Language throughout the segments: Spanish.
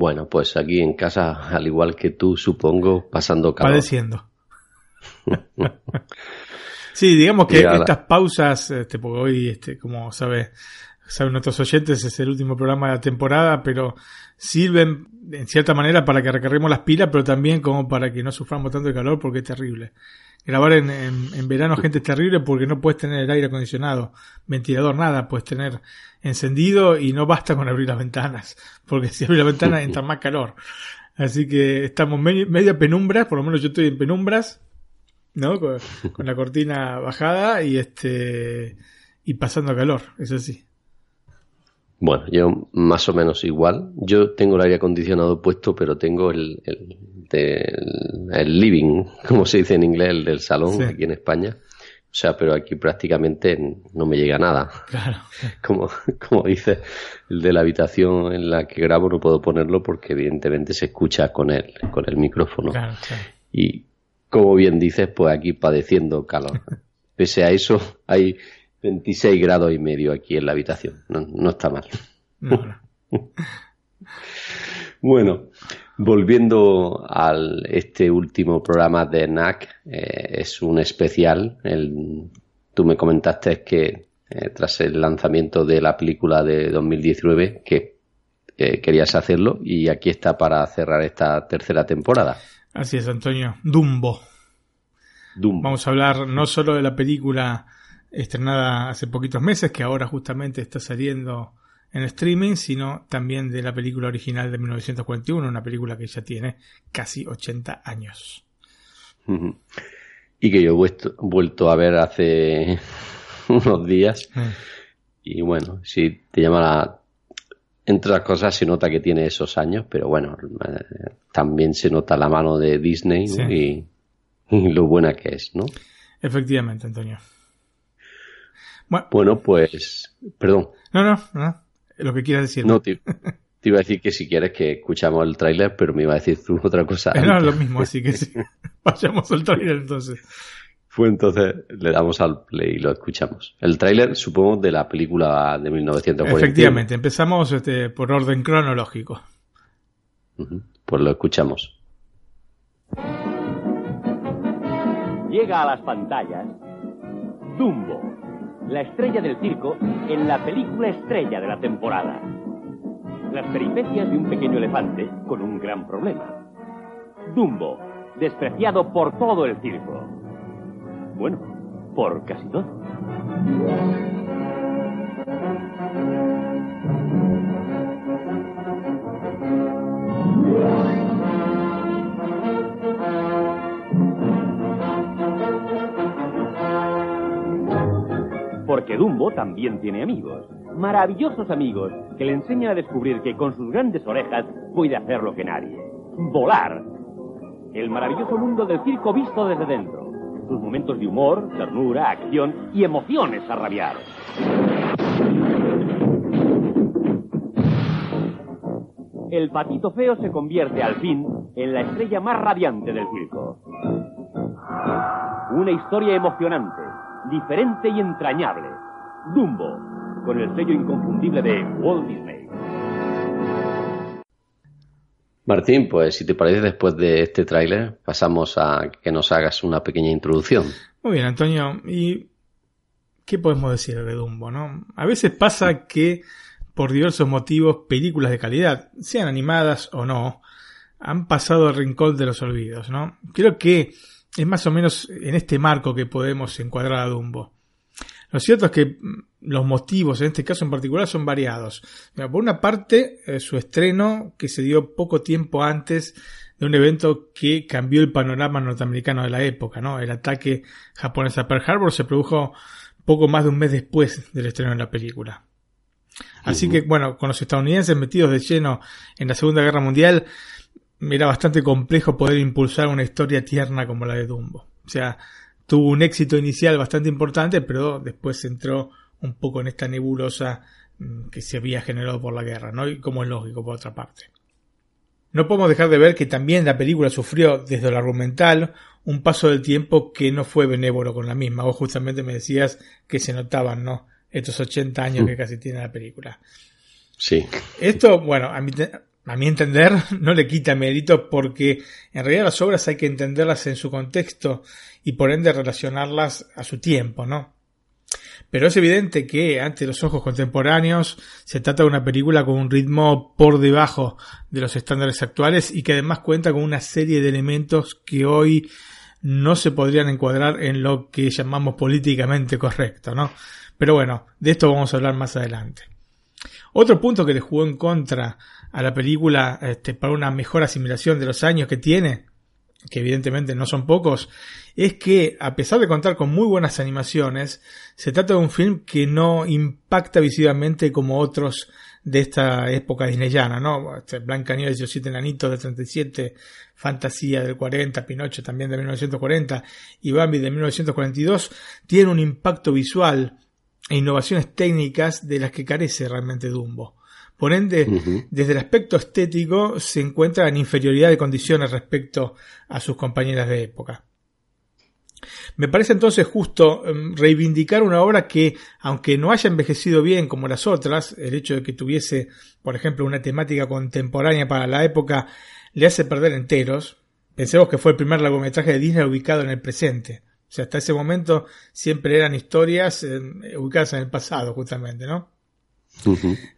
Bueno, pues aquí en casa, al igual que tú, supongo, pasando calor. Padeciendo. sí, digamos que estas pausas, este, porque hoy, este, como sabe, saben nuestros oyentes, es el último programa de la temporada, pero sirven en cierta manera para que recarguemos las pilas, pero también como para que no suframos tanto de calor porque es terrible. Grabar en, en, verano, gente, es terrible porque no puedes tener el aire acondicionado, ventilador, nada, puedes tener encendido y no basta con abrir las ventanas, porque si abres la ventana entra más calor. Así que estamos media penumbras, por lo menos yo estoy en penumbras, ¿no? Con, con, la cortina bajada y este y pasando calor, eso sí. Bueno, yo más o menos igual. Yo tengo el aire acondicionado puesto, pero tengo el, el, el, living, como se dice en inglés, el del salón aquí en España. O sea, pero aquí prácticamente no me llega nada. Claro. Como, como dice el de la habitación en la que grabo, no puedo ponerlo porque evidentemente se escucha con el, con el micrófono. Claro, claro. Y como bien dices, pues aquí padeciendo calor. Pese a eso, hay 26 grados y medio aquí en la habitación. No, está mal. bueno, volviendo al este último programa de NAC, eh, es un especial. El, tú me comentaste que eh, tras el lanzamiento de la película de 2019 que eh, querías hacerlo y aquí está para cerrar esta tercera temporada. Así es, Antonio. Dumbo. Dumbo. Vamos a hablar no solo de la película estrenada hace poquitos meses, que ahora justamente está saliendo en streaming, sino también de la película original de 1941, una película que ya tiene casi 80 años. Y que yo he vuelto, a ver hace unos días. Y bueno, si te llama la... Entre las cosas se nota que tiene esos años, pero bueno, eh, también se nota la mano de Disney y, y lo buena que es, ¿no? Efectivamente, Antonio. Bueno, pues, perdón. No, no, no, lo que quieras decir. No, te, iba a decir que si quieres que escuchamos el tráiler, pero me iba a decir tú otra cosa. No, es lo mismo, así que sí. Vayamos al tráiler entonces. Fue entonces, le damos al play y lo escuchamos. El tráiler, supongo, de la película de 1940. Efectivamente, empezamos este, por orden cronológico. Pues lo escuchamos. Llega a las pantallas Dumbo, la estrella del circo en la película estrella de la temporada. Las peripecias de un pequeño elefante con un gran problema. Dumbo, despreciado por todo el circo. Bueno, por casi todo. Porque Dumbo también tiene amigos, maravillosos amigos, que le enseñan a descubrir que con sus grandes orejas puede hacer lo que nadie. Volar. El maravilloso mundo del circo visto desde dentro. Sus momentos de humor, ternura, acción y emociones a rabiar. El patito feo se convierte al fin en la estrella más radiante del circo. Una historia emocionante, diferente y entrañable. Dumbo, con el sello inconfundible de Walt Disney. Martín, pues si te parece, después de este tráiler, pasamos a que nos hagas una pequeña introducción. Muy bien, Antonio. ¿Y qué podemos decir de Dumbo, no? A veces pasa que, por diversos motivos, películas de calidad, sean animadas o no, han pasado al rincón de los olvidos, ¿no? Creo que es más o menos en este marco que podemos encuadrar a Dumbo. Lo cierto es que mm, los motivos, en este caso en particular, son variados. Por una parte, eh, su estreno, que se dio poco tiempo antes de un evento que cambió el panorama norteamericano de la época, ¿no? El ataque japonés a Pearl Harbor se produjo poco más de un mes después del estreno de la película. Así que, bueno, con los estadounidenses metidos de lleno en la Segunda Guerra Mundial, era bastante complejo poder impulsar una historia tierna como la de Dumbo. O sea, tuvo un éxito inicial bastante importante, pero después entró un poco en esta nebulosa mm, que se había generado por la guerra, ¿no? Y como es lógico, por otra parte. No podemos dejar de ver que también la película sufrió, desde lo argumental, un paso del tiempo que no fue benévolo con la misma. Vos justamente me decías que se notaban, ¿no? Estos 80 años que casi tiene la película. Sí. Esto, bueno, a mi, a mi entender, no le quita mérito porque en realidad las obras hay que entenderlas en su contexto y por ende relacionarlas a su tiempo, ¿no? Pero es evidente que ante los ojos contemporáneos se trata de una película con un ritmo por debajo de los estándares actuales y que además cuenta con una serie de elementos que hoy no se podrían encuadrar en lo que llamamos políticamente correcto, ¿no? Pero bueno, de esto vamos a hablar más adelante. Otro punto que le jugó en contra a la película este, para una mejor asimilación de los años que tiene, que evidentemente no son pocos, es que, a pesar de contar con muy buenas animaciones, se trata de un film que no impacta visivamente como otros de esta época disneyana, ¿no? Este, Blanca Nieves y los siete enanitos del 37, Fantasía del 40, Pinocho también de 1940 y Bambi de 1942, tiene un impacto visual e innovaciones técnicas de las que carece realmente Dumbo. Por ende, desde el aspecto estético se encuentra en inferioridad de condiciones respecto a sus compañeras de época. Me parece entonces justo em, reivindicar una obra que, aunque no haya envejecido bien como las otras, el hecho de que tuviese, por ejemplo, una temática contemporánea para la época, le hace perder enteros. Pensemos que fue el primer largometraje de Disney ubicado en el presente. O sea, hasta ese momento siempre eran historias em, ubicadas en el pasado, justamente, ¿no?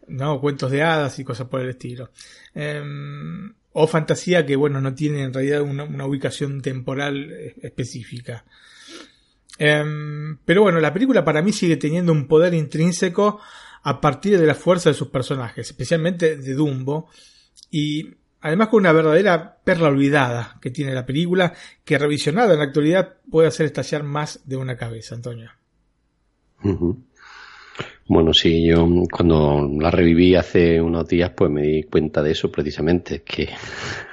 ¿No? Cuentos de hadas y cosas por el estilo. Em, o fantasía que, bueno, no tiene en realidad una, ubicación temporal eh, específica. Em, pero bueno, la película para mí sigue teniendo un poder intrínseco a partir de la fuerza de sus personajes, especialmente de Dumbo, y además con una verdadera perla olvidada que tiene la película, que revisionada en la actualidad puede hacer estallar más de una cabeza, Antonio. Bueno, sí, yo cuando la reviví hace unos días, pues me di cuenta de eso precisamente, que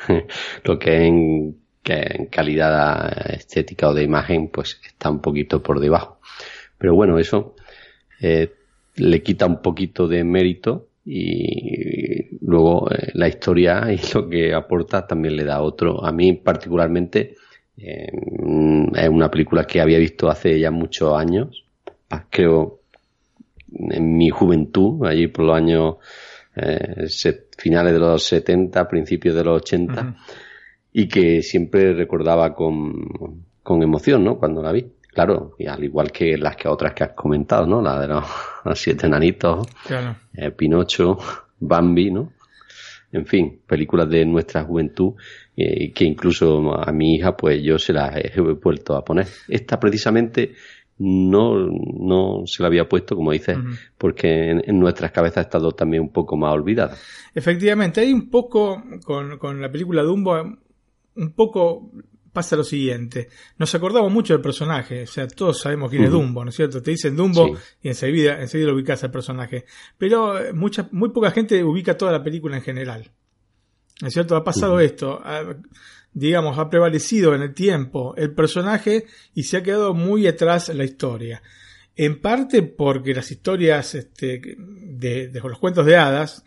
lo que en, en calidad estética o de imagen, pues está un poquito por debajo. Pero bueno, eso eh, le quita un poquito de mérito y luego eh, la historia y lo que aporta también le da otro. A mí particularmente eh, es una película que había visto hace ya muchos años, creo en mi juventud, allí por los años eh, finales de los 70, principios de los 80, y que siempre recordaba con, con emoción, ¿no? Cuando la vi. Claro, y al igual que las que otras que has comentado, ¿no? La de los, siete enanitos, eh, Pinocho, Bambi, ¿no? En fin, películas de nuestra juventud eh, que incluso a mi hija, pues yo se las he vuelto a poner. Esta precisamente no, no se la había puesto, como dices, porque en, nuestras cabezas ha estado también un poco más olvidada. Efectivamente, hay un poco, con, con la película Dumbo, un poco pasa lo siguiente. Nos acordamos mucho del personaje, o sea, todos sabemos quién es Dumbo, ¿no es cierto? Te dicen Dumbo y enseguida, enseguida lo ubicas al personaje. Pero eh, mucha, muy poca gente ubica toda la película en general. ¿No es cierto? Ha pasado esto digamos, ha prevalecido en el tiempo el personaje y se ha quedado muy atrás la historia. En parte porque las historias este, de, los cuentos de hadas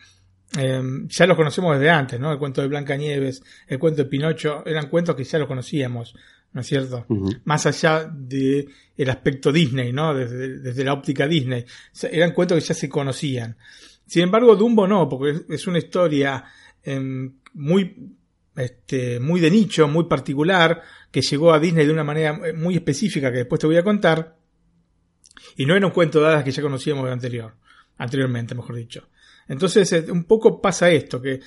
em, ya los conocemos desde antes, ¿no? El cuento de Blanca Nieves, el cuento de Pinocho, eran cuentos que ya los conocíamos, ¿no es cierto? Más allá de el aspecto Disney, ¿no? Desde, la óptica Disney. eran cuentos que ya se conocían. Sin embargo, Dumbo no, porque es, una historia em, muy este, muy de nicho, muy particular, que llegó a Disney de una manera muy específica que después te voy a contar. Y no era un cuento de hadas que ya conocíamos de anterior, anteriormente, mejor dicho. Entonces, eh, un poco pasa esto, que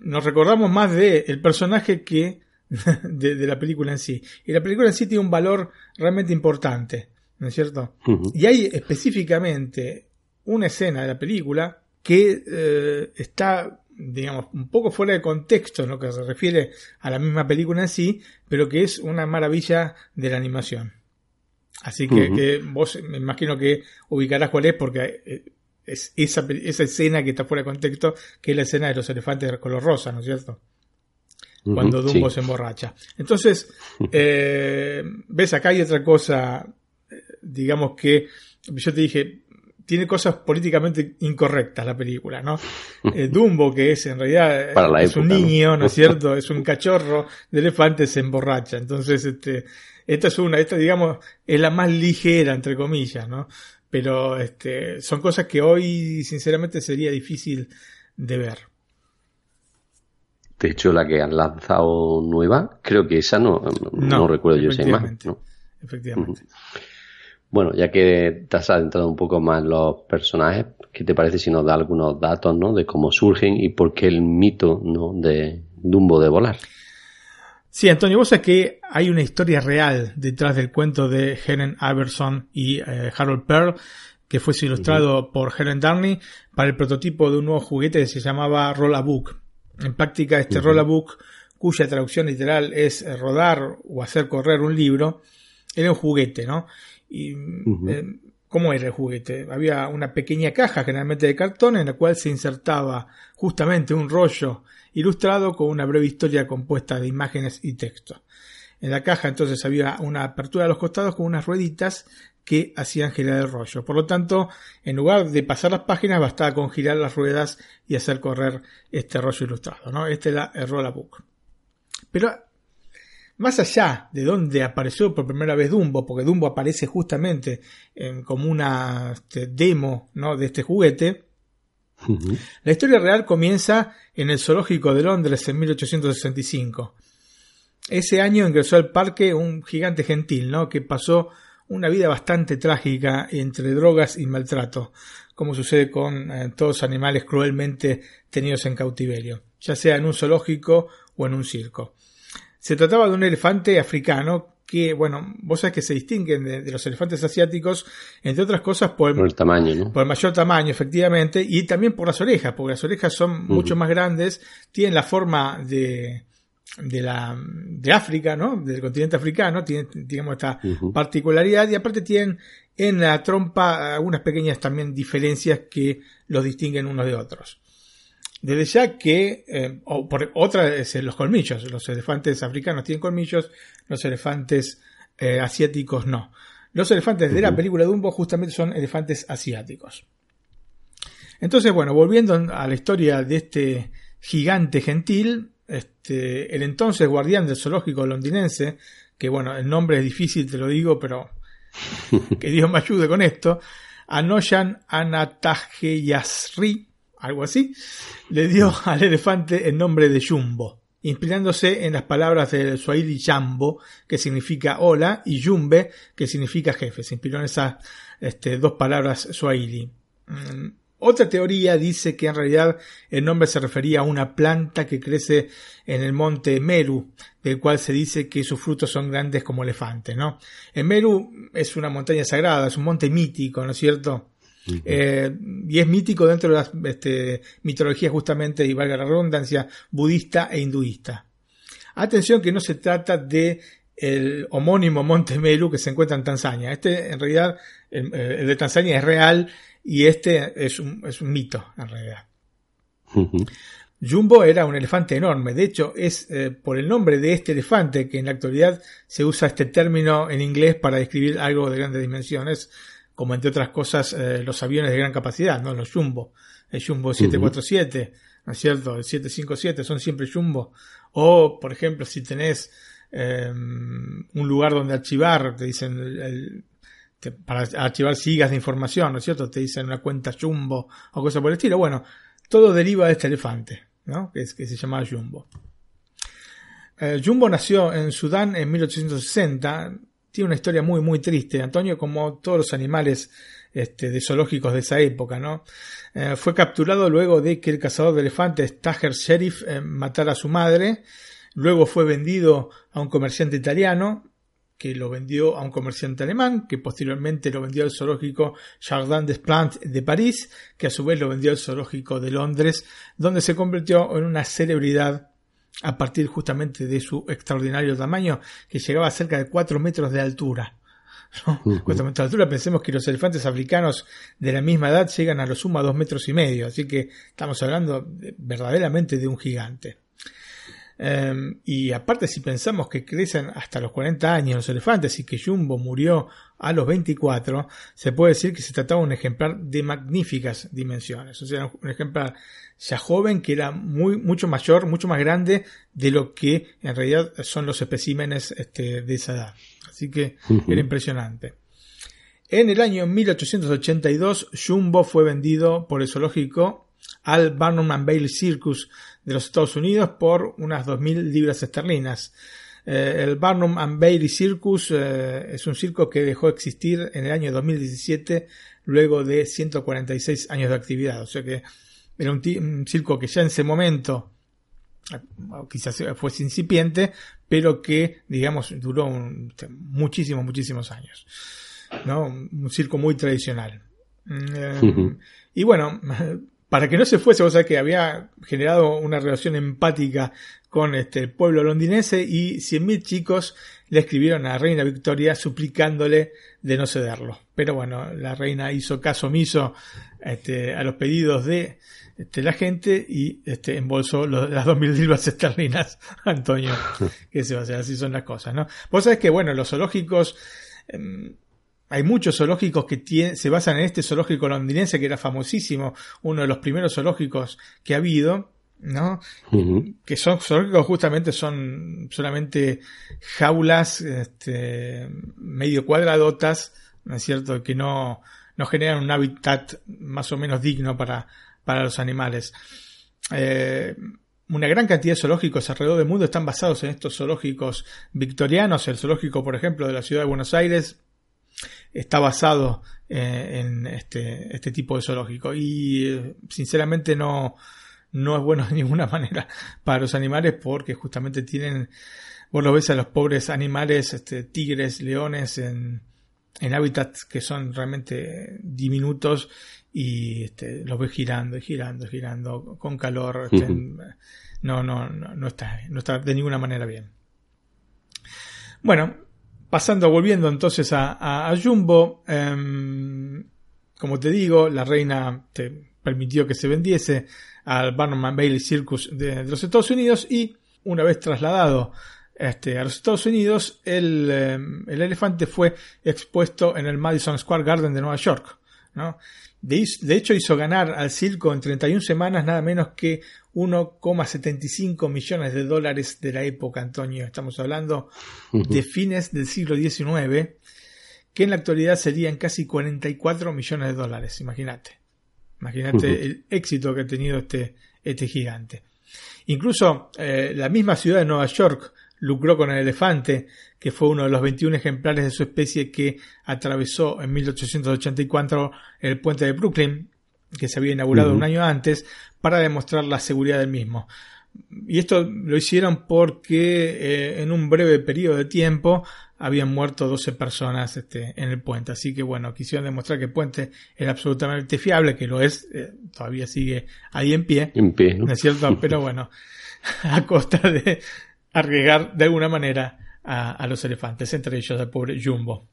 nos recordamos más del el personaje que de, la película en sí. Y la película en sí tiene un valor realmente importante, ¿no es cierto? Y hay específicamente una escena de la película que eh, está digamos, un poco fuera de contexto en lo que se refiere a la misma película en sí, pero que es una maravilla de la animación. Así que, vos me imagino que ubicarás cuál es porque eh, es esa, esa escena que está fuera de contexto, que es la escena de los elefantes de color rosa, ¿no es cierto? Cuando Dumbo se emborracha. Entonces, eh, ves, acá hay otra cosa, eh, digamos que yo te dije, tiene cosas políticamente incorrectas la película, ¿no? Eh, Dumbo, que es en realidad es un niño, ¿no? es cierto? Es un cachorro de elefante, se emborracha. Entonces, este, esta es una, esta digamos, es la más ligera, entre comillas, ¿no? Pero este, son cosas que hoy, sinceramente, sería difícil de ver. De hecho, la que han lanzado nueva, creo que esa no, no, recuerdo yo esa imagen. ¿no? Efectivamente. Bueno, ya que te has adentrado un poco más en los personajes, ¿qué te parece si nos da algunos datos ¿no? de cómo surgen y por qué el mito ¿no? de Dumbo de volar? Sí, Antonio, vos sabés que hay una historia real detrás del cuento de Helen Iverson y eh, Harold Pearl, que fue ilustrado por Helen Darney para el prototipo de un nuevo juguete que se llamaba Rollabook. En práctica, este Rollabook, cuya traducción literal es eh, rodar o hacer correr un libro, era un juguete, ¿no? Y, eh, ¿Cómo era el juguete? Había una pequeña caja, generalmente de cartón, en la cual se insertaba justamente un rollo ilustrado con una breve historia compuesta de imágenes y texto. En la caja entonces había una apertura a los costados con unas rueditas que hacían girar el rollo. Por lo tanto, en lugar de pasar las páginas, bastaba con girar las ruedas y hacer correr este rollo ilustrado. ¿no? Este era el Rollabook. Pero más allá de donde apareció por primera vez Dumbo, porque Dumbo aparece justamente como una este, demo ¿no? de este juguete, la historia real comienza en el zoológico de Londres en 1865. Ese año ingresó al parque un gigante gentil, ¿no? que pasó una vida bastante trágica entre drogas y maltrato, como sucede con eh, todos los animales cruelmente tenidos en cautiverio, ya sea en un zoológico o en un circo. Se trataba de un elefante africano que, bueno, vos sabés que se distinguen de, los elefantes asiáticos, entre otras cosas por el, tamaño, ¿no? Por el mayor tamaño, efectivamente, y también por las orejas, porque las orejas son mucho más grandes, tienen la forma de, de la de África, ¿no? Del continente africano, tienen, digamos, esta particularidad, y aparte tienen en la trompa algunas pequeñas también diferencias que los distinguen unos de otros. Desde ya que, eh, por, otra es los colmillos, los elefantes africanos tienen colmillos, los elefantes eh, asiáticos no. Los elefantes de la película Dumbo justamente son elefantes asiáticos. Entonces, bueno, volviendo a la historia de este gigante gentil, este, el entonces guardián del zoológico londinense, que bueno, el nombre es difícil, te lo digo, pero que Dios me ayude con esto, Anoyan Anatageyasri, algo así, le dio al elefante el nombre de Jumbo, inspirándose en las palabras del Swahili Jambo, que significa hola, y Jumbe, que significa jefe. Se inspiró en esas este, dos palabras Swahili. Mm, otra teoría dice que en realidad el nombre se refería a una planta que crece en el monte Meru, del cual se dice que sus frutos son grandes como elefantes, ¿no? El Meru es una montaña sagrada, es un monte mítico, ¿no es cierto? Eh, y es mítico dentro de las este, mitologías justamente, y valga la redundancia, budista e hinduista. Atención que no se trata de el homónimo Monte Meru que se encuentra en Tanzania. Este, en realidad, el, de Tanzania es real y este es un, es un mito, en realidad. Jumbo era un elefante enorme. De hecho, es eh, por el nombre de este elefante que en la actualidad se usa este término en inglés para describir algo de grandes dimensiones como entre otras cosas eh, los aviones de gran capacidad, ¿no? Los Jumbo, el Jumbo 747, ¿no es cierto? El 757 son siempre Jumbo. O, por ejemplo, si tenés em, un lugar donde archivar, te dicen para archivar sigas de información, ¿no es cierto? Te dicen una cuenta Jumbo o cosas por el estilo. Bueno, todo deriva de este elefante, ¿no? Que, es, que se llamaba Jumbo. Eh, Jumbo nació en Sudán en 1860 tiene una historia muy, muy triste, Antonio, como todos los animales este, de zoológicos de esa época, ¿no? Eh, fue capturado luego de que el cazador de elefantes, Tajer Sheriff, eh, matara a su madre. Luego fue vendido a un comerciante italiano, que lo vendió a un comerciante alemán, que posteriormente lo vendió al zoológico Jardin des Plantes de París, que a su vez lo vendió al zoológico de Londres, donde se convirtió en una celebridad a partir justamente de su extraordinario tamaño, que llegaba a cerca de 4 metros de altura. Uh esta altura pensemos que los elefantes africanos de la misma edad llegan a lo sumo a dos metros y medio, así que estamos hablando verdaderamente de un gigante. Em, y aparte si pensamos que crecen hasta los 40 años los elefantes y que Jumbo murió a los 24, se puede decir que se trataba de un ejemplar de magníficas dimensiones. O sea, un ejemplar ya joven que era muy, mucho mayor, mucho más grande de lo que en realidad son los especímenes este, de esa edad. Así que era impresionante. En el año 1882, Jumbo fue vendido por el zoológico al Barnum and Bailey Circus de los Estados Unidos por unas 2.000 libras esterlinas. Eh, el Barnum and Bailey Circus eh, es un circo que dejó de existir en el año 2017 luego de 146 años de actividad. O sea que era un, circo que ya en ese momento quizás fuese incipiente, pero que, digamos, duró muchísimos, muchísimos años. ¿no? Un circo muy tradicional. Eh, y bueno, para que no se fuese, vos sabés que había generado una relación empática con este, el pueblo londinense y 100.000 chicos le escribieron a la reina Victoria suplicándole de no cederlo. Pero bueno, la reina hizo caso omiso este, a los pedidos de este, la gente y este, embolsó las 2.000 libras esterlinas, Antonio. que se va a hacer, así son las cosas, ¿no? Vos sabés que, bueno, los zoológicos... Em, hay muchos zoológicos que se basan en este zoológico londinense que era famosísimo, uno de los primeros zoológicos que ha habido, ¿no? Que son zoológicos justamente son solamente jaulas este, medio cuadradotas, ¿no es cierto? Que no, no generan un hábitat más o menos digno para, para los animales. Eh, una gran cantidad de zoológicos alrededor del mundo están basados en estos zoológicos victorianos. El zoológico, por ejemplo, de la ciudad de Buenos Aires está basado eh, en este, este, tipo de zoológico. Y eh, sinceramente no, no es bueno de ninguna manera para los animales porque justamente tienen, vos lo ves a los pobres animales, este, tigres, leones en, en hábitats que son realmente diminutos y este, los ves girando y girando, girando con calor. Este, no, no, no, no está, no está de ninguna manera bien. Bueno, Pasando, volviendo entonces a, Jumbo, em, como te digo, la reina te permitió que se vendiese al Barnum Bailey Circus de, los Estados Unidos y una vez trasladado este, a los Estados Unidos, el, em, el, elefante fue expuesto en el Madison Square Garden de Nueva York. ¿no? De, hecho, hizo ganar al circo en 31 semanas nada menos que 1,75 millones de dólares de la época, Antonio. Estamos hablando de fines del siglo XIX, que en la actualidad serían casi 44 millones de dólares, imagínate. Imagínate el éxito que ha tenido este, este gigante. Incluso eh, la misma ciudad de Nueva York lucró con el elefante, que fue uno de los 21 ejemplares de su especie que atravesó en 1884 el puente de Brooklyn, que se había inaugurado un año antes, para demostrar la seguridad del mismo. Y esto lo hicieron porque eh, en un breve periodo de tiempo habían muerto 12 personas este, en el puente. Así que bueno, quisieron demostrar que el puente era absolutamente fiable, que lo es, eh, todavía sigue ahí en pie. En pie, ¿no? es cierto? Pero bueno, a costa de, arriesgar de alguna manera a, los elefantes, entre ellos al pobre Jumbo.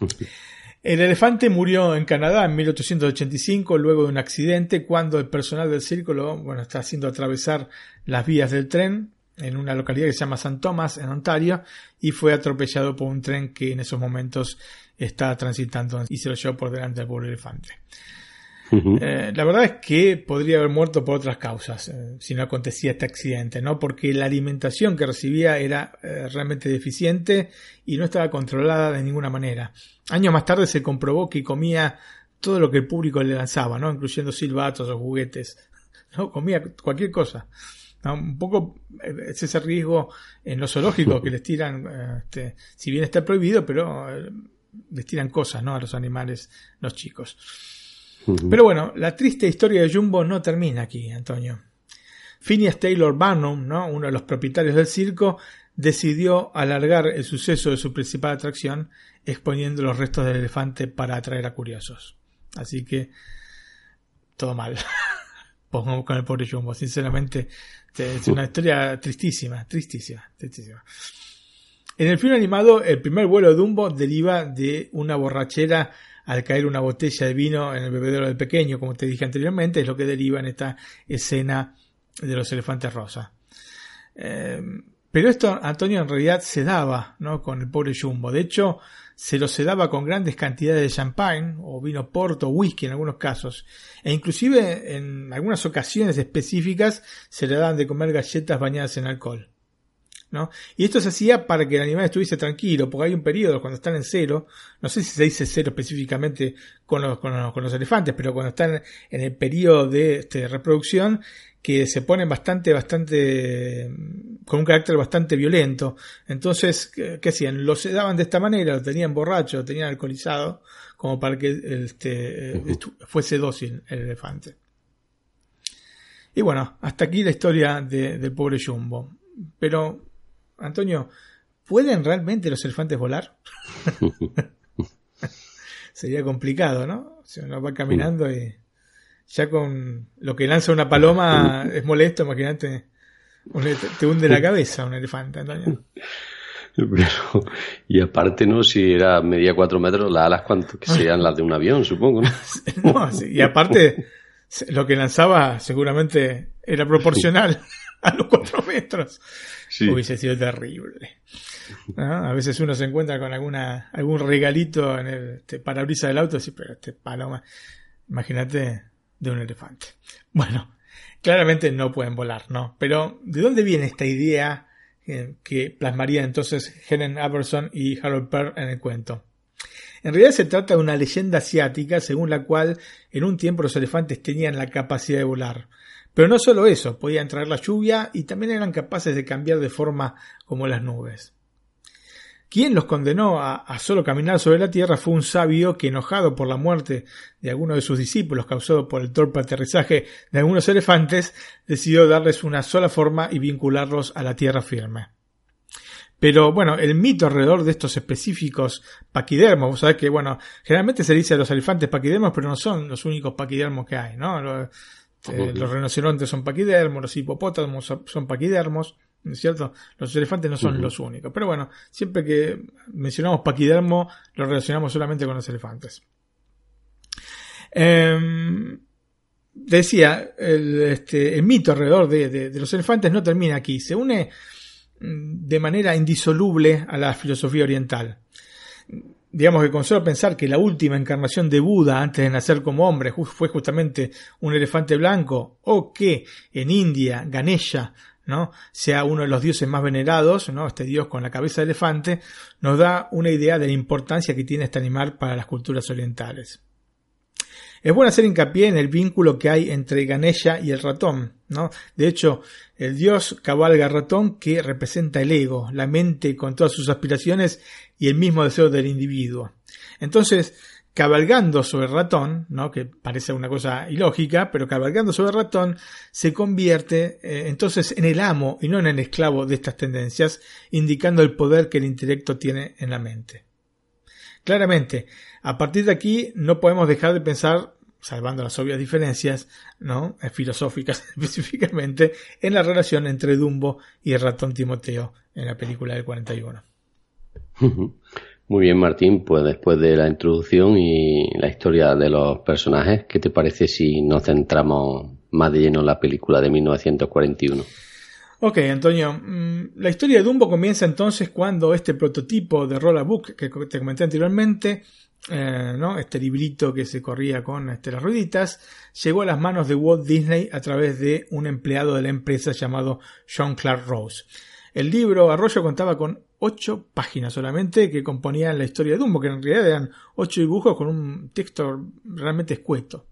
El elefante murió en Canadá en 1885 luego de un accidente cuando el personal del círculo bueno, está haciendo atravesar las vías del tren en una localidad que se llama San Thomas, en Ontario, y fue atropellado por un tren que en esos momentos está transitando y se lo llevó por delante al pobre elefante. Eh, la verdad es que podría haber muerto por otras causas eh, si no acontecía este accidente, ¿no? Porque la alimentación que recibía era eh, realmente deficiente y no estaba controlada de ninguna manera. Años más tarde se comprobó que comía todo lo que el público le lanzaba, ¿no? Incluyendo silbatos o juguetes. ¿no? Comía cualquier cosa. Un poco es ese riesgo en los zoológicos que les tiran, este, si bien está prohibido, pero les tiran cosas, ¿no? A los animales, los chicos. Pero bueno, la triste historia de Jumbo no termina aquí, Antonio. Phineas Taylor Barnum, ¿no? uno de los propietarios del circo, decidió alargar el suceso de su principal atracción exponiendo los restos del elefante para atraer a curiosos. Así que todo mal. Pongamos con el pobre Jumbo. Sinceramente, es una historia tristísima, tristísima, tristísima. En el film animado, el primer vuelo de Dumbo deriva de una borrachera al caer una botella de vino en el bebedero del pequeño, como te dije anteriormente, es lo que deriva en esta escena de los elefantes rosa. Eh, pero esto, Antonio, en realidad se daba ¿no? con el pobre Jumbo. De hecho, se lo sedaba con grandes cantidades de champagne o vino porto whisky en algunos casos. E inclusive en algunas ocasiones específicas se le daban de comer galletas bañadas en alcohol. Y esto se hacía para que el animal estuviese tranquilo, porque hay un periodo cuando están en cero, no sé si se dice cero específicamente con los, con los, elefantes, pero cuando están en el periodo de este, reproducción, que se ponen bastante, bastante, con un carácter bastante violento. Entonces, ¿qué, hacían? Lo sedaban de esta manera, lo tenían borracho, lo tenían alcoholizado, como para que este, fuese dócil el elefante. Y bueno, hasta aquí la historia del pobre Jumbo. Pero Antonio, ¿pueden realmente los elefantes volar? Sería complicado, ¿no? Si uno va caminando y ya con lo que lanza una paloma es molesto, imagínate, te hunde la cabeza un elefante, Antonio. y aparte, ¿no? Si era media cuatro metros, las alas cuánto que serían las de un avión, supongo, ¿no? no y aparte, lo que lanzaba seguramente era proporcional a los cuatro metros. Hubiese sido terrible. A veces uno se encuentra con alguna algún regalito en el este, parabrisas del auto, sí, pero este paloma, imagínate de un elefante. Bueno, claramente no pueden volar, ¿no? Pero ¿de dónde viene esta idea eh, que plasmaría entonces Helen Aberson y Harold Pearl en el cuento? En realidad se trata de una leyenda asiática según la cual en un tiempo los elefantes tenían la capacidad de volar. Pero no solo eso, podían traer la lluvia y también eran capaces de cambiar de forma como las nubes. Quien los condenó a, solo caminar sobre la tierra fue un sabio que, enojado por la muerte de algunos de sus discípulos causado por el torpe aterrizaje de algunos elefantes, decidió darles una sola forma y vincularlos a la tierra firme. Pero bueno, el mito alrededor de estos específicos paquidermos, vos que, bueno, generalmente se dice a los elefantes paquidermos, pero no son los únicos paquidermos que hay, ¿no? Este, los rinocerontes son paquidermos, los hipopótamos son paquidermos, ¿no es cierto? Los elefantes no son los únicos. Pero bueno, siempre que mencionamos paquidermo, lo relacionamos solamente con los elefantes. Em, decía, el, este, el, mito alrededor de, los elefantes no termina aquí, se une mm, de manera indisoluble a la filosofía oriental digamos que con solo pensar que la última encarnación de Buda antes de nacer como hombre fue justamente un elefante blanco, o que en India Ganesha ¿no? sea uno de los dioses más venerados, ¿no? este dios con la cabeza de elefante, nos da una idea de la importancia que tiene este animal para las culturas orientales. Es bueno hacer hincapié en el vínculo que hay entre Ganesha y el ratón. ¿no? De hecho, el dios cabalga ratón que representa el ego, la mente con todas sus aspiraciones y el mismo deseo del individuo. Entonces, cabalgando sobre el ratón, ¿no? que parece una cosa ilógica, pero cabalgando sobre el ratón se convierte eh, entonces en el amo y no en el esclavo de estas tendencias, indicando el poder que el intelecto tiene en la mente. Claramente, a partir de aquí no podemos dejar de pensar salvando las obvias diferencias, ¿no? Eh, filosóficas específicamente, en la relación entre Dumbo y el ratón Timoteo en la película del 41. Muy bien, Martín, pues después de la introducción y la historia de los personajes, ¿qué te parece si nos centramos más de lleno en la película de 1941? Ok, Antonio, mm, la historia de Dumbo comienza entonces cuando este prototipo de Rolla Book que te comenté anteriormente eh, ¿no? este librito que se corría con este, las rueditas, llegó a las manos de Walt Disney a través de un empleado de la empresa llamado John Clark Rose. El libro Arroyo contaba con ocho páginas solamente que componían la historia de Dumbo, que en realidad eran ocho dibujos con un texto realmente escueto.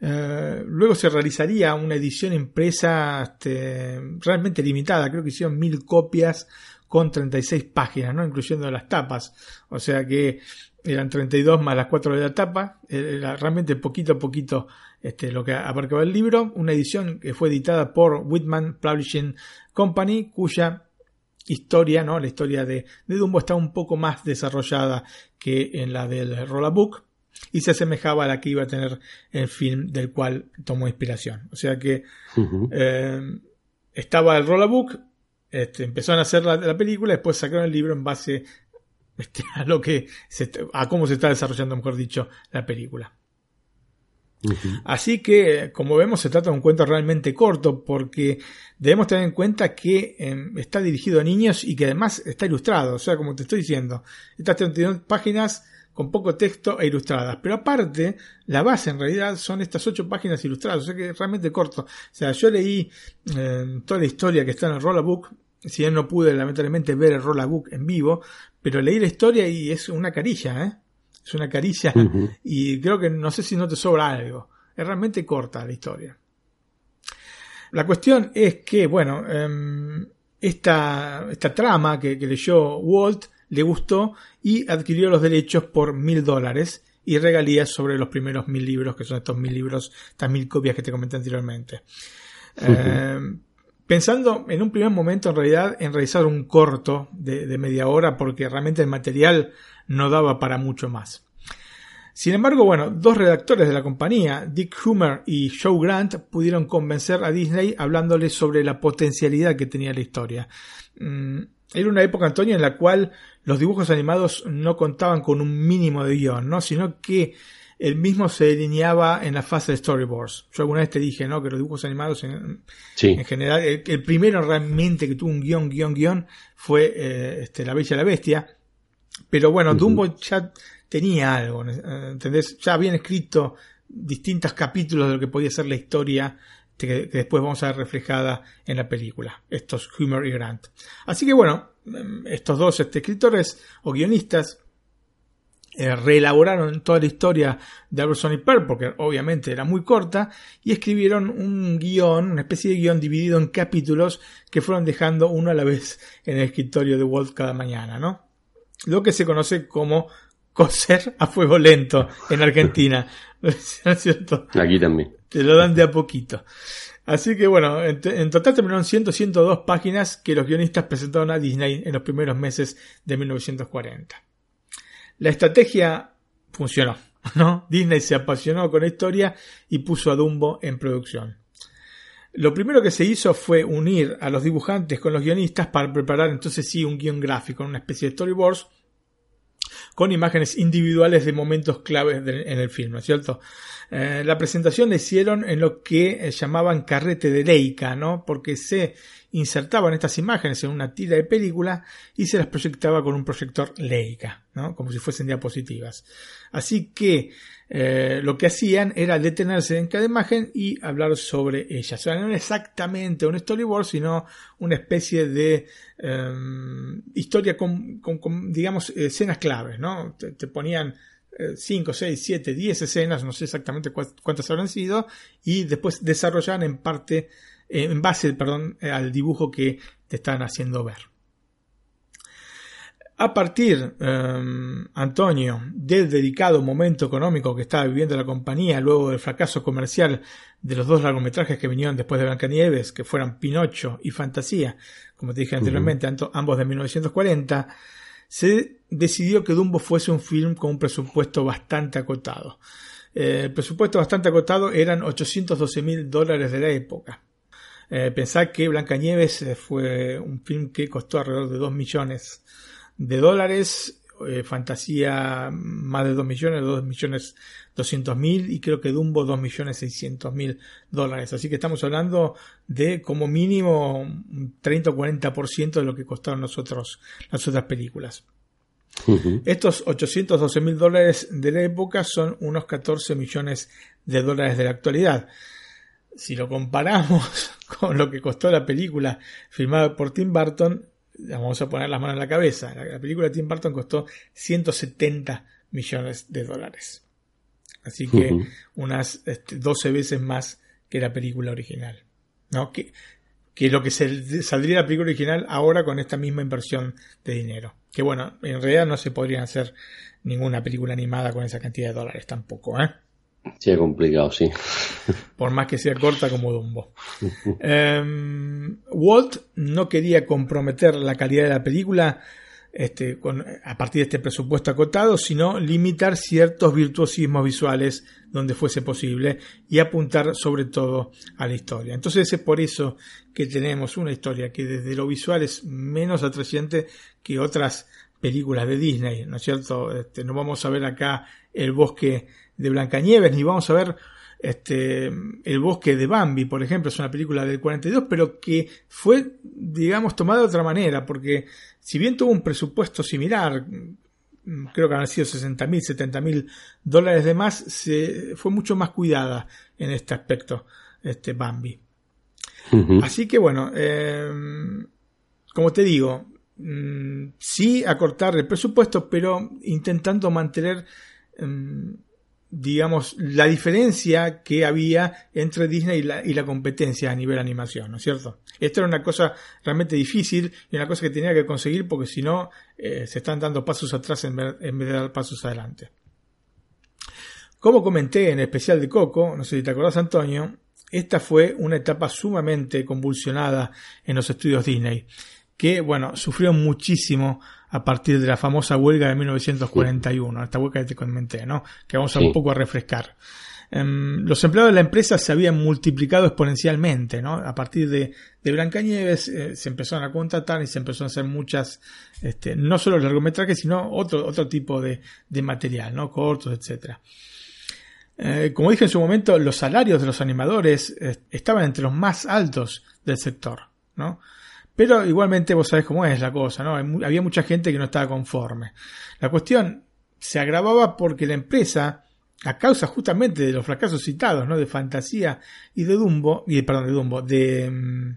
Eh, luego se realizaría una edición impresa este, realmente limitada, creo que hicieron mil copias con 36 páginas, ¿no? incluyendo las tapas. O sea que eran 32 más las 4 de la tapa, era realmente poquito a poquito este, lo que abarcaba el libro, una edición que fue editada por Whitman Publishing Company, cuya historia, ¿no? la historia de, Dumbo está un poco más desarrollada que en la del Rollabook y se asemejaba a la que iba a tener el film del cual tomó inspiración. O sea que eh, estaba el Rollabook, este, empezaron a hacer la, película, después sacaron el libro en base este, a lo que a cómo se está desarrollando, mejor dicho, la película. Así que, como vemos, se trata de un cuento realmente corto porque debemos tener en cuenta que em, está dirigido a niños y que además está ilustrado. O sea, como te estoy diciendo, estas 32 páginas con poco texto e ilustradas. Pero aparte, la base en realidad son estas 8 páginas ilustradas. O sea que es realmente corto. O sea, yo leí em, toda la historia que está en el Rollabook. Si bien no pude lamentablemente ver el Rollabook en vivo, pero leí la historia y es una carilla, ¿eh? Es una caricia y creo que no sé si no te sobra algo. Es realmente corta la historia. La cuestión es que, bueno, em, esta, esta, trama que, leyó Walt le gustó y adquirió los derechos por mil dólares y regalías sobre los primeros mil libros, que son estos mil libros, estas mil copias que te comenté anteriormente. Em, pensando en un primer momento en realidad en realizar un corto de, de media hora porque realmente el material daba para mucho más. Sin embargo, bueno, dos redactores de la compañía, Dick Humer y Joe Grant, pudieron convencer a Disney hablándoles sobre la potencialidad que tenía la historia. Mm, era una época, Antonio, en la cual los dibujos animados no contaban con un mínimo de guion, ¿no? sino que el mismo se delineaba en la fase de storyboards. Yo alguna vez te dije, ¿no? Que los dibujos animados en, en general, el, primero realmente que tuvo un guion, guion, guion fue eh, este, La Bella y la Bestia. Pero bueno, Dumbo ya tenía algo, ¿entendés? Ya habían escrito distintos capítulos de lo que podía ser la historia que, después vamos a ver reflejada en la película, estos Humor y Grant. Así que bueno, estos dos este, escritores o guionistas eh, reelaboraron toda la historia de Alberson y Pearl, porque obviamente era muy corta, y escribieron un guion, una especie de guion dividido en capítulos que fueron dejando uno a la vez en el escritorio de Walt cada mañana, ¿no? Lo que se conoce como coser a fuego lento en Argentina. ¿No es cierto? Aquí también. Te lo dan de a poquito. Así que bueno, en, total terminaron 100, 102 páginas que los guionistas presentaron a Disney en los primeros meses de 1940. La estrategia funcionó, ¿no? Disney se apasionó con la historia y puso a Dumbo en producción. Lo primero que se hizo fue unir a los dibujantes con los guionistas para preparar entonces sí un guion gráfico, una especie de storyboards con imágenes individuales de momentos claves en el film, ¿no es cierto? Eh, la presentación la hicieron en lo que eh, llamaban carrete de Leica, ¿no? Porque se insertaban estas imágenes en una tira de película y se las proyectaba con un proyector Leica, ¿no? Como si fuesen diapositivas. Así que eh, lo que hacían era detenerse en cada imagen y hablar sobre ella. O sea, no exactamente un storyboard, sino una especie de em, historia con, digamos, escenas claves, ¿no? Te, ponían 5, 6, 7, 10 escenas, no sé exactamente cuántas habrán sido, y después desarrollaban en parte, en base, perdón, al dibujo que te están haciendo ver. A partir, em, Antonio, del dedicado momento económico que estaba viviendo la compañía luego del fracaso comercial de los dos largometrajes que vinieron después de Blancanieves, que fueran Pinocho y Fantasía, como te dije anteriormente, ambos de 1940, se decidió que Dumbo fuese un film con un presupuesto bastante acotado. Eh, el presupuesto bastante acotado eran 812 mil dólares de la época. Eh, pensar que Blancanieves eh, fue un film que costó alrededor de 2 millones de dólares, eh, Fantasía más de 2 millones, 2 millones 200 mil y creo que Dumbo 2 millones 600 mil dólares. Así que estamos hablando de como mínimo un 30 o 40% de lo que costaron nosotros las otras películas. Estos 812 mil dólares de la época son unos 14 millones de dólares de la actualidad. Si lo comparamos con lo que costó la película filmada por Tim Burton, vamos a poner las manos en la cabeza. La, película de Tim Burton costó 170 millones de dólares. Así que unas 12 este, veces más que la película original. ¿no? Que, que lo que se, saldría la película original ahora con esta misma inversión de dinero. Que bueno, en realidad no se podría hacer ninguna película animada con esa cantidad de dólares tampoco, ¿eh? Sí, complicado, sí. Por más que sea corta como Dumbo. Em, Walt no quería comprometer la calidad de la película este, a partir de este presupuesto acotado, sino limitar ciertos virtuosismos visuales donde fuese posible y apuntar sobre todo a la historia. Entonces es por eso que tenemos una historia que desde lo visual es menos atrayente que otras películas de Disney, ¿no es cierto? Este, no vamos a ver acá el bosque de Blancanieves, ni vamos a ver este, El bosque de Bambi, por ejemplo, es una película del 42, pero que fue, digamos, tomada de otra manera, porque si bien tuvo un presupuesto similar, creo que han sido 60 mil, 70 mil dólares de más, se, fue mucho más cuidada en este aspecto, este Bambi. Así que bueno, eh, como te digo, mm, sí acortar el presupuesto, pero intentando mantener em, digamos, la diferencia que había entre Disney y la, competencia a nivel animación, ¿no es cierto? Esto era una cosa realmente difícil y una cosa que tenía que conseguir porque si no, eh, se están dando pasos atrás en, vez de dar pasos adelante. Como comenté en el especial de Coco, no sé si te acordás Antonio, esta fue una etapa sumamente convulsionada en los estudios Disney, que, bueno, sufrió muchísimo a partir de la famosa huelga de 1941, esta huelga que te comenté, ¿no? Que vamos a un poco a refrescar. Em, los empleados de la empresa se habían multiplicado exponencialmente, ¿no? A partir de, de Blancanieves eh, se empezaron a contratar y se empezaron a hacer muchas, este, no solo largometrajes, sino otro, otro tipo de, de material, ¿no? Cortos, etcétera. Eh, como dije en su momento, los salarios de los animadores eh, estaban entre los más altos del sector, ¿no? Pero igualmente vos sabés cómo es la cosa, ¿no? Había mucha gente que no estaba conforme. La cuestión se agravaba porque la empresa, a causa justamente de los fracasos citados, ¿no? De Fantasía y de Dumbo, y perdón, de Dumbo, de, mm,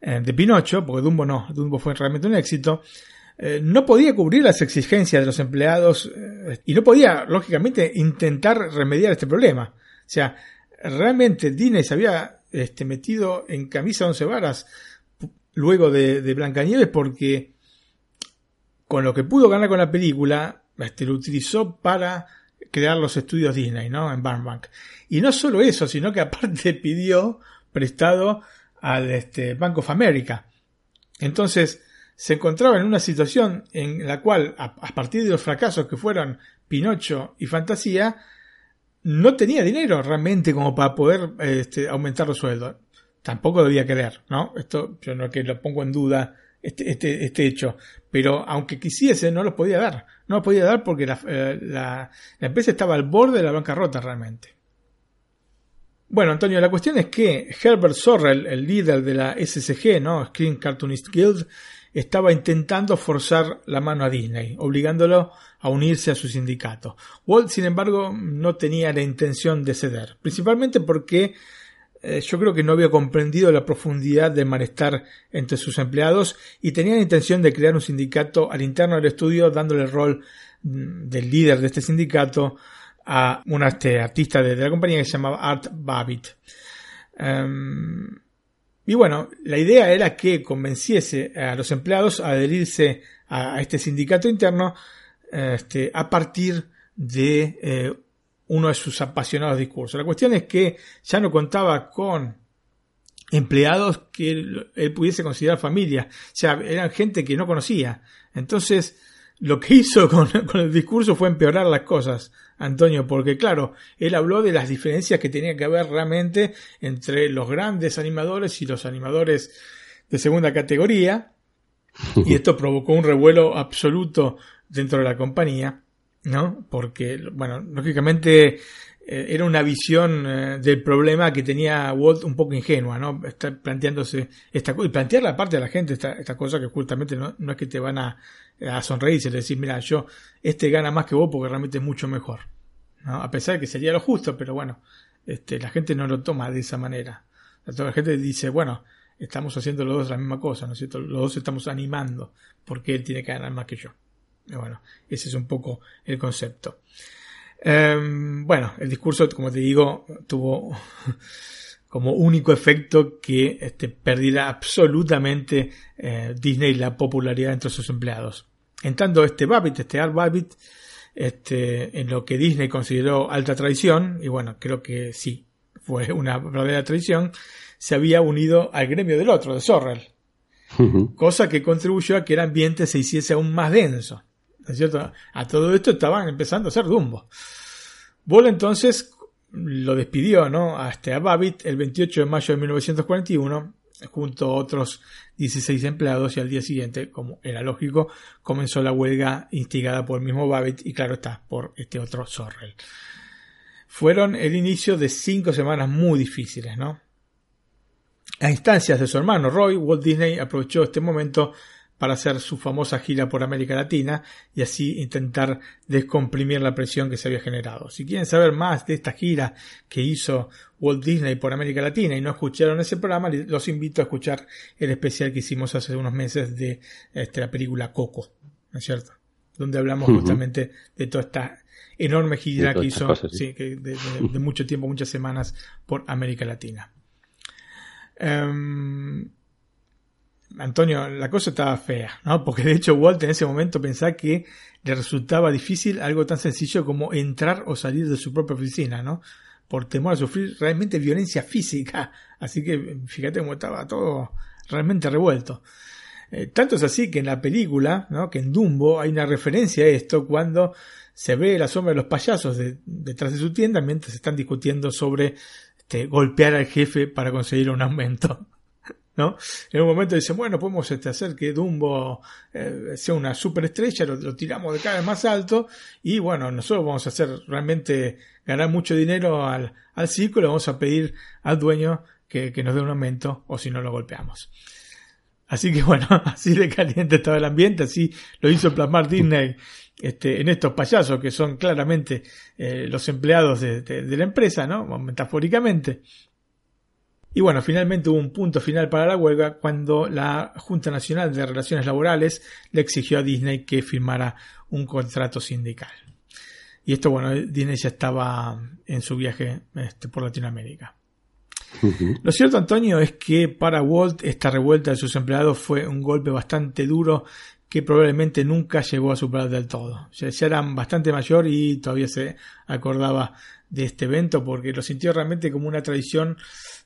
eh, de Pinocho, porque Dumbo no, Dumbo fue realmente un éxito, eh, no podía cubrir las exigencias de los empleados eh, y no podía, lógicamente, intentar remediar este problema. O sea, realmente Disney se había este, metido en camisa once varas luego de, de Blancanieves porque con lo que pudo ganar con la película, este, lo utilizó para crear los estudios Disney, ¿no? En Barnbank. Y no solo eso, sino que aparte pidió prestado al este, Bank of America. Entonces, se encontraba en una situación en la cual, a, partir de los fracasos que fueron Pinocho y Fantasía, no tenía dinero realmente como para poder este, aumentar los sueldos tampoco debía querer, ¿no? Esto yo no que lo pongo en duda este, este, este hecho, pero aunque quisiese no lo podía dar, no lo podía dar porque la, eh, la, empresa estaba al borde de la bancarrota realmente. Bueno, Antonio, la cuestión es que Herbert Sorrell, el líder de la SCG, ¿no? Screen Cartoonist Guild, estaba intentando forzar la mano a Disney, obligándolo a unirse a su sindicato. Walt, sin embargo, no tenía la intención de ceder, principalmente porque eh, yo creo que no había comprendido la profundidad del malestar entre sus empleados y tenía la intención de crear un sindicato al interno del estudio dándole el rol mm, del líder de este sindicato a un este, artista de, la compañía que se llamaba Art Babbitt. Em, y bueno, la idea era que convenciese a los empleados a adherirse a, este sindicato interno este, a partir de eh, uno de sus apasionados discursos. La cuestión es que ya no contaba con empleados que él, pudiese considerar familia, o sea, eran gente que no conocía. Entonces, lo que hizo con, el discurso fue empeorar las cosas, Antonio, porque claro, él habló de las diferencias que tenía que haber realmente entre los grandes animadores y los animadores de segunda categoría, y esto provocó un revuelo absoluto dentro de la compañía. ¿No? Porque, bueno, lógicamente eh, era una visión eh, del problema que tenía Walt un poco ingenua, ¿no? Está planteándose esta y plantearle aparte a la gente esta, esta cosa que justamente no, no es que te van a, a sonreírse y decir, mira, yo, este gana más que vos porque realmente es mucho mejor, ¿no? A pesar de que sería lo justo, pero bueno, este, la gente no lo toma de esa manera. La gente dice, bueno, estamos haciendo los dos la misma cosa, ¿no es cierto? Los dos estamos animando, porque él tiene que ganar más que yo. Bueno, ese es un poco el concepto. Em, bueno, el discurso, como te digo, tuvo como único efecto que este, perdiera absolutamente eh, Disney la popularidad entre sus empleados. Entrando este Babbitt, este Art Babbitt, este, en lo que Disney consideró alta traición, y bueno, creo que sí, fue una verdadera traición, se había unido al gremio del otro, de Sorrell. cosa que contribuyó a que el ambiente se hiciese aún más denso. Es cierto? A todo esto estaban empezando a ser Dumbo. Ball entonces lo despidió ¿no? a, este, a Babbitt el 28 de mayo de 1941 junto a otros 16 empleados y al día siguiente, como era lógico, comenzó la huelga instigada por el mismo Babbitt y claro está, por este otro Sorrell. Fueron el inicio de cinco semanas muy difíciles, ¿no? A instancias de su hermano Roy, Walt Disney aprovechó este momento para hacer su famosa gira por América Latina y así intentar descomprimir la presión que se había generado. Si quieren saber más de esta gira que hizo Walt Disney por América Latina y no escucharon ese programa, los invito a escuchar el especial que hicimos hace unos meses de este, la película Coco, ¿no es cierto? Donde hablamos justamente de toda esta enorme gira que hizo de, mucho tiempo, muchas semanas por América Latina. Em, Antonio, la cosa estaba fea, ¿no? Porque de hecho Walt en ese momento pensaba que le resultaba difícil algo tan sencillo como entrar o salir de su propia oficina, ¿no? Por temor a sufrir realmente violencia física. Así que fíjate cómo estaba todo realmente revuelto. Eh, tanto es así que en la película, ¿no? que en Dumbo hay una referencia a esto cuando se ve la sombra de los payasos detrás de su tienda mientras están discutiendo sobre este, golpear al jefe para conseguir un aumento. ¿No? En un momento dicen, bueno, podemos este, hacer que Dumbo eh, sea una superestrella, lo, tiramos de cada vez más alto y bueno, nosotros vamos a hacer realmente ganar mucho dinero al, al circo le vamos a pedir al dueño que, que nos dé un aumento o si no lo golpeamos. Así que bueno, así de caliente estaba el ambiente, así lo hizo plasmar Disney este, en estos payasos que son claramente eh, los empleados de, de, la empresa, ¿no? Metafóricamente. Y bueno, finalmente hubo un punto final para la huelga cuando la Junta Nacional de Relaciones Laborales le exigió a Disney que firmara un contrato sindical. Y esto, bueno, Disney ya estaba en su viaje este, por Latinoamérica. Lo cierto, Antonio, es que para Walt esta revuelta de sus empleados fue un golpe bastante duro que probablemente nunca llegó a superar del todo. Ya, ya eran bastante mayor y todavía se acordaba de este evento porque lo sintió realmente como una tradición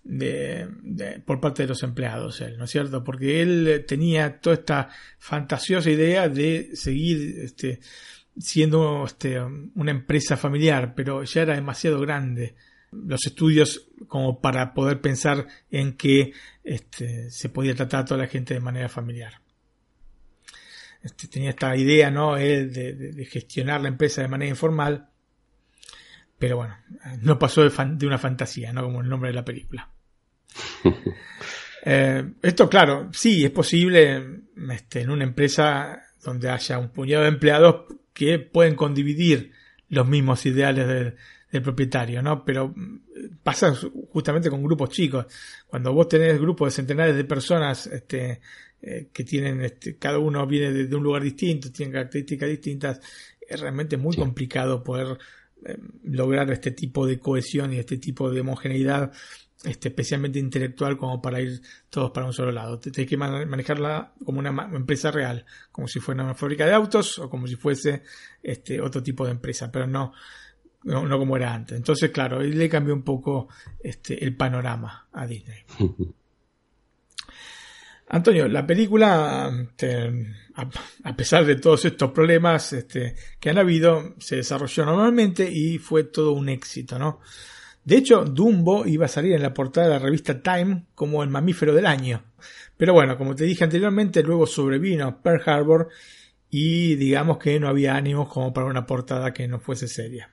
de, por parte de los empleados, él, ¿no es cierto? Porque él tenía toda esta fantasiosa idea de seguir este, siendo este, una empresa familiar, pero ya era demasiado grande los estudios como para poder pensar en que este, se podía tratar a toda la gente de manera familiar. Este, tenía esta idea, ¿no? Él de, gestionar la empresa de manera informal, pero bueno, no pasó de, de una fantasía, ¿no? Como el nombre de la película. Eh, esto, claro, sí, es posible este, en una empresa donde haya un puñado de empleados que pueden condividir los mismos ideales del, propietario, ¿no? Pero mm, pasa justamente con grupos chicos. Cuando vos tenés grupos de centenares de personas este, eh, que tienen, este, cada uno viene de, un lugar distinto, tienen características distintas, es realmente muy complicado poder lograr este tipo de cohesión y este tipo de homogeneidad este, especialmente intelectual como para ir todos para un solo lado. Tienes que manejarla como una empresa real, como si fuera una fábrica de autos o como si fuese este, otro tipo de empresa, pero no, no, como era antes. Entonces, claro, le cambió un poco este, el panorama a Disney. Antonio, la película, este, a, pesar de todos estos problemas este, que han habido, se desarrolló normalmente y fue todo un éxito, ¿no? De hecho, Dumbo iba a salir en la portada de la revista Time como el mamífero del año. Pero bueno, como te dije anteriormente, luego sobrevino Pearl Harbor y digamos que no había ánimos como para una portada que no fuese seria.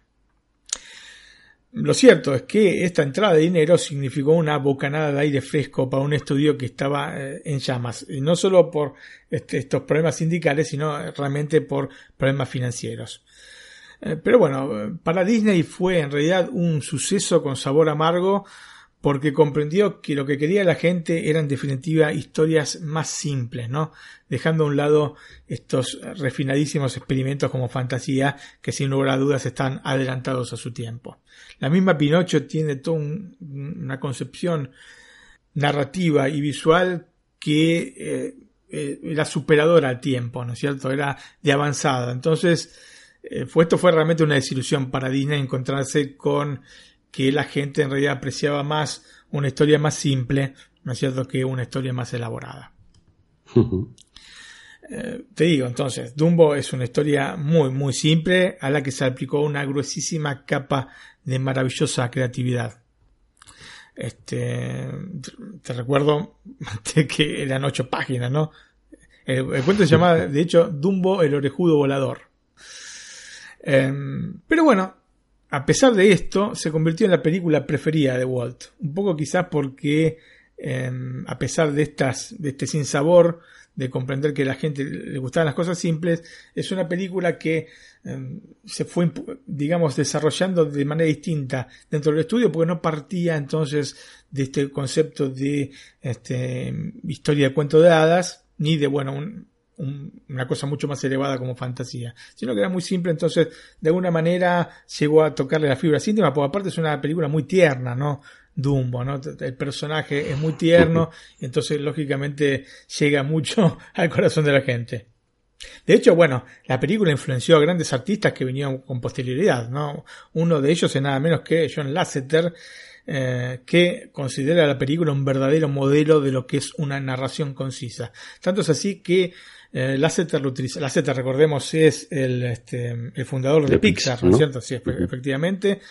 Lo cierto es que esta entrada de dinero significó una bocanada de aire fresco para un estudio que estaba eh, en llamas, y no solo por este, estos problemas sindicales, sino realmente por problemas financieros. Eh, pero bueno, para Disney fue en realidad un suceso con sabor amargo porque comprendió que lo que quería la gente eran en definitiva historias más simples, ¿no? Dejando a un lado estos refinadísimos experimentos como fantasía que sin lugar a dudas están adelantados a su tiempo. La misma Pinocho tiene toda una concepción narrativa y visual que eh, eh, era superadora al tiempo, ¿no es cierto? Era de avanzada. Entonces, eh, fue, esto fue realmente una desilusión para Disney encontrarse con que la gente en realidad apreciaba más una historia más simple, ¿no es cierto?, que una historia más elaborada. Eh, te digo, entonces, Dumbo es una historia muy, muy simple a la que se aplicó una gruesísima capa de maravillosa creatividad. Este, te recuerdo que eran ocho páginas, ¿no? El, cuento se llamaba, de hecho, Dumbo el orejudo volador. Em, pero bueno, a pesar de esto, se convirtió en la película preferida de Walt. Un poco quizás porque, em, a pesar de estas, de este sinsabor, de comprender que a la gente le gustaban las cosas simples, es una película que em, se fue, digamos, desarrollando de manera distinta dentro del estudio, porque no partía entonces de este concepto de este, historia de cuento de hadas, ni de, bueno, una cosa mucho más elevada como fantasía, sino que era muy simple, entonces de alguna manera llegó a tocarle la fibra íntima, porque aparte es una película muy tierna, ¿no? Dumbo, ¿no? El personaje es muy tierno, entonces lógicamente llega mucho al corazón de la gente. De hecho, bueno, la película influenció a grandes artistas que vinieron con posterioridad, ¿no? Uno de ellos es nada menos que John Lasseter, eh, que considera la película un verdadero modelo de lo que es una narración concisa. Tanto es así que eh, Lasseter lo utiliza. Lasseter, recordemos, es el, este, el fundador de, Pixar, ¿no es cierto? Sí, efectivamente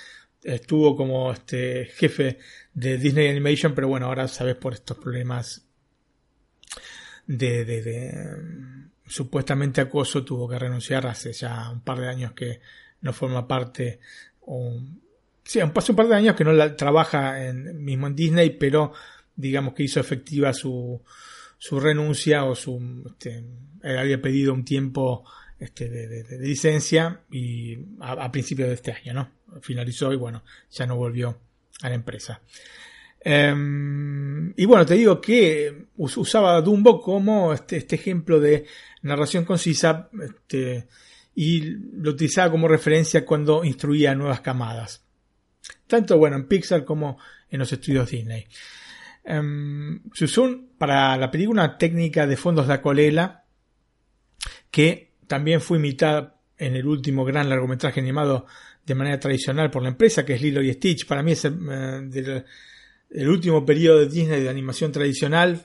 estuvo como este jefe de Disney Animation, pero bueno, ahora sabes por estos problemas de, de, supuestamente acoso tuvo que renunciar hace ya un par de años que no forma parte o sí, pasó un par de años que no la, trabaja en, mismo en Disney, pero digamos que hizo efectiva su, su renuncia o su este, había pedido un tiempo este, de, licencia y a, principios de este año, ¿no? Finalizó y bueno, ya no volvió a la empresa. Em, y bueno, te digo que usaba Dumbo como este, este ejemplo de narración concisa este, y lo utilizaba como referencia cuando instruía nuevas camadas. Tanto bueno en Pixar como en los estudios Disney. Um, se usó para la película una técnica de fondos de acuarela que también fue imitada en el último gran largometraje animado de manera tradicional por la empresa, que es Lilo y Stitch. Para mí es el, el último periodo de Disney de animación tradicional.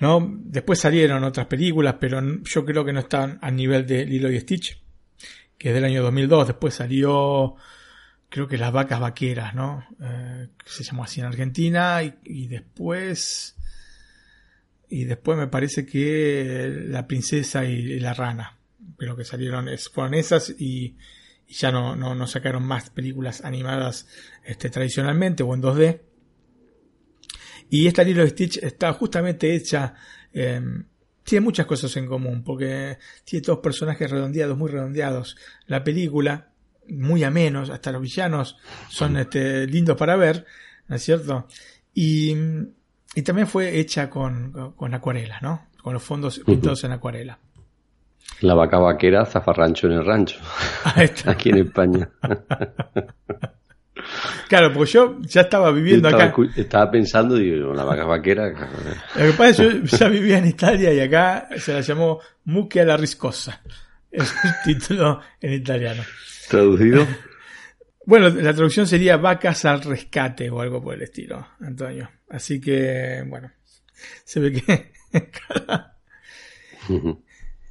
¿no? Después salieron otras películas, pero yo creo que no están al nivel de Lilo y Stitch, que es del año 2002. Después salió, creo que Las Vacas Vaqueras, ¿no? Eh, se llamó así en Argentina. y después y después me parece que La princesa y, la rana. Pero que salieron, fueron esas y, ya no, no, sacaron más películas animadas este, tradicionalmente o en 2D. Y esta Lilo Stitch está justamente hecha. Em, tiene muchas cosas en común, porque tiene todos personajes redondeados, muy redondeados. La película, muy amenos, hasta los villanos son este, lindos para ver, ¿no es cierto? Y y también fue hecha con, con, acuarela, ¿no? Con los fondos pintados en acuarela. La vaca vaquera, zafarrancho en el rancho. Aquí en España. Claro, porque yo ya estaba viviendo acá. Estaba pensando, digo, la vaca vaquera. Lo que pasa es que yo ya vivía en Italia y acá se la llamó Mucchia la Riscosa. Es el título en italiano. ¿Traducido? Bueno, la traducción sería vacas al rescate o algo por el estilo, Antonio. Así que, bueno, se ve que en cada,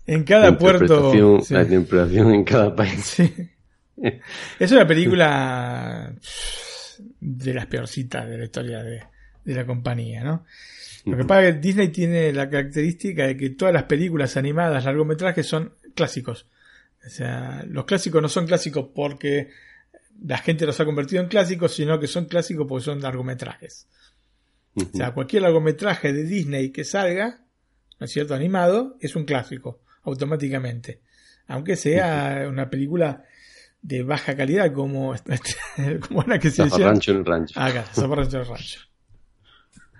en cada puerto... La interpretación en cada país. Es una película de las peorcitas de la historia de, la compañía, ¿no? Lo que pasa es que Disney tiene la característica de que todas las películas animadas, largometrajes, son clásicos. O sea, los clásicos no son clásicos porque la gente los ha convertido en clásicos, sino que son clásicos porque son largometrajes. O sea, cualquier largometraje de Disney que salga, ¿no es cierto?, animado, es un clásico, automáticamente. Aunque sea una película de baja calidad como, como la que se llama. Rancho en el rancho. Ah, claro, Rancho en el rancho.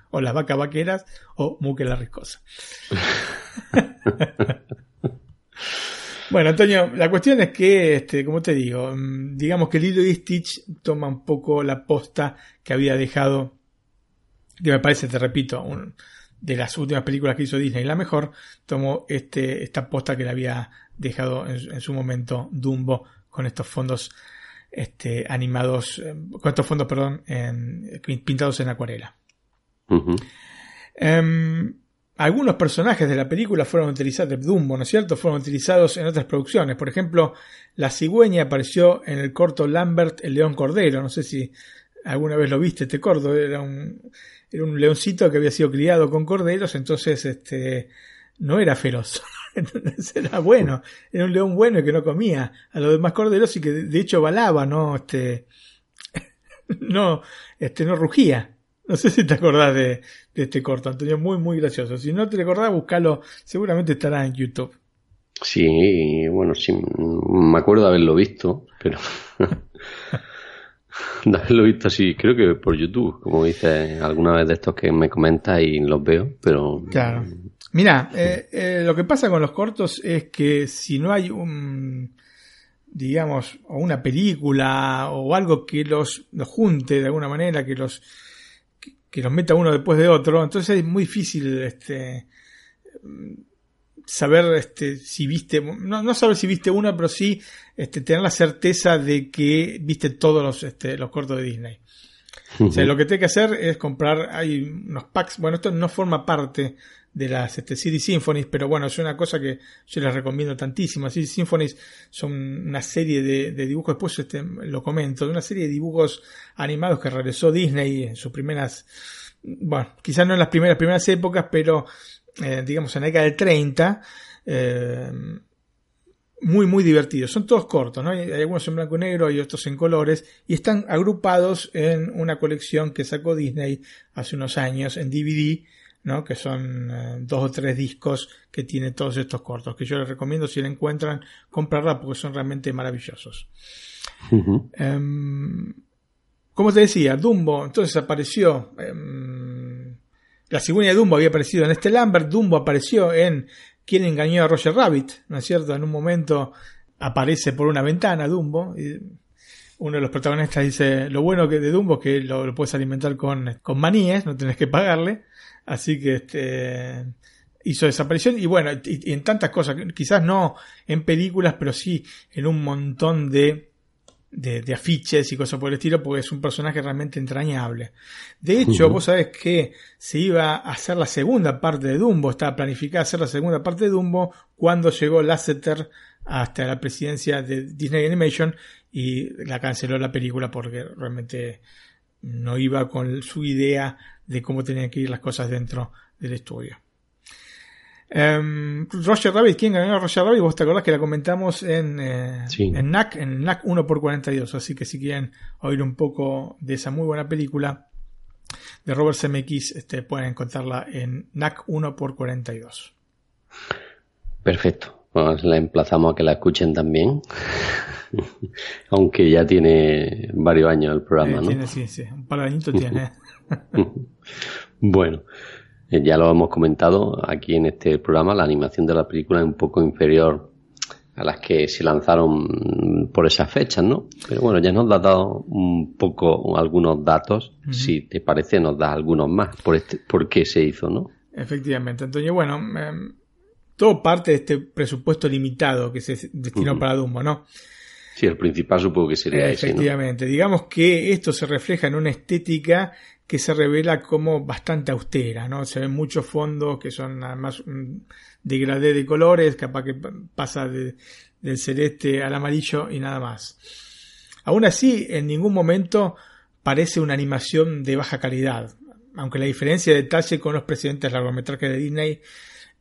O las vacas vaqueras o Muque la riscosa. Bueno, Antonio, la cuestión es que, este, como te digo, mm, digamos que Lilo y Stitch toma un poco la posta que había dejado, que me parece, te repito, de las últimas películas que hizo Disney, la mejor, tomó este, esta posta que le había dejado en, su momento Dumbo con estos fondos este, animados, eh, con estos fondos, perdón, en, pintados en acuarela. Algunos personajes de la película fueron utilizados, de Dumbo, ¿no es cierto? Fueron utilizados en otras producciones. Por ejemplo, la cigüeña apareció en el corto Lambert, el león cordero. No sé si alguna vez lo viste, este corto. Era un, era un leoncito que había sido criado con corderos, entonces este, no era feroz. era bueno. Era un león bueno y que no comía a los demás corderos y que de hecho balaba, ¿no? Este, no, este, no rugía. No sé si te acordás de, este corto, Antonio. Muy, muy gracioso. Si no te acordás, búscalo. Seguramente estará en YouTube. Sí, bueno, sí. Me acuerdo de haberlo visto, pero. de haberlo visto así, creo que por YouTube, como dices alguna vez de estos que me comentas y los veo, pero. Claro. Mira, eh, eh, lo que pasa con los cortos es que si no hay un digamos, o una película o algo que los, los junte de alguna manera, que los que los meta uno después de otro, entonces es muy difícil este saber este si viste no, no saber si viste uno pero sí este tener la certeza de que viste todos los este, los cortos de Disney. O sea lo que tiene que hacer es comprar hay unos packs bueno esto no forma parte de las este, CD Symphonies, pero bueno, es una cosa que yo les recomiendo tantísimo. CD Symphonies son una serie de, dibujos, después este, lo comento, de una serie de dibujos animados que realizó Disney en sus primeras, bueno, quizás no en las primeras, primeras épocas, pero eh, digamos en la década del 30, eh, muy, muy divertidos. Son todos cortos, ¿no? Hay algunos en blanco y negro, hay otros en colores, y están agrupados en una colección que sacó Disney hace unos años en DVD, ¿no? que son eh, dos o tres discos que tiene todos estos cortos, que yo les recomiendo si la encuentran comprarla porque son realmente maravillosos. Em, como te decía, Dumbo entonces apareció, em, la cigüeña de Dumbo había aparecido en este Lambert, Dumbo apareció en Quien engañó a Roger Rabbit, ¿no es cierto? En un momento aparece por una ventana Dumbo. Y, uno de los protagonistas dice, lo bueno que de Dumbo es que lo, lo puedes alimentar con, con maníes, no tenés que pagarle. Así que este hizo desaparición y bueno, y, en tantas cosas, quizás no en películas, pero sí en un montón de, de, afiches y cosas por el estilo, porque es un personaje realmente entrañable. De hecho, vos sabés que se iba a hacer la segunda parte de Dumbo, estaba planificada hacer la segunda parte de Dumbo cuando llegó Lasseter hasta la presidencia de Disney Animation y la canceló la película porque realmente no iba con su idea de cómo tenían que ir las cosas dentro del estudio. Um, Roger Rabbit, ¿quién ganó a Roger Rabbit? Vos te acordás que la comentamos en, eh, en NAC, en NAC 1x42, así que si quieren oír un poco de esa muy buena película de Robert Zemeckis, este, pueden encontrarla en NAC 1x42. Perfecto. Pues la emplazamos a que la escuchen también. Aunque ya tiene varios años el programa, ¿no? Tiene, sí, sí, un par de añitos tiene. bueno, eh, ya lo hemos comentado aquí en este programa, la animación de la película es un poco inferior a las que se lanzaron por esas fechas, ¿no? Pero bueno, ya nos has dado un poco algunos datos. Si te parece, nos das algunos más por, este, por qué se hizo, ¿no? Efectivamente, Antonio. Bueno, em, todo parte de este presupuesto limitado que se destinó para Dumbo, ¿no? Sí, el principal supongo que sería Efectivamente. Digamos que esto se refleja en una estética que se revela como bastante austera, ¿no? Se ven muchos fondos que son además un degradé de colores, capaz que pasa del celeste al amarillo y nada más. Aún así, en ningún momento parece una animación de baja calidad, aunque la diferencia de detalle con los precedentes largometrajes de Disney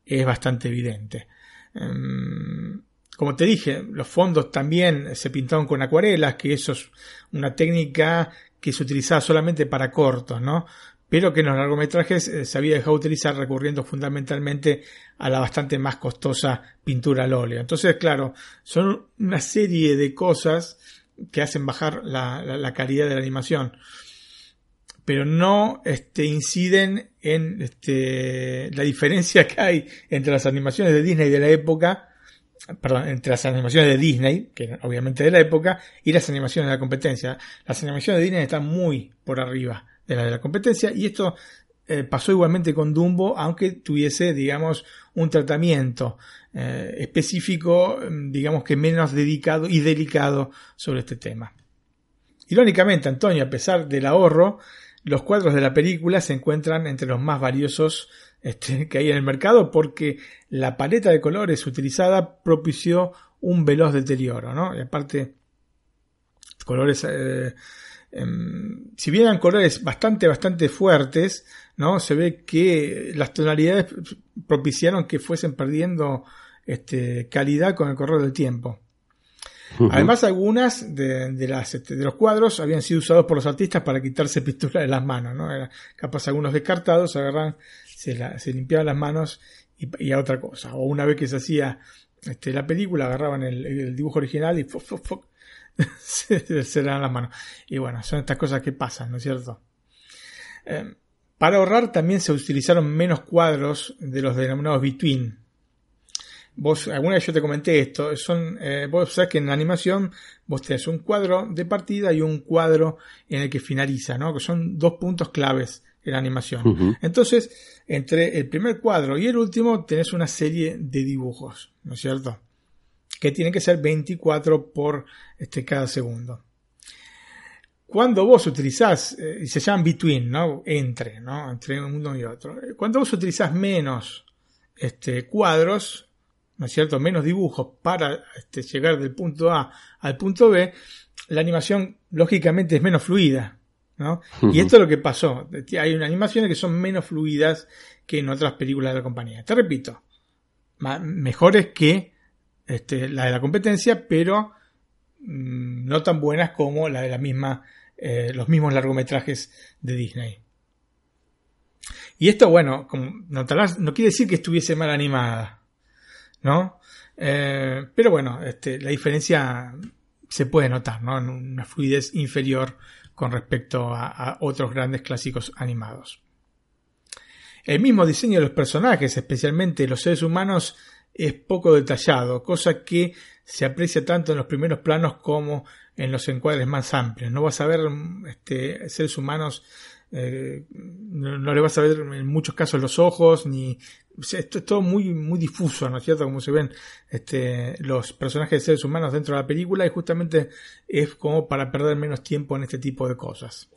es bastante evidente. Em, como te dije, los fondos también se pintaron con acuarelas, que eso es una técnica que se utilizaba solamente para cortos, ¿no? Pero que en los largometrajes eh, se había dejado utilizar recurriendo fundamentalmente a la bastante más costosa pintura al óleo. Entonces, claro, son una serie de cosas que hacen bajar la calidad de la animación pero no este, inciden en este, la diferencia que hay entre las animaciones de Disney de la época, perdón, entre las animaciones de Disney, que obviamente de la época, y las animaciones de la competencia. Las animaciones de Disney están muy por arriba de las de la competencia, y esto eh, pasó igualmente con Dumbo, aunque tuviese, digamos, un tratamiento eh, específico, digamos que menos dedicado y delicado sobre este tema. Irónicamente, Antonio, a pesar del ahorro, los cuadros de la película se encuentran entre los más valiosos este, que hay en el mercado porque la paleta de colores utilizada propició un veloz deterioro, ¿no? Y aparte, colores, eh, em, si bien eran colores bastante, bastante fuertes, ¿no? Se ve que las tonalidades propiciaron que fuesen perdiendo este, calidad con el correr del tiempo. Además, algunas de, las, este, de los cuadros habían sido usados por los artistas para quitarse pintura de las manos, ¿no? Capaz algunos descartados, agarran, se, se limpiaban las manos y, a otra cosa. O una vez que se hacía este, la película, agarraban el, dibujo original y se, se dan las manos. Y bueno, son estas cosas que pasan, ¿no es cierto? Eh, para ahorrar también se utilizaron menos cuadros de los denominados between, Vos, alguna vez yo te comenté esto, son, eh, vos sabés que en la animación vos tenés un cuadro de partida y un cuadro en el que finaliza, ¿no? Que son dos puntos claves en la animación. Entonces, entre el primer cuadro y el último tenés una serie de dibujos, ¿no es cierto? Que tienen que ser 24 por este, cada segundo. Cuando vos utilizás, eh, y se llaman between, ¿no? Entre, ¿no? Entre uno y otro. Cuando vos utilizás menos este, cuadros, ¿no es cierto?, menos dibujos para este, llegar del punto A al punto B, la animación lógicamente es menos fluida. ¿no? Y esto es lo que pasó. Hay unas animaciones que son menos fluidas que en otras películas de la compañía. Te repito, mejores que este, la de la competencia, pero mm, no tan buenas como la de la misma, eh, los mismos largometrajes de Disney. Y esto, bueno, notarás, no quiere decir que estuviese mal animada. ¿No? Eh, pero bueno, este, la diferencia se puede notar, ¿no? En una fluidez inferior con respecto a, otros grandes clásicos animados. El mismo diseño de los personajes, especialmente los seres humanos, es poco detallado, cosa que se aprecia tanto en los primeros planos como en los encuadres más amplios. No vas a ver este, seres humanos, eh, no, le vas a ver en muchos casos los ojos, ni esto es todo muy, muy difuso, ¿no es cierto? Como se ven este, los personajes de seres humanos dentro de la película y justamente es como para perder menos tiempo en este tipo de cosas.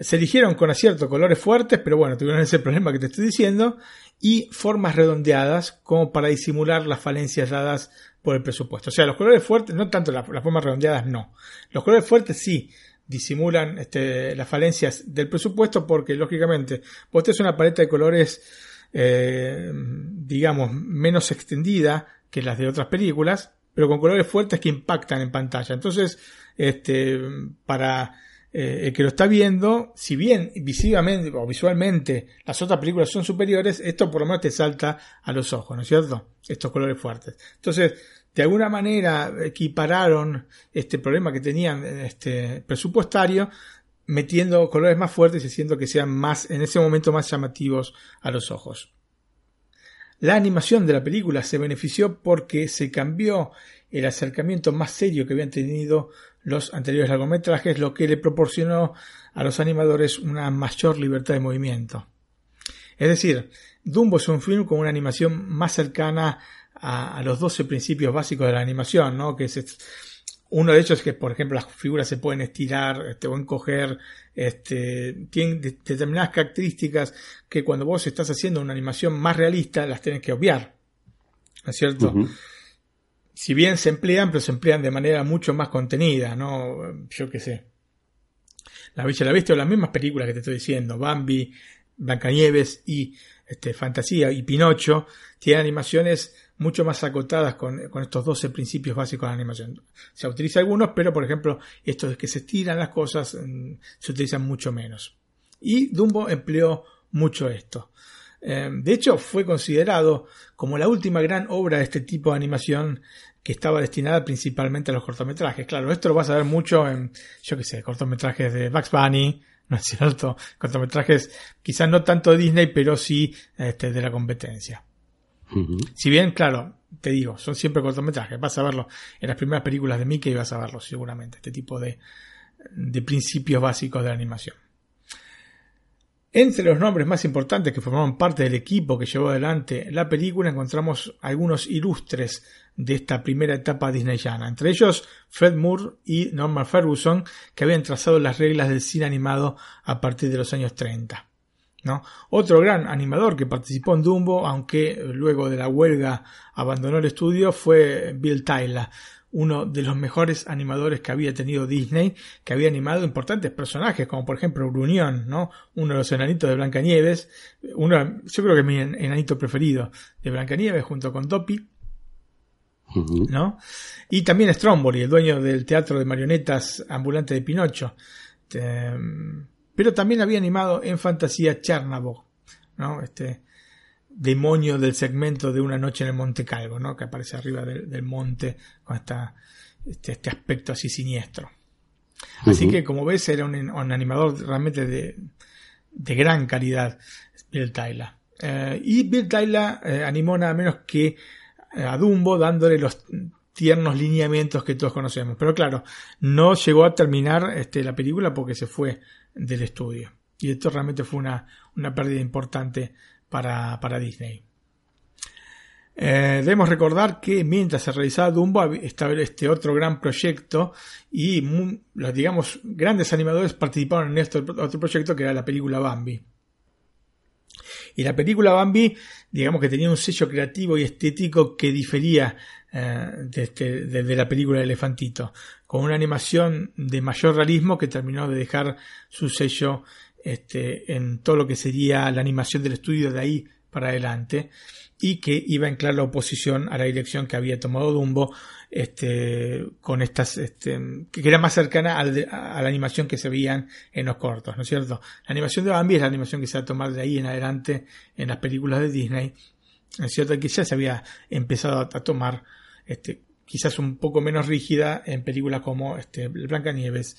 Se eligieron con acierto colores fuertes, pero bueno, tuvieron ese problema que te estoy diciendo, y formas redondeadas como para disimular las falencias dadas por el presupuesto. O sea, los colores fuertes, no tanto las, formas redondeadas, no. Los colores fuertes sí, disimulan este, las falencias del presupuesto porque lógicamente vos tenés una paleta de colores eh, digamos, menos extendida que las de otras películas, pero con colores fuertes que impactan en pantalla. Entonces, este, para eh, el que lo está viendo, si bien visivamente o visualmente las otras películas son superiores, esto por lo menos te salta a los ojos, ¿no es cierto? Estos colores fuertes. Entonces, de alguna manera equipararon este problema que tenían este presupuestario metiendo colores más fuertes y haciendo que sean más, en ese momento, más llamativos a los ojos. La animación de la película se benefició porque se cambió el acercamiento más serio que habían tenido los anteriores largometrajes, lo que le proporcionó a los animadores una mayor libertad de movimiento. Es decir, Dumbo es un film con una animación más cercana a, los 12 principios básicos de la animación, ¿no? que es uno de ellos es que, por ejemplo, las figuras se pueden estirar este, o encoger, este, tienen determinadas características que cuando vos estás haciendo una animación más realista las tenés que obviar. ¿No es cierto? Si bien se emplean, pero se emplean de manera mucho más contenida, ¿no? Yo qué sé. La Bella y la Bestia o las mismas películas que te estoy diciendo, Bambi, Blancanieves y este, Fantasía y Pinocho, tienen animaciones mucho más acotadas con, estos 12 principios básicos de la animación. Se utiliza algunos, pero por ejemplo, estos de que se estiran las cosas mm, se utilizan mucho menos. Y Dumbo empleó mucho esto. Em, de hecho, fue considerado como la última gran obra de este tipo de animación que estaba destinada principalmente a los cortometrajes. Claro, esto lo vas a ver mucho en, yo qué sé, cortometrajes de Bugs Bunny, ¿no es cierto? Cortometrajes quizás no tanto de Disney, pero sí este, de la competencia. Si bien, claro, te digo, son siempre cortometrajes, vas a verlo en las primeras películas de Mickey vas a verlo seguramente, este tipo de, de principios básicos de la animación. Entre los nombres más importantes que formaron parte del equipo que llevó adelante la película encontramos algunos ilustres de esta primera etapa disneyana, entre ellos Fred Moore y Norman Ferguson, que habían trazado las reglas del cine animado a partir de los años 30. ¿No? Otro gran animador que participó en Dumbo, aunque luego de la huelga abandonó el estudio, fue Bill Tyler, uno de los mejores animadores que había tenido Disney, que había animado importantes personajes, como por ejemplo Gruñón, ¿no? Uno de los enanitos de Blancanieves, uno, yo creo que es mi enanito preferido de Blancanieves, junto con Topi, ¿no? Y también Stromboli, el dueño del teatro de marionetas ambulante de Pinocho. Em, pero también había animado en fantasía Chernabog, ¿no? Este demonio del segmento de Una noche en el Monte Calvo, ¿no? Que aparece arriba del, monte con esta, este, este, aspecto así siniestro. Así que, como ves, era un, animador realmente de, de, gran calidad, Bill Tyler. Eh, y Bill Tyler eh, animó nada menos que eh, a Dumbo dándole los tiernos lineamientos que todos conocemos. Pero claro, no llegó a terminar este, la película porque se fue del estudio. Y esto realmente fue una, una pérdida importante para, para Disney. Eh, debemos recordar que mientras se realizaba Dumbo estaba este otro gran proyecto y los digamos grandes animadores participaron en este otro proyecto que era la película Bambi. Y la película Bambi, digamos que tenía un sello creativo y estético que difería eh, de, este, de, la película Elefantito, con una animación de mayor realismo que terminó de dejar su sello este, en todo lo que sería la animación del estudio de ahí para adelante y que iba en clara oposición a la dirección que había tomado Dumbo este, con estas, este, que era más cercana a, la animación que se veían en los cortos, ¿no es cierto? La animación de Bambi es la animación que se va a tomar de ahí en adelante en las películas de Disney, ¿no es cierto? Que ya se había empezado a, tomar, quizás un poco menos rígida en películas como este, Blancanieves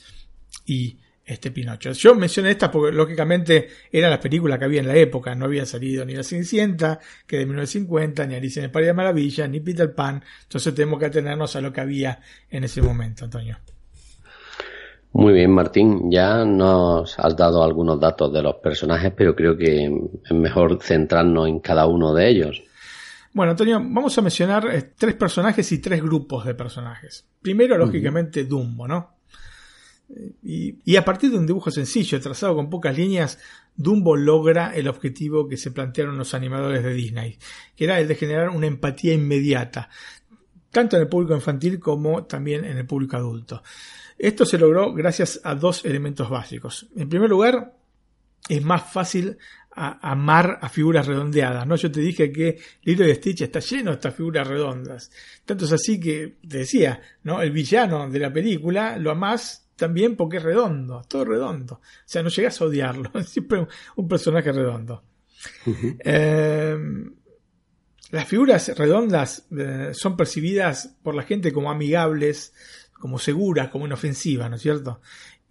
y este Pinocho. Yo mencioné esta porque lógicamente era la película que había en la época, no había salido ni La Cenicienta, que de 1950, ni Alicia en el País de Maravilla, ni Peter Pan, entonces tenemos que atenernos a lo que había en ese momento, Antonio. Muy bien, Martín, ya nos has dado algunos datos de los personajes, pero creo que es mejor centrarnos en cada uno de ellos. Bueno, Antonio, vamos a mencionar eh, tres personajes y tres grupos de personajes. Primero, lógicamente, Dumbo, ¿no? Y, a partir de un dibujo sencillo, trazado con pocas líneas, Dumbo logra el objetivo que se plantearon los animadores de Disney, que era el de generar una empatía inmediata, tanto en el público infantil como también en el público adulto. Esto se logró gracias a dos elementos básicos. En primer lugar, es más fácil amar a figuras redondeadas, ¿no? Yo te dije que Lilo y Stitch está lleno de estas figuras redondas. Tanto es así que, te decía, ¿no? El villano de la película lo amás también porque es redondo, todo redondo. O sea, no llegas a odiarlo, es siempre un personaje redondo. Eh, las figuras redondas eh, son percibidas por la gente como amigables, como seguras, como inofensivas, ¿no es cierto?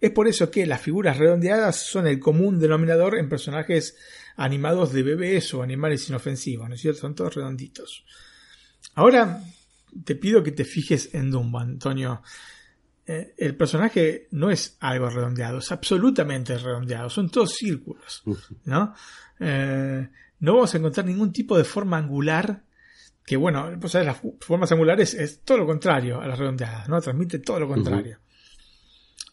Es por eso que las figuras redondeadas son el común denominador en personajes animados de bebés o animales inofensivos, ¿no es cierto? Son todos redonditos. Ahora te pido que te fijes en Dumbo, Antonio. Eh, el personaje no es algo redondeado, es absolutamente redondeado, son todos círculos, ¿no? Eh, no vamos a encontrar ningún tipo de forma angular, que bueno, pues las formas angulares es todo lo contrario a las redondeadas, ¿no? Transmite todo lo contrario.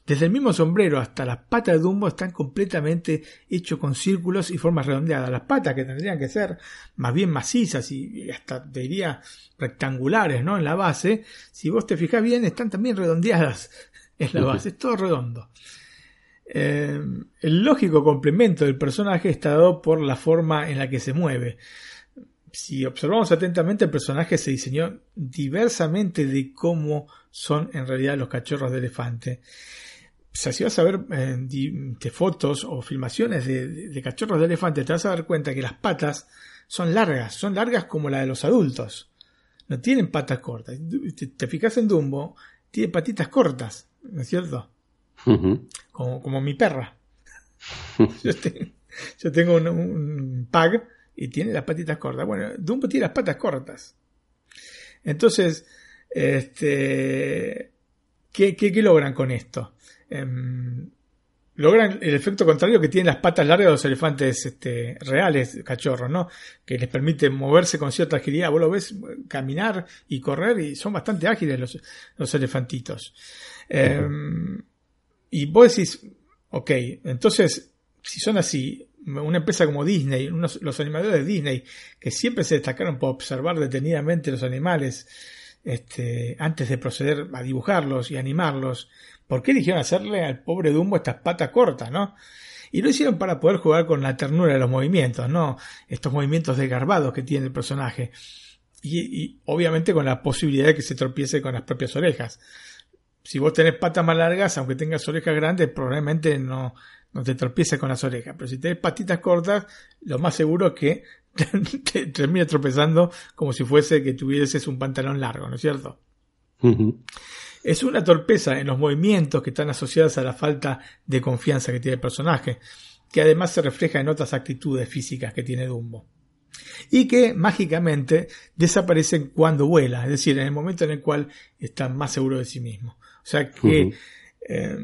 Desde el mismo sombrero hasta las patas de Dumbo están completamente hechos con círculos y formas redondeadas. Las patas que tendrían que ser más bien macizas y hasta diría rectangulares, ¿no? En la base, si vos te fijas bien, están también redondeadas en la base. Es todo redondo. Eh, el lógico complemento del personaje está dado por la forma en la que se mueve. Si observamos atentamente, el personaje se diseñó diversamente de cómo son en realidad los cachorros de elefante sea, si vas a ver eh, fotos o filmaciones de, cachorros de elefante, te vas a dar cuenta que las patas son largas, son largas como la de los adultos. No tienen patas cortas. Te, te fijas en Dumbo, tiene patitas cortas, ¿no es cierto? como, como, mi perra. yo, tengo un, un, pug y tiene las patitas cortas. Bueno, Dumbo tiene las patas cortas. Entonces, este, ¿qué, qué, qué logran con esto? Em, logran el efecto contrario que tienen las patas largas de los elefantes este, reales, cachorros, ¿no? Que les permite moverse con cierta agilidad. Vos lo ves caminar y correr y son bastante ágiles los, elefantitos. Em, y vos decís, ok, entonces si son así, una empresa como Disney, los animadores de Disney, que siempre se destacaron por observar detenidamente los animales este, antes de proceder a dibujarlos y animarlos, ¿por qué eligieron hacerle al pobre Dumbo estas patas cortas, no? Y lo hicieron para poder jugar con la ternura de los movimientos, ¿no? Estos movimientos desgarbados que tiene el personaje. Y, obviamente con la posibilidad de que se tropiece con las propias orejas. Si vos tenés patas más largas, aunque tengas orejas grandes, probablemente no, te tropieces con las orejas. Pero si tenés patitas cortas, lo más seguro es que te termine tropezando como si fuese que tuvieses un pantalón largo, ¿no es cierto? Es una torpeza en los movimientos que están asociados a la falta de confianza que tiene el personaje, que además se refleja en otras actitudes físicas que tiene Dumbo. Y que mágicamente desaparecen cuando vuela, es decir, en el momento en el cual está más seguro de sí mismo. O sea que eh,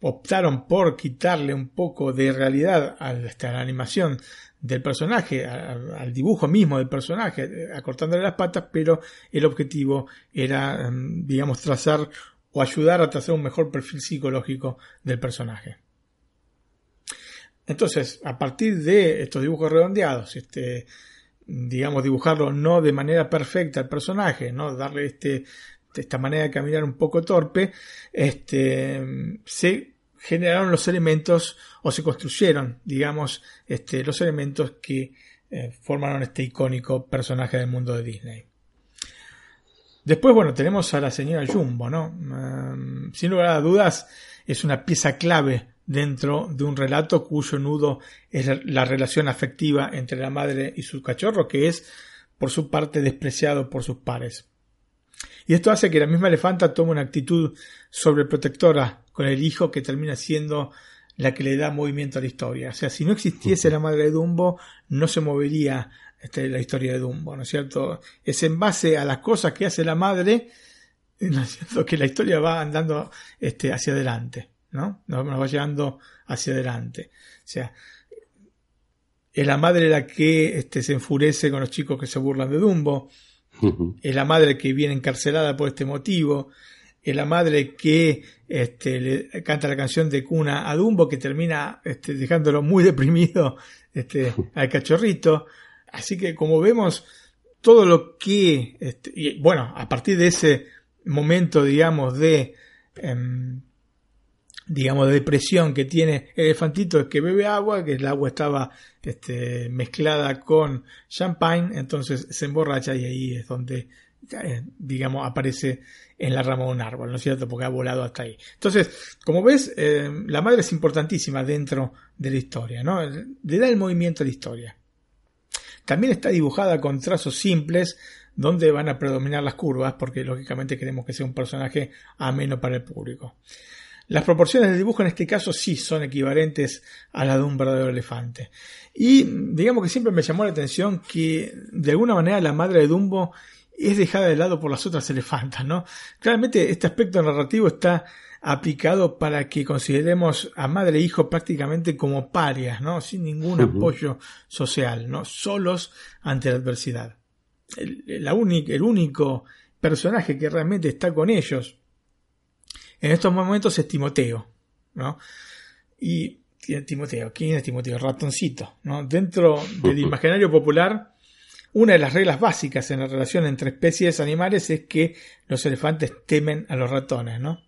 optaron por quitarle un poco de realidad a la animación del personaje, al dibujo mismo del personaje, acortándole las patas, pero el objetivo era, em, digamos, trazar o ayudar a trazar un mejor perfil psicológico del personaje. Entonces, a partir de estos dibujos redondeados, este, digamos, dibujarlo no de manera perfecta al personaje, ¿no? darle este, esta manera de caminar un poco torpe, este, se generaron los elementos o se construyeron, digamos, este, los elementos que eh, formaron este icónico personaje del mundo de Disney. Después, bueno, tenemos a la señora Jumbo, ¿no? Mm, sin lugar a dudas, es una pieza clave dentro de un relato cuyo nudo es la relación afectiva entre la madre y su cachorro, que es, por su parte, despreciado por sus pares. Y esto hace que la misma elefanta tome una actitud sobreprotectora con el hijo que termina siendo la que le da movimiento a la historia. O sea, si no existiese la madre de Dumbo, no se movería este, la historia de Dumbo, ¿no es cierto? Es en base a las cosas que hace la madre, ¿no es cierto? Que la historia va andando este, hacia adelante, ¿no? Nos, va llevando hacia adelante. O sea, es la madre la que este, se enfurece con los chicos que se burlan de Dumbo, es la madre que viene encarcelada por este motivo, es la madre que este, le canta la canción de cuna a Dumbo que termina este, dejándolo muy deprimido este, al cachorrito. Así que como vemos, todo lo que, este, y, bueno, a partir de ese momento, digamos, de, em, digamos, de depresión que tiene el elefantito es que bebe agua, que el agua estaba este, mezclada con champagne, entonces se emborracha y ahí es donde, eh, digamos, aparece en la rama de un árbol, ¿no es cierto? Porque ha volado hasta ahí. Entonces, como ves, eh, la madre es importantísima dentro de la historia, ¿no? Le da el movimiento a la historia. También está dibujada con trazos simples donde van a predominar las curvas, porque lógicamente queremos que sea un personaje ameno para el público. Las proporciones del dibujo en este caso sí son equivalentes a la de un verdadero elefante. Y digamos que siempre me llamó la atención que de alguna manera la madre de Dumbo es dejada de lado por las otras elefantas, ¿no? Claramente este aspecto narrativo está aplicado para que consideremos a madre e hijo prácticamente como parias, ¿no? Sin ningún apoyo social, ¿no? Solos ante la adversidad. El, el único personaje que realmente está con ellos en estos momentos es Timoteo, ¿no? Y Timoteo, ¿quién es Timoteo? Ratoncito, ¿no? Dentro del imaginario popular, una de las reglas básicas en la relación entre especies animales es que los elefantes temen a los ratones, ¿no?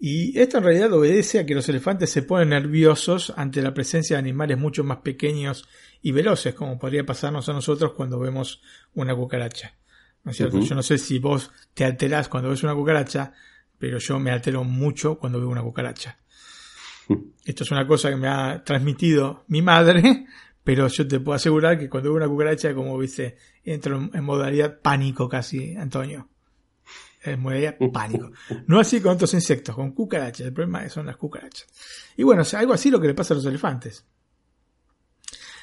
Y esto en realidad obedece a que los elefantes se ponen nerviosos ante la presencia de animales mucho más pequeños y veloces, como podría pasarnos a nosotros cuando vemos una cucaracha. ¿No es cierto? Yo no sé si vos te alterás cuando ves una cucaracha, pero yo me altero mucho cuando veo una cucaracha. Esto es una cosa que me ha transmitido mi madre, pero yo te puedo asegurar que cuando veo una cucaracha, como viste, entro en modalidad pánico casi, Antonio. En modalidad pánico. No así con otros insectos, con cucarachas. El problema son las cucarachas. Y bueno, algo así lo que le pasa a los elefantes.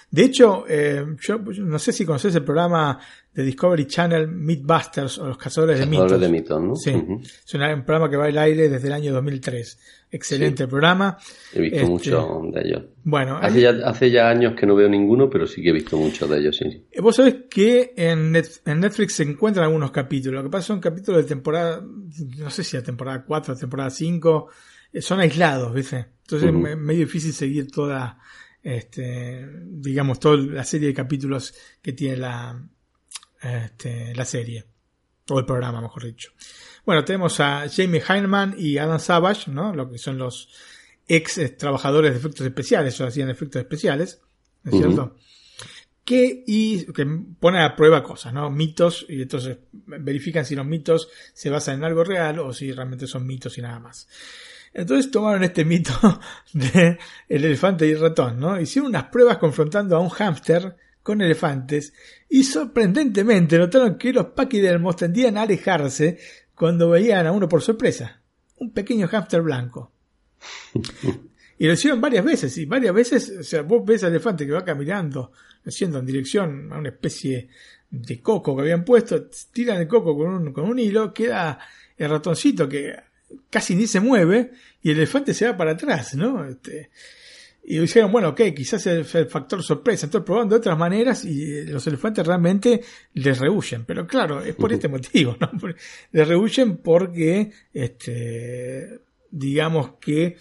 De hecho, eh, yo no sé si conoces el programa de Discovery Channel Mythbusters o Los Cazadores de Mitos. de mitos ¿no? Sí, es un, programa que va al aire desde el año 2003. Excelente programa. He visto este, mucho de ellos. Bueno, hace, ya, hace ya años que no veo ninguno, pero sí que he visto muchos de ellos, sí. Eh, vos sabés que en, Netflix se encuentran algunos capítulos. Lo que pasa son capítulos de temporada, no sé si la temporada 4 o temporada 5, eh, son aislados, ¿viste? Entonces es medio difícil seguir toda, este, digamos, toda la serie de capítulos que tiene la, este, la serie. O el programa, mejor dicho. Bueno, tenemos a Jamie Heineman y Adam Savage, ¿no? Lo que son los ex trabajadores de efectos especiales, o hacían efectos especiales, ¿no es cierto? Que, y, que ponen a prueba cosas, ¿no? Mitos, y entonces verifican si los mitos se basan en algo real o si realmente son mitos y nada más. Entonces tomaron este mito de el elefante y el ratón, ¿no? Hicieron unas pruebas confrontando a un hámster con elefantes y sorprendentemente notaron que los paquidermos tendían a alejarse cuando veían a uno por sorpresa, un pequeño hámster blanco. Y lo hicieron varias veces, y varias veces, o sea, vos ves al elefante que va caminando, haciendo en dirección a una especie de coco que habían puesto, tiran el coco con un, con un hilo, queda el ratoncito que casi ni se mueve, y el elefante se va para atrás, ¿no? Este, y dijeron, bueno, ok, quizás es el factor sorpresa. Entonces probando de otras maneras y los elefantes realmente les rehuyen. Pero claro, es por este motivo, ¿no? Les rehuyen porque, este, digamos que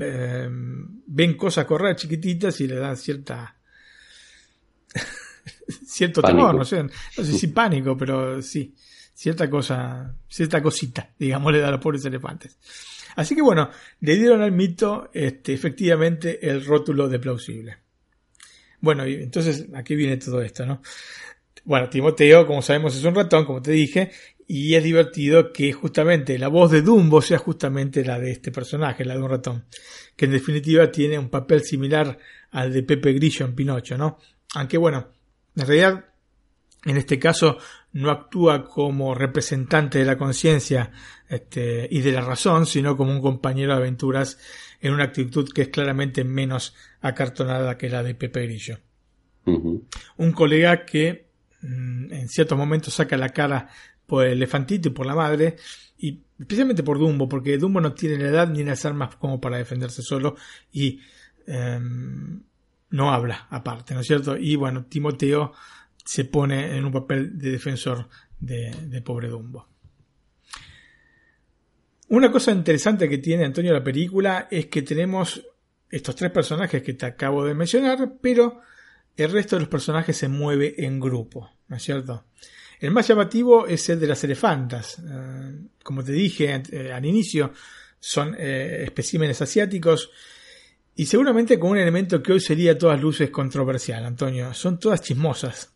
eh, ven cosas correr chiquititas y le dan cierta cierto temor, no sé, no sé si pánico, pero sí, cierta cosa, cierta cosita, digamos, le da a los pobres elefantes. Así que bueno, le dieron al mito este, efectivamente el rótulo de plausible. Bueno, y entonces aquí viene todo esto, ¿no? Bueno, Timoteo, como sabemos, es un ratón, como te dije, y es divertido que justamente la voz de Dumbo sea justamente la de este personaje, la de un ratón, que en definitiva tiene un papel similar al de Pepe Grillo en Pinocho, ¿no? Aunque bueno, en realidad en este caso no actúa como representante de la conciencia este, y de la razón, sino como un compañero de aventuras en una actitud que es claramente menos acartonada que la de Pepe Grillo. Un colega que mm, en ciertos momentos saca la cara por el elefantito y por la madre, y especialmente por Dumbo, porque Dumbo no tiene la edad ni las armas como para defenderse solo y em, no habla aparte, ¿no es cierto? Y bueno, Timoteo se pone en un papel de defensor de, pobre Dumbo. Una cosa interesante que tiene Antonio la película es que tenemos estos tres personajes que te acabo de mencionar, pero el resto de los personajes se mueve en grupo, ¿no es cierto? El más llamativo es el de las elefantas. Eh, como te dije eh, al inicio, son eh, especímenes asiáticos y seguramente con un elemento que hoy sería a todas luces controversial, Antonio. Son todas chismosas.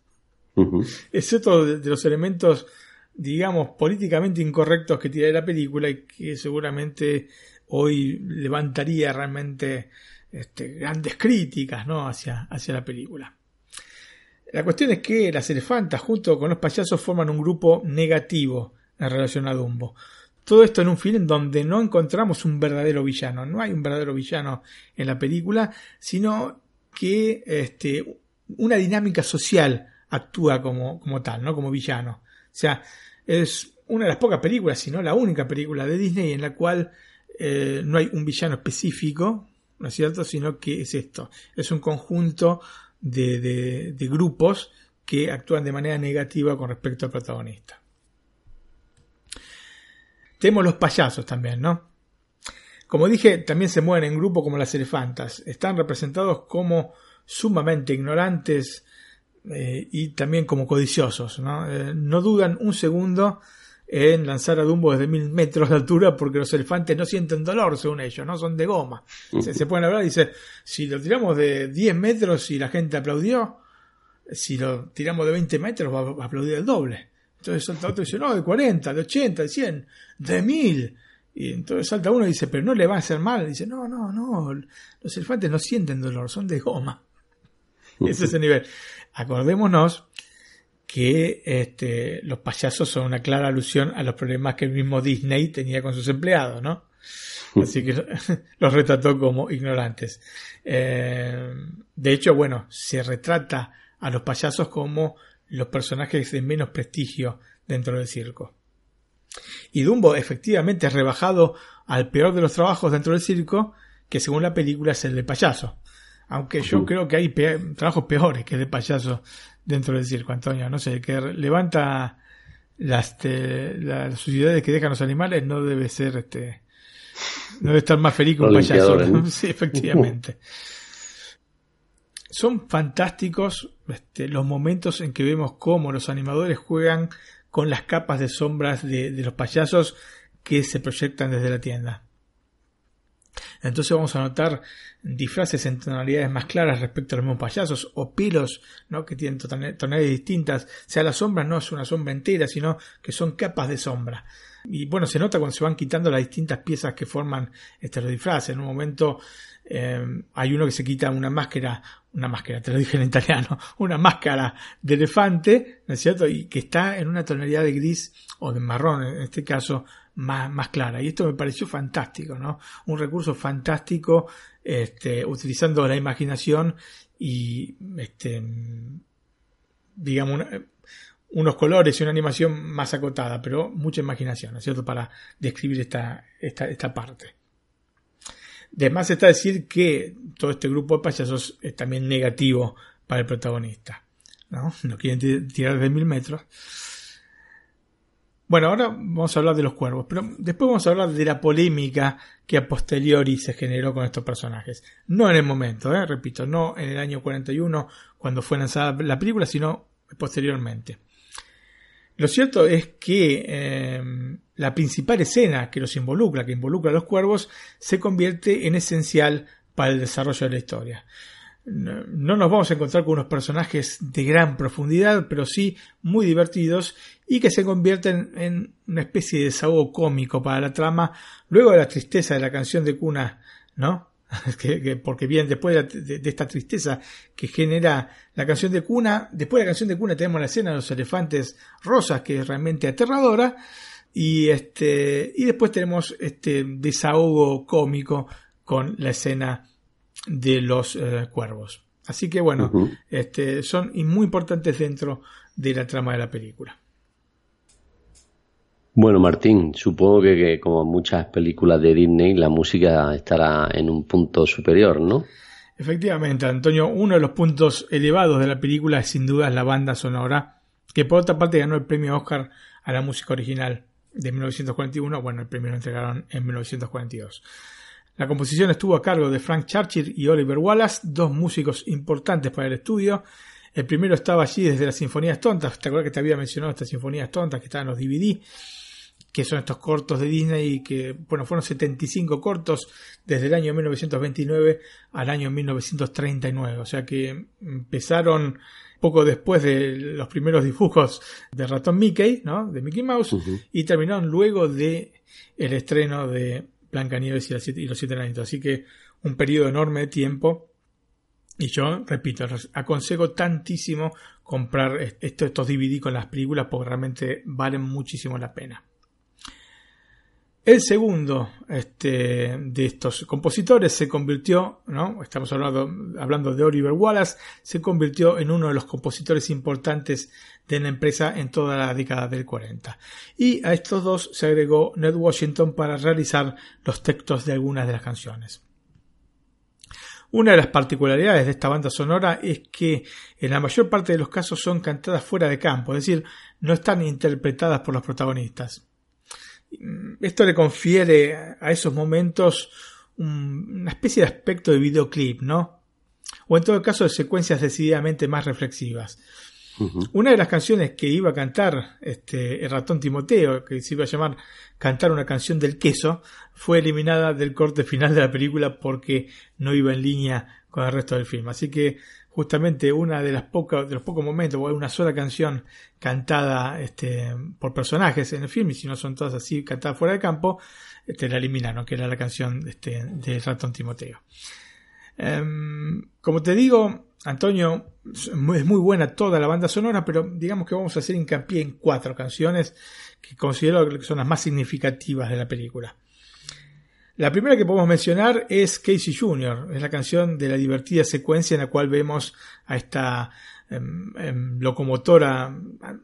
Excepto de, los elementos, digamos, políticamente incorrectos que tiene la película y que seguramente hoy levantaría realmente este, grandes críticas ¿no? hacia, hacia la película. La cuestión es que las elefantas junto con los payasos forman un grupo negativo en relación a Dumbo. Todo esto en un film donde no encontramos un verdadero villano, no hay un verdadero villano en la película, sino que este, una dinámica social actúa como, como tal, ¿no? Como villano. O sea, es una de las pocas películas, si no la única película de Disney en la cual eh, no hay un villano específico, ¿no es cierto? Sino que es esto, es un conjunto de, de, de grupos que actúan de manera negativa con respecto al protagonista. Tenemos los payasos también, ¿no? Como dije, también se mueven en grupo como las elefantas. Están representados como sumamente ignorantes, eh, y también como codiciosos. ¿no? Eh, no dudan un segundo en lanzar a Dumbo desde mil metros de altura porque los elefantes no sienten dolor según ellos, no son de goma. Se, pueden hablar y dice, si lo tiramos de 10 metros y la gente aplaudió, si lo tiramos de 20 metros va, a aplaudir el doble. Entonces salta otro y dice, no, de 40, de 80, de 100, de 1000. Y entonces salta uno y dice, pero no le va a hacer mal. Y dice, no, no, no, los elefantes no sienten dolor, son de goma. Ese es el nivel. Acordémonos que este, los payasos son una clara alusión a los problemas que el mismo Disney tenía con sus empleados, ¿no? Así que los retrató como ignorantes. Eh, de hecho, bueno, se retrata a los payasos como los personajes de menos prestigio dentro del circo. Y Dumbo efectivamente es rebajado al peor de los trabajos dentro del circo, que según la película es el de payaso. Aunque yo creo que hay trabajos peores que de payaso dentro del circo, Antonio. No sé, que levanta las, las suciedades que dejan los animales no debe ser este No debe estar más feliz que un payaso. sí, efectivamente. Son fantásticos este, los momentos en que vemos cómo los animadores juegan con las capas de sombras de, los payasos que se proyectan desde la tienda. Entonces vamos a notar disfraces en tonalidades más claras respecto a los mismos payasos o pilos ¿no? que tienen tonalidades distintas. O sea, la sombra no es una sombra entera, sino que son capas de sombra. Y bueno, se nota cuando se van quitando las distintas piezas que forman este, los disfraces. En un momento eh, hay uno que se quita una máscara, una máscara, te lo dije en italiano, una máscara de elefante, ¿no es cierto? Y que está en una tonalidad de gris o de marrón, en este caso, más, más clara. Y esto me pareció fantástico, ¿no? Un recurso fantástico, este, utilizando la imaginación y, este, digamos, unos colores y una animación más acotada, pero mucha imaginación, ¿no es para describir esta, esta, esta parte. Además está decir que todo este grupo de payasos es también negativo para el protagonista. ¿no? No quieren tirar de mil metros. Bueno, ahora vamos a hablar de los cuervos, pero después vamos a hablar de la polémica que a posteriori se generó con estos personajes. No en el momento, ¿eh? repito, no en el año 41 cuando fue lanzada la película, sino posteriormente. Lo cierto es que eh, la principal escena que los involucra, que involucra a los cuervos, se convierte en esencial para el desarrollo de la historia. No nos vamos a encontrar con unos personajes de gran profundidad, pero sí muy divertidos y que se convierten en una especie de desahogo cómico para la trama, luego de la tristeza de la canción de cuna, ¿no? porque bien, después de, esta tristeza que genera la canción de cuna, después de la canción de cuna tenemos la escena de los elefantes rosas, que es realmente aterradora, y este, y después tenemos este desahogo cómico con la escena de los eh, cuervos. Así que bueno, este, son muy importantes dentro de la trama de la película. Bueno, Martín, supongo que, como muchas películas de Disney, la música estará en un punto superior, ¿no? Efectivamente, Antonio, uno de los puntos elevados de la película es sin duda la banda sonora, que por otra parte ganó el premio Oscar a la música original de 1941, bueno, el premio lo entregaron en 1942. La composición estuvo a cargo de Frank Churchill y Oliver Wallace, dos músicos importantes para el estudio. El primero estaba allí desde las Sinfonías Tontas, ¿te acuerdas que te había mencionado estas Sinfonías Tontas que estaban en los DVD? Que son estos cortos de Disney que, bueno, fueron 75 cortos desde el año 1929 al año 1939, o sea que empezaron poco después de los primeros dibujos de ratón Mickey, ¿no? De Mickey Mouse, y terminaron luego de el estreno de Blancanieves y, y los siete años Así que un periodo enorme de tiempo. Y yo, repito, aconsejo tantísimo comprar estos, estos DVD con las películas porque realmente valen muchísimo la pena. El segundo este, de estos compositores se convirtió, ¿no? estamos hablando, hablando de Oliver Wallace, se convirtió en uno de los compositores importantes de la empresa en toda la década del 40. Y a estos dos se agregó Ned Washington para realizar los textos de algunas de las canciones. Una de las particularidades de esta banda sonora es que en la mayor parte de los casos son cantadas fuera de campo, es decir, no están interpretadas por los protagonistas. Esto le confiere a esos momentos una especie de aspecto de videoclip, ¿no? O en todo caso de secuencias decididamente más reflexivas. Una de las canciones que iba a cantar este, el ratón Timoteo, que se iba a llamar Cantar una canción del queso, fue eliminada del corte final de la película porque no iba en línea con el resto del film. Así que justamente una de las pocas de los pocos momentos o hay una sola canción cantada este, por personajes en el film y si no son todas así cantadas fuera de campo este, la eliminaron que era la canción este, de ratón Timoteo. Em, como te digo Antonio es muy buena toda la banda sonora pero digamos que vamos a hacer hincapié en cuatro canciones que considero que son las más significativas de la película la primera que podemos mencionar es Casey Jr., es la canción de la divertida secuencia en la cual vemos a esta em, em, locomotora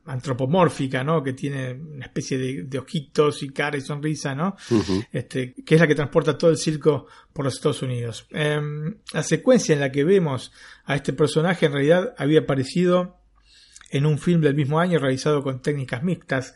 antropomórfica, ¿no? Que tiene una especie de, ojitos y cara y sonrisa, ¿no? este, que es la que transporta todo el circo por los Estados Unidos. Em, la secuencia en la que vemos a este personaje en realidad había aparecido en un film del mismo año realizado con técnicas mixtas.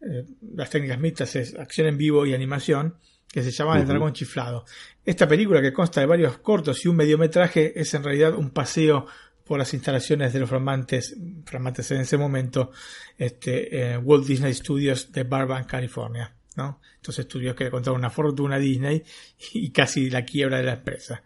Eh, las técnicas mixtas es acción en vivo y animación que se llama El Dragón Chiflado. Esta película, que consta de varios cortos y un mediometraje, es en realidad un paseo por las instalaciones de los flamantes, flamantes en ese momento, este, eh, Walt Disney Studios de Burbank, California. ¿no? Estos estudios que le contaron una fortuna a Disney y casi la quiebra de la empresa.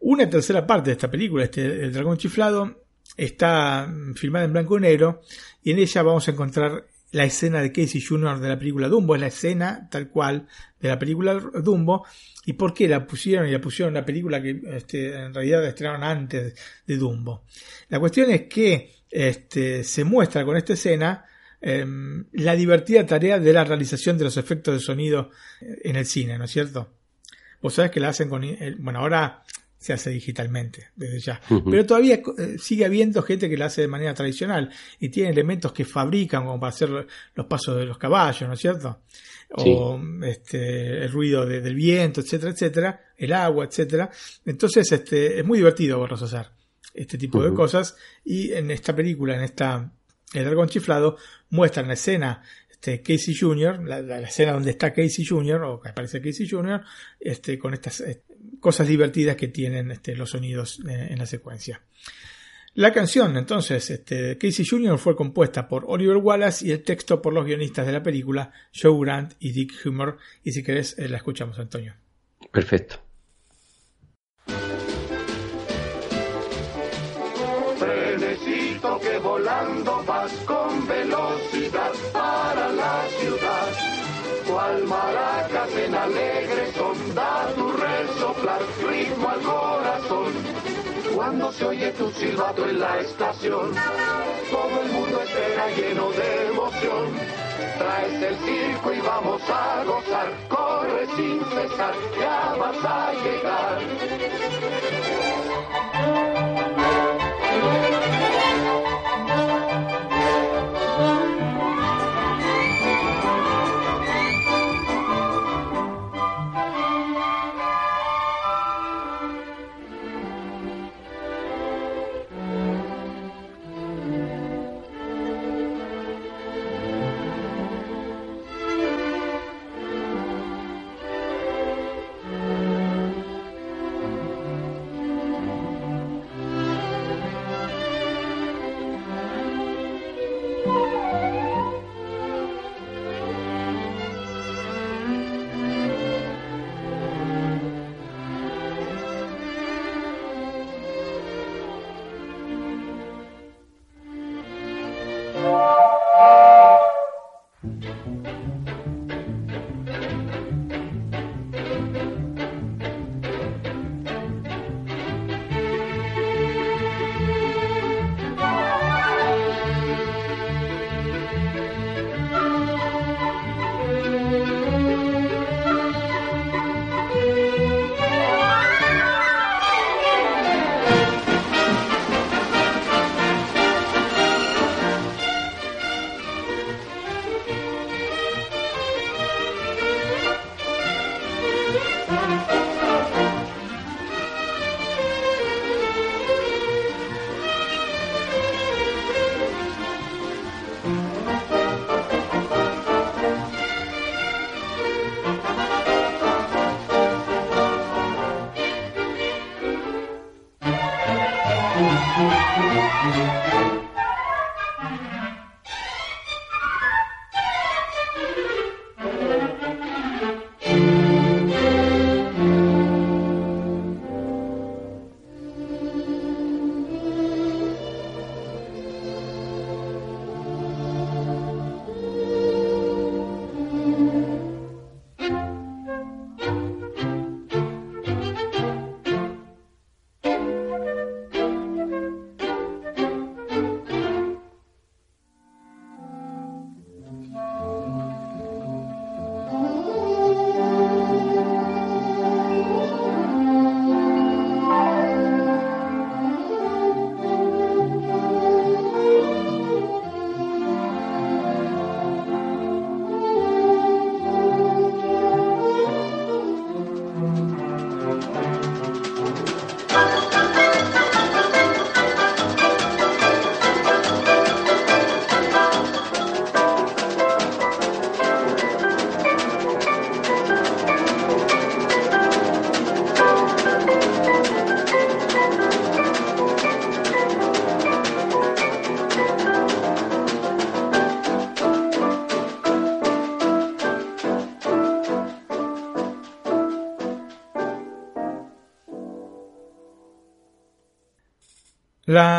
Una tercera parte de esta película, este, El Dragón Chiflado, está filmada en blanco y negro y en ella vamos a encontrar la escena de Casey Jr. de la película Dumbo, es la escena tal cual de la película Dumbo. ¿Y por qué la pusieron y la pusieron la película que este, en realidad estrenaron antes de Dumbo? La cuestión es que este, se muestra con esta escena em, la divertida tarea de la realización de los efectos de sonido en el cine, ¿no es cierto? Vos sabés que la hacen con... Bueno, ahora se hace digitalmente desde ya. Pero todavía eh, sigue habiendo gente que lo hace de manera tradicional y tiene elementos que fabrican como para hacer los pasos de los caballos, ¿no es cierto? O este, el ruido del viento, etcétera, etcétera, el agua, etcétera. Entonces, este, es muy divertido verlos hacer este tipo de cosas y en esta película, en esta El dragón chiflado, muestran la escena este, Casey Jr., la, escena donde está Casey Jr., o que aparece Casey Jr., este, con estas cosas divertidas que tienen este, los sonidos eh, en la secuencia. La canción, entonces, este, Casey Jr. fue compuesta por Oliver Wallace y el texto por los guionistas de la película, Joe Grant y Dick Humor. Y si querés, eh, la escuchamos, Antonio. Perfecto. que volando vas con velocidad para la ciudad. Cual maracas en ritmo al corazón. Cuando se oye tu silbato en la estación, todo el mundo espera lleno de emoción. Traes el circo y vamos a gozar, corre sin cesar, ya vas a llegar.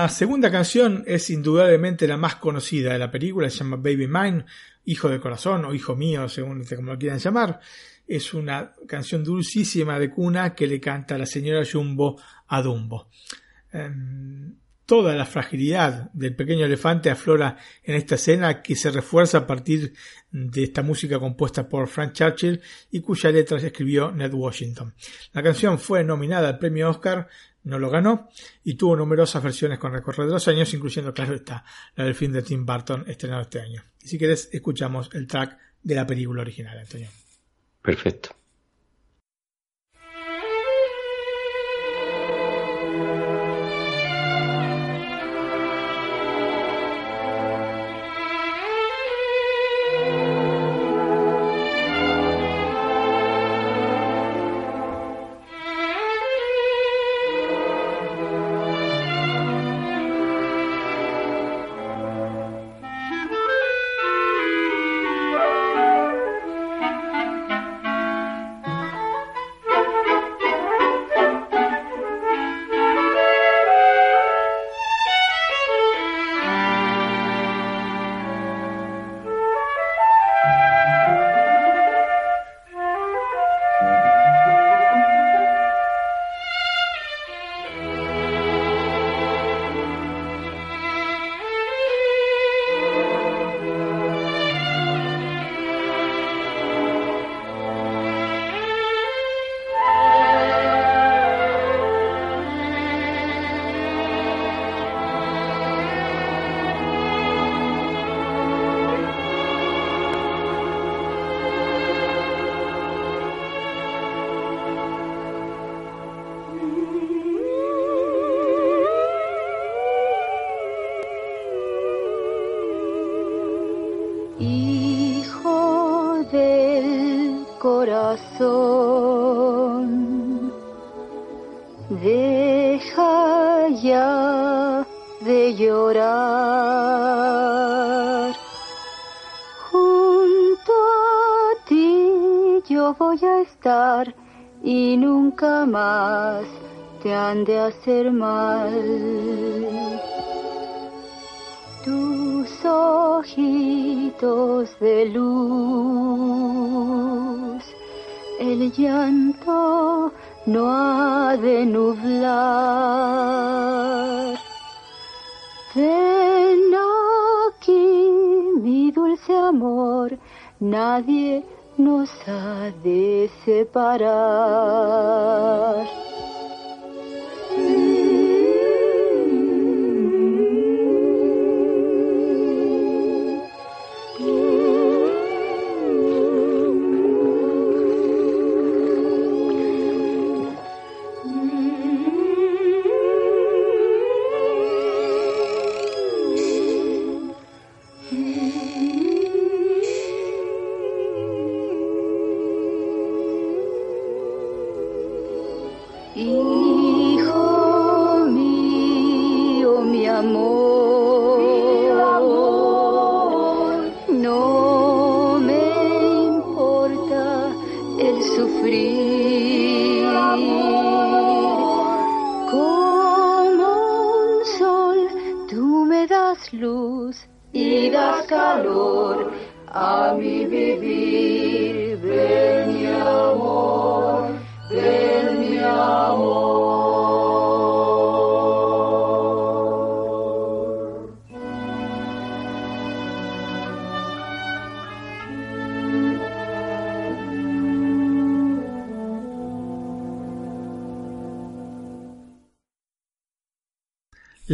La segunda canción es indudablemente la más conocida de la película, se llama Baby Mine, Hijo de Corazón o Hijo Mío, según como lo quieran llamar. Es una canción dulcísima de cuna que le canta la señora Jumbo a Dumbo. Em, toda la fragilidad del pequeño elefante aflora en esta escena que se refuerza a partir de esta música compuesta por Frank Churchill y cuya letra escribió Ned Washington. La canción fue nominada al premio Oscar no lo ganó y tuvo numerosas versiones con recorrer de los años, incluyendo, claro está, la del film de Tim Burton estrenado este año. Y si querés, escuchamos el track de la película original, Antonio. Perfecto. De hacer mal. Tus ojitos de luz, el llanto no ha de nublar. Ven aquí, mi dulce amor, nadie nos ha de separar.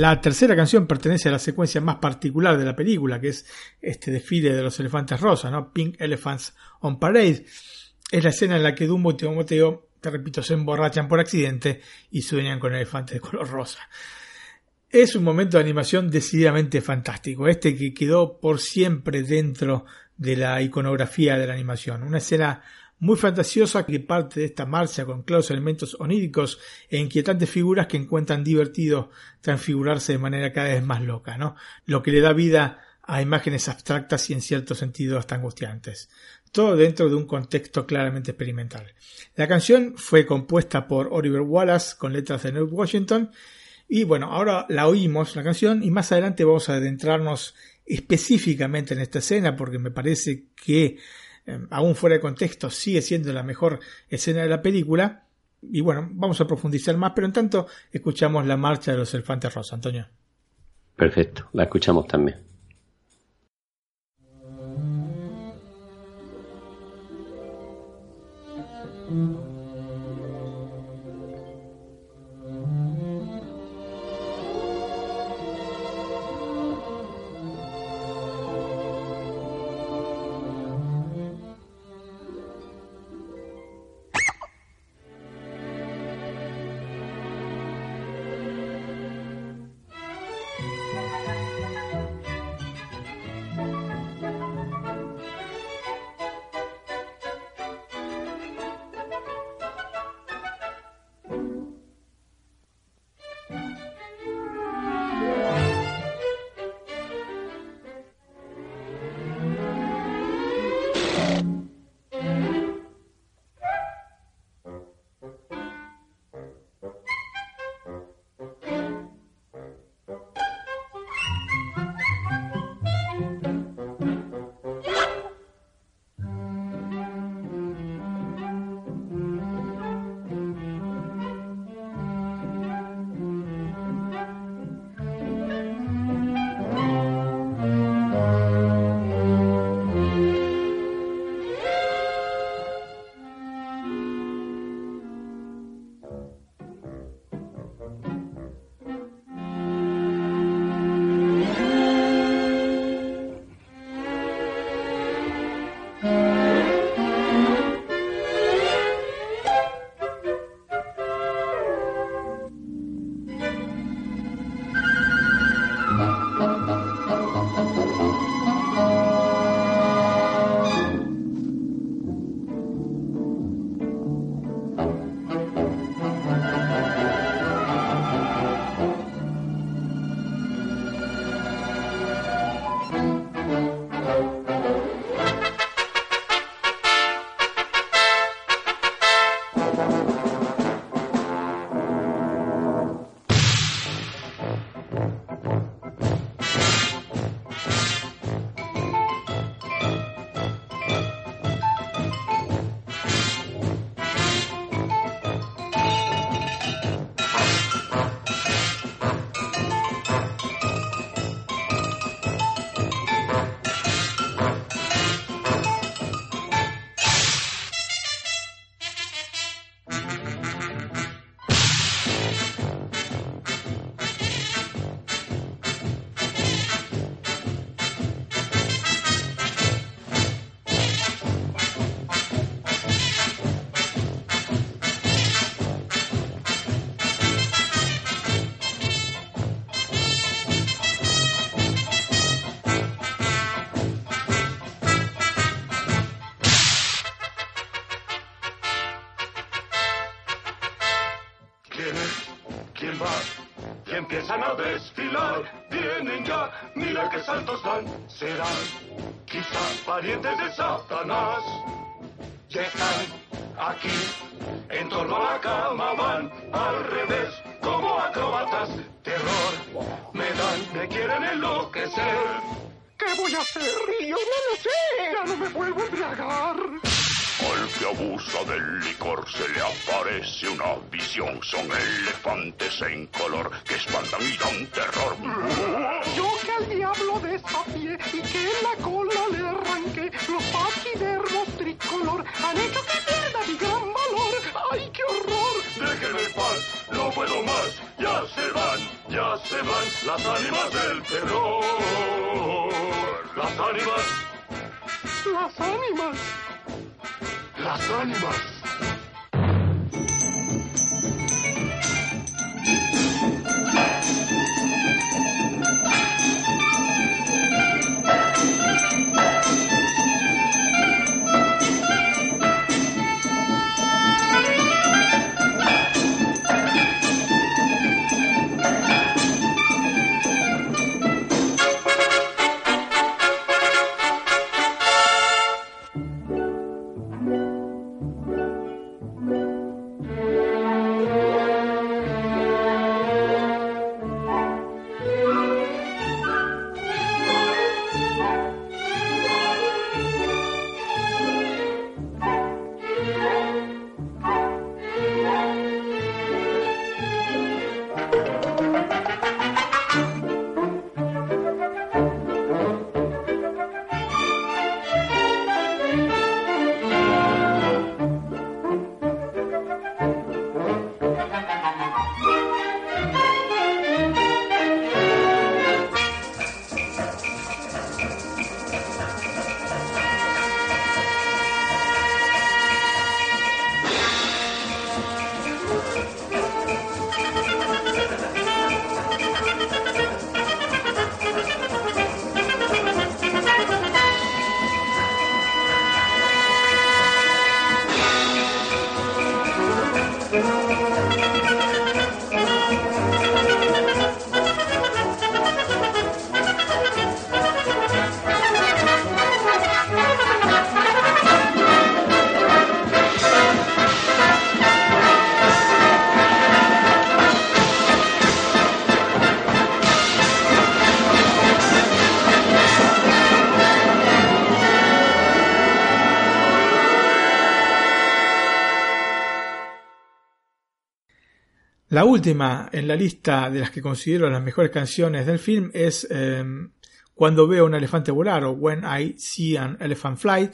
La tercera canción pertenece a la secuencia más particular de la película, que es este desfile de los elefantes rosas, ¿no? Pink Elephants on Parade. Es la escena en la que Dumbo y Timoteo, te repito, se emborrachan por accidente y sueñan con elefantes de color rosa. Es un momento de animación decididamente fantástico, este que quedó por siempre dentro de la iconografía de la animación. Una escena muy fantasiosa que parte de esta marcha con claros elementos oníricos e inquietantes figuras que encuentran divertido transfigurarse de manera cada vez más loca, ¿no? Lo que le da vida a imágenes abstractas y en cierto sentido hasta angustiantes. Todo dentro de un contexto claramente experimental. La canción fue compuesta por Oliver Wallace con letras de Ned Washington Y bueno, ahora la oímos, la canción, y más adelante vamos a adentrarnos específicamente en esta escena, porque me parece que, eh, aún fuera de contexto, sigue siendo la mejor escena de la película. Y bueno, vamos a profundizar más, pero en tanto escuchamos la marcha de los elefantes rosa, Antonio. Perfecto, la escuchamos también. Serán quizá parientes de Satanás. Ya están aquí, en torno a la cama van al revés, como acróbatas. Terror, me dan, me quieren enloquecer. ¿Qué voy a hacer? Yo no lo sé. Ya no me vuelvo a embriagar. Al que abusa del licor se le aparece una visión. Son elefantes en color que espantan y dan terror. Yo que al diablo desafié y que en la cola le arranqué los paquidermos tricolor han hecho que pierda mi gran valor. ¡Ay, qué horror! Déjenme en paz, no puedo más. Ya se van, ya se van las ánimas del terror. Las ánimas. Las ánimas las ánimas. Última en la lista de las que considero las mejores canciones del film es em, Cuando veo un elefante volar o When I See an Elephant Fly.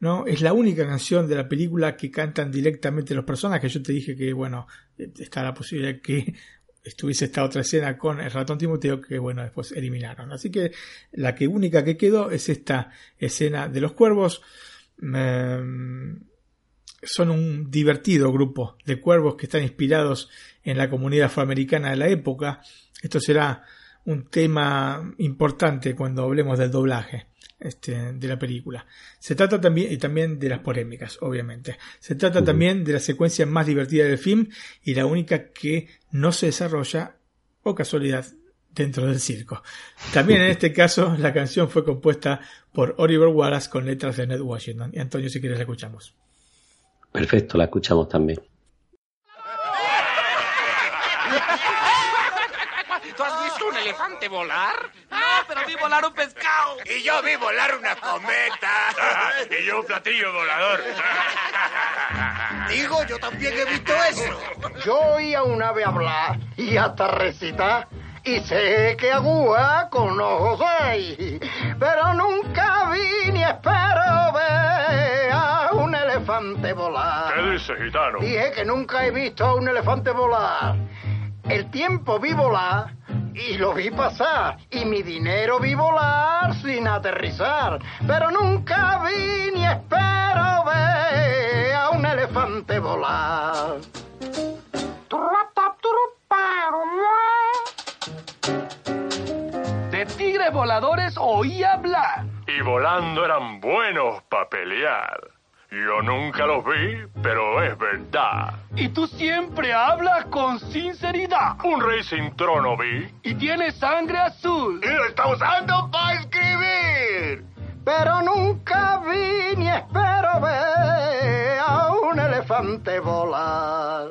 ¿no? Es la única canción de la película que cantan directamente los personajes. Yo te dije que, bueno, está la posibilidad que estuviese esta otra escena con el ratón Timoteo que, bueno, después eliminaron. Así que la única que quedó es esta escena de los cuervos. Em, son un divertido grupo de cuervos que están inspirados en la comunidad afroamericana de la época. Esto será un tema importante cuando hablemos del doblaje este, de la película. Se trata también, y también de las polémicas, obviamente. Se trata también de la secuencia más divertida del film y la única que no se desarrolla, o casualidad, dentro del circo. También en este caso, la canción fue compuesta por Oliver Wallace con letras de Ned Washington. Y Antonio, si quieres, la escuchamos. Perfecto, la escuchamos también. Elefante volar? No, pero vi volar un pescado. Y yo vi volar una cometa. y yo un platillo volador. Digo, yo también he visto eso. Yo oí a un ave hablar y hasta recitar. Y sé que agua con ojos hay, pero nunca vi ni espero ver a un elefante volar. ¿Qué dice, gitano? Dije que nunca he visto a un elefante volar. El tiempo vi volar y lo vi pasar y mi dinero vi volar sin aterrizar, pero nunca vi ni espero ver a un elefante volar. De tigres voladores oí hablar. Y volando eran buenos para pelear. Yo nunca los vi, pero es verdad. Y tú siempre hablas con sinceridad. Un rey sin trono vi. Y tiene sangre azul. Y lo está usando para escribir. Pero nunca vi ni espero ver a un elefante volar.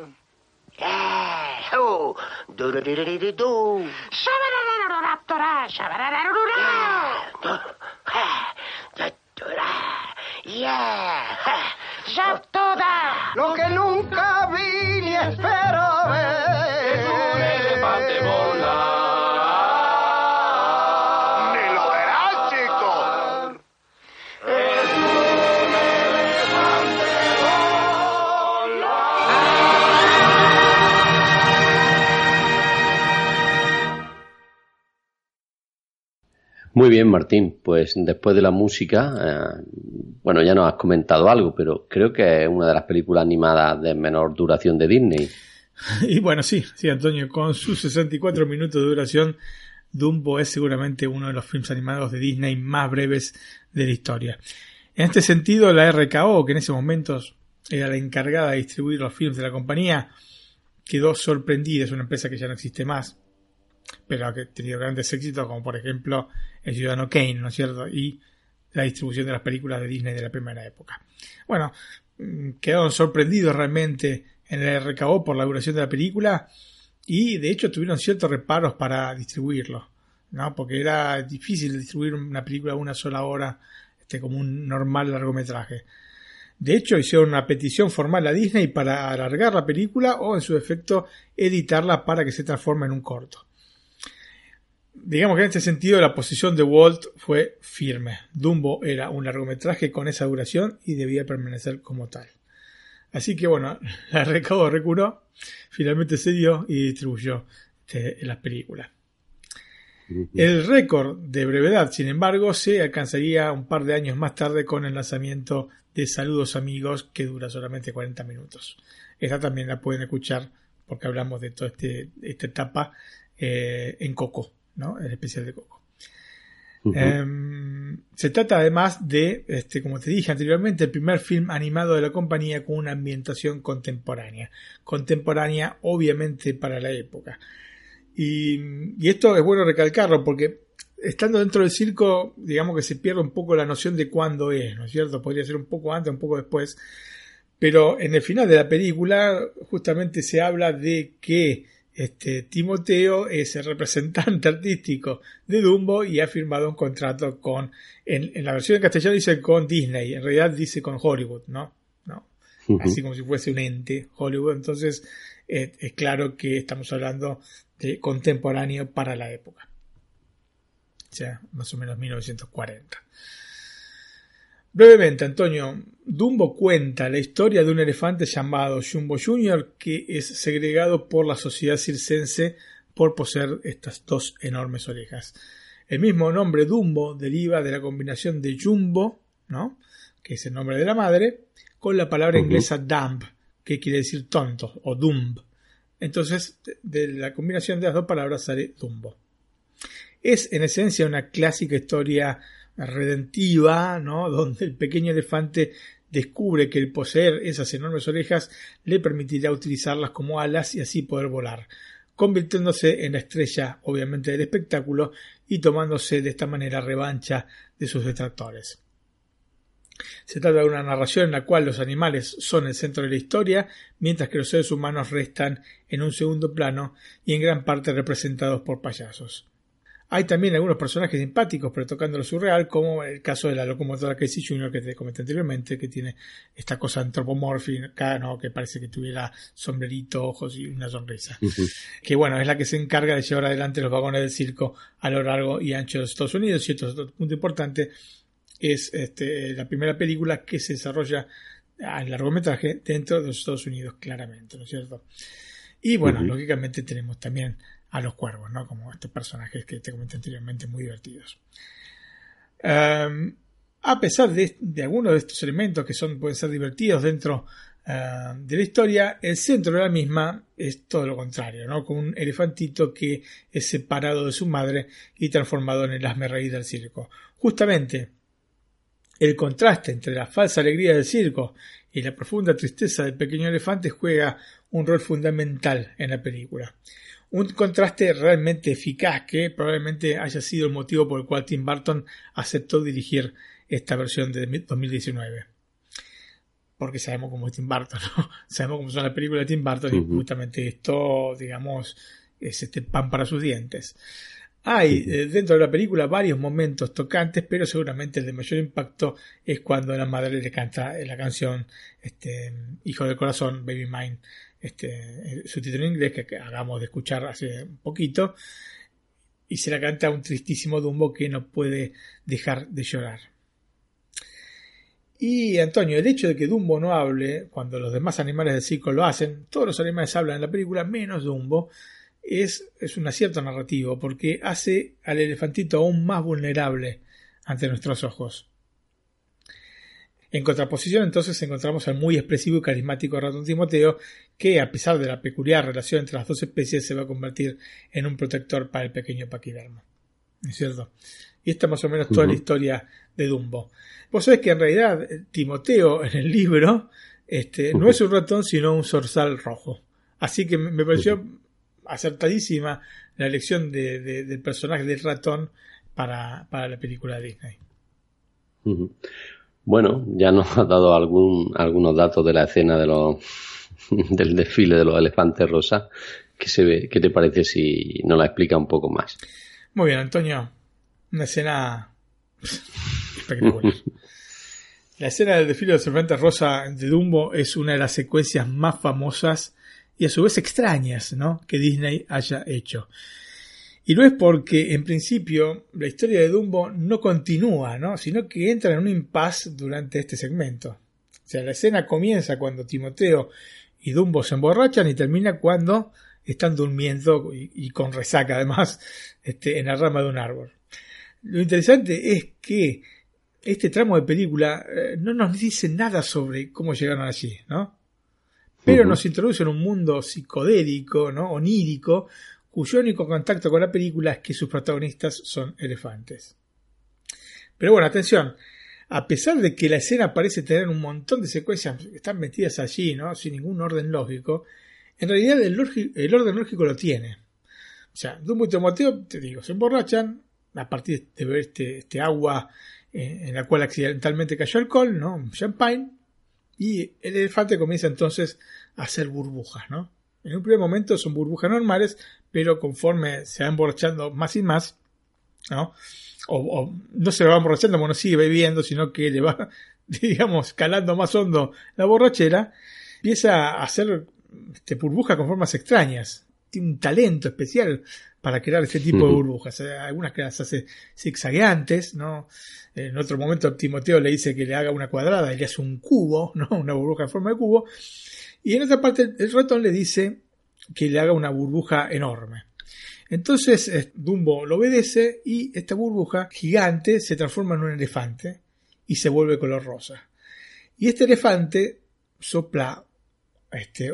Yeah. ¡Ya toda! Lo que nunca vi ni espero ver. Muy bien, Martín. Pues después de la música, eh, bueno, ya nos has comentado algo, pero creo que es una de las películas animadas de menor duración de Disney. Y bueno, sí, sí, Antonio, con sus 64 minutos de duración, Dumbo es seguramente uno de los films animados de Disney más breves de la historia. En este sentido, la RKO, que en ese momento era la encargada de distribuir los films de la compañía, quedó sorprendida, es una empresa que ya no existe más, pero que ha tenido grandes éxitos, como por ejemplo El Ciudadano Kane, ¿no es cierto? Y la distribución de las películas de Disney de la primera época. Bueno, mm, quedaron sorprendidos realmente en el RKO por la duración de la película y de hecho tuvieron ciertos reparos para distribuirlo, ¿no? Porque era difícil distribuir una película a una sola hora este, como un normal largometraje. De hecho, hicieron una petición formal a Disney para alargar la película o, en su defecto, editarla para que se transforme en un corto digamos que en este sentido la posición de Walt fue firme. Dumbo era un largometraje con esa duración y debía permanecer como tal. Así que bueno, la recaudo recuró, finalmente se dio y distribuyó este, las películas. El récord de brevedad, sin embargo, se alcanzaría un par de años más tarde con el lanzamiento de Saludos Amigos, que dura solamente 40 minutos. Esta también la pueden escuchar porque hablamos de toda este, esta etapa eh, en Coco, ¿no? El especial de Coco. Em, se trata además de, este, como te dije anteriormente, el primer film animado de la compañía con una ambientación contemporánea. Contemporánea, obviamente, para la época. Y, y esto es bueno recalcarlo porque estando dentro del circo, digamos que se pierde un poco la noción de cuándo es, ¿no es cierto? Podría ser un poco antes, un poco después. Pero en el final de la película, justamente se habla de que este, Timoteo es el representante artístico de Dumbo y ha firmado un contrato con, en, la versión en castellano dice con Disney, en realidad dice con Hollywood, ¿no? no. Así como si fuese un ente Hollywood. Entonces, eh, es claro que estamos hablando de contemporáneo para la época. O sea, más o menos 1940. Brevemente, Antonio, Dumbo cuenta la historia de un elefante llamado Jumbo Jr. que es segregado por la sociedad circense por poseer estas dos enormes orejas. El mismo nombre Dumbo deriva de la combinación de Jumbo, ¿no? que es el nombre de la madre, con la palabra inglesa dumb, que quiere decir tonto o dumb. Entonces, de la combinación de las dos palabras sale Dumbo. Es en esencia una clásica historia redentiva, ¿no? Donde el pequeño elefante descubre que el poseer esas enormes orejas le permitirá utilizarlas como alas y así poder volar, convirtiéndose en la estrella, obviamente, del espectáculo y tomándose de esta manera revancha de sus detractores. Se trata de una narración en la cual los animales son el centro de la historia, mientras que los seres humanos restan en un segundo plano y en gran parte representados por payasos. Hay también algunos personajes simpáticos, pero tocando lo surreal, como el caso de la locomotora Casey Jr., que te comenté anteriormente, que tiene esta cosa antropomórfica, ¿no? que parece que tuviera sombrerito, ojos y una sonrisa. Que bueno, es la que se encarga de llevar adelante los vagones del circo a lo largo y ancho de los Estados Unidos. Y otro punto importante es este, la primera película que se desarrolla en largometraje dentro de los Estados Unidos, claramente, ¿no es cierto? Y bueno, lógicamente tenemos también a los cuervos, ¿no? Como estos personajes que te comenté anteriormente, muy divertidos. Em, a pesar de, algunos de estos elementos que son, pueden ser divertidos dentro em, de la historia, el centro de la misma es todo lo contrario, ¿no? Con un elefantito que es separado de su madre y transformado en el asme rey del circo. Justamente el contraste entre la falsa alegría del circo y la profunda tristeza del pequeño elefante juega un rol fundamental en la película. Un contraste realmente eficaz que probablemente haya sido el motivo por el cual Tim Burton aceptó dirigir esta versión de 2019. Porque sabemos cómo es Tim Burton, ¿no? Sabemos cómo son las películas de Tim Burton y justamente esto, digamos, es este pan para sus dientes. Hay eh, dentro de la película varios momentos tocantes, pero seguramente el de mayor impacto es cuando la madre le canta la canción este, Hijo del Corazón, Baby Mine, este, su título en inglés que hagamos de escuchar hace un poquito, y se la canta a un tristísimo Dumbo que no puede dejar de llorar. Y Antonio, el hecho de que Dumbo no hable cuando los demás animales del circo lo hacen, todos los animales hablan en la película menos Dumbo, es, es un acierto narrativo porque hace al elefantito aún más vulnerable ante nuestros ojos. En contraposición, entonces, encontramos al muy expresivo y carismático ratón Timoteo, que, a pesar de la peculiar relación entre las dos especies, se va a convertir en un protector para el pequeño paquidermo. ¿Es cierto? Y esta es más o menos toda la historia de Dumbo. Vos sabés que en realidad Timoteo en el libro este, no es un ratón, sino un zorzal rojo. Así que me pareció acertadísima la elección del personaje del ratón para, la película de Disney. Bueno, ya nos ha dado algún, algunos datos de la escena de los, del desfile de los elefantes rosa. ¿Qué, se ve, ¿Qué te parece si nos la explica un poco más? Muy bien, Antonio. Una escena espectacular. la escena del desfile de los elefantes rosa de Dumbo es una de las secuencias más famosas y a su vez extrañas ¿no? que Disney haya hecho. Y no es porque, en principio, la historia de Dumbo no continúa, ¿no? sino que entra en un impasse durante este segmento. O sea, la escena comienza cuando Timoteo y Dumbo se emborrachan y termina cuando están durmiendo y, con resaca además este, en la rama de un árbol. Lo interesante es que este tramo de película eh, no nos dice nada sobre cómo llegaron allí, ¿no? Pero nos introduce en un mundo psicodélico, ¿no? onírico, cuyo único contacto con la película es que sus protagonistas son elefantes. Pero bueno, atención, a pesar de que la escena parece tener un montón de secuencias que están metidas allí, ¿no? Sin ningún orden lógico, en realidad el, orden lógico lo tiene. O sea, Dumbo y Timoteo, te digo, se emborrachan a partir de beber este, este agua eh, en la cual accidentalmente cayó alcohol, ¿no? Champagne. Y el elefante comienza entonces a hacer burbujas, ¿no? En un primer momento son burbujas normales, pero conforme se va emborrachando más y más, ¿no? O, no se va emborrachando, bueno, sigue bebiendo, sino que le va, digamos, calando más hondo la borrachera, empieza a hacer este, burbujas con formas extrañas. Tiene un talento especial para crear este tipo de burbujas. Algunas que las hace zigzagueantes, ¿no? En otro momento Timoteo le dice que le haga una cuadrada y le hace un cubo, ¿no? Una burbuja en forma de cubo. Y en otra parte el ratón le dice que le haga una burbuja enorme. Entonces Dumbo lo obedece y esta burbuja gigante se transforma en un elefante y se vuelve color rosa. Y este elefante sopla este, eh,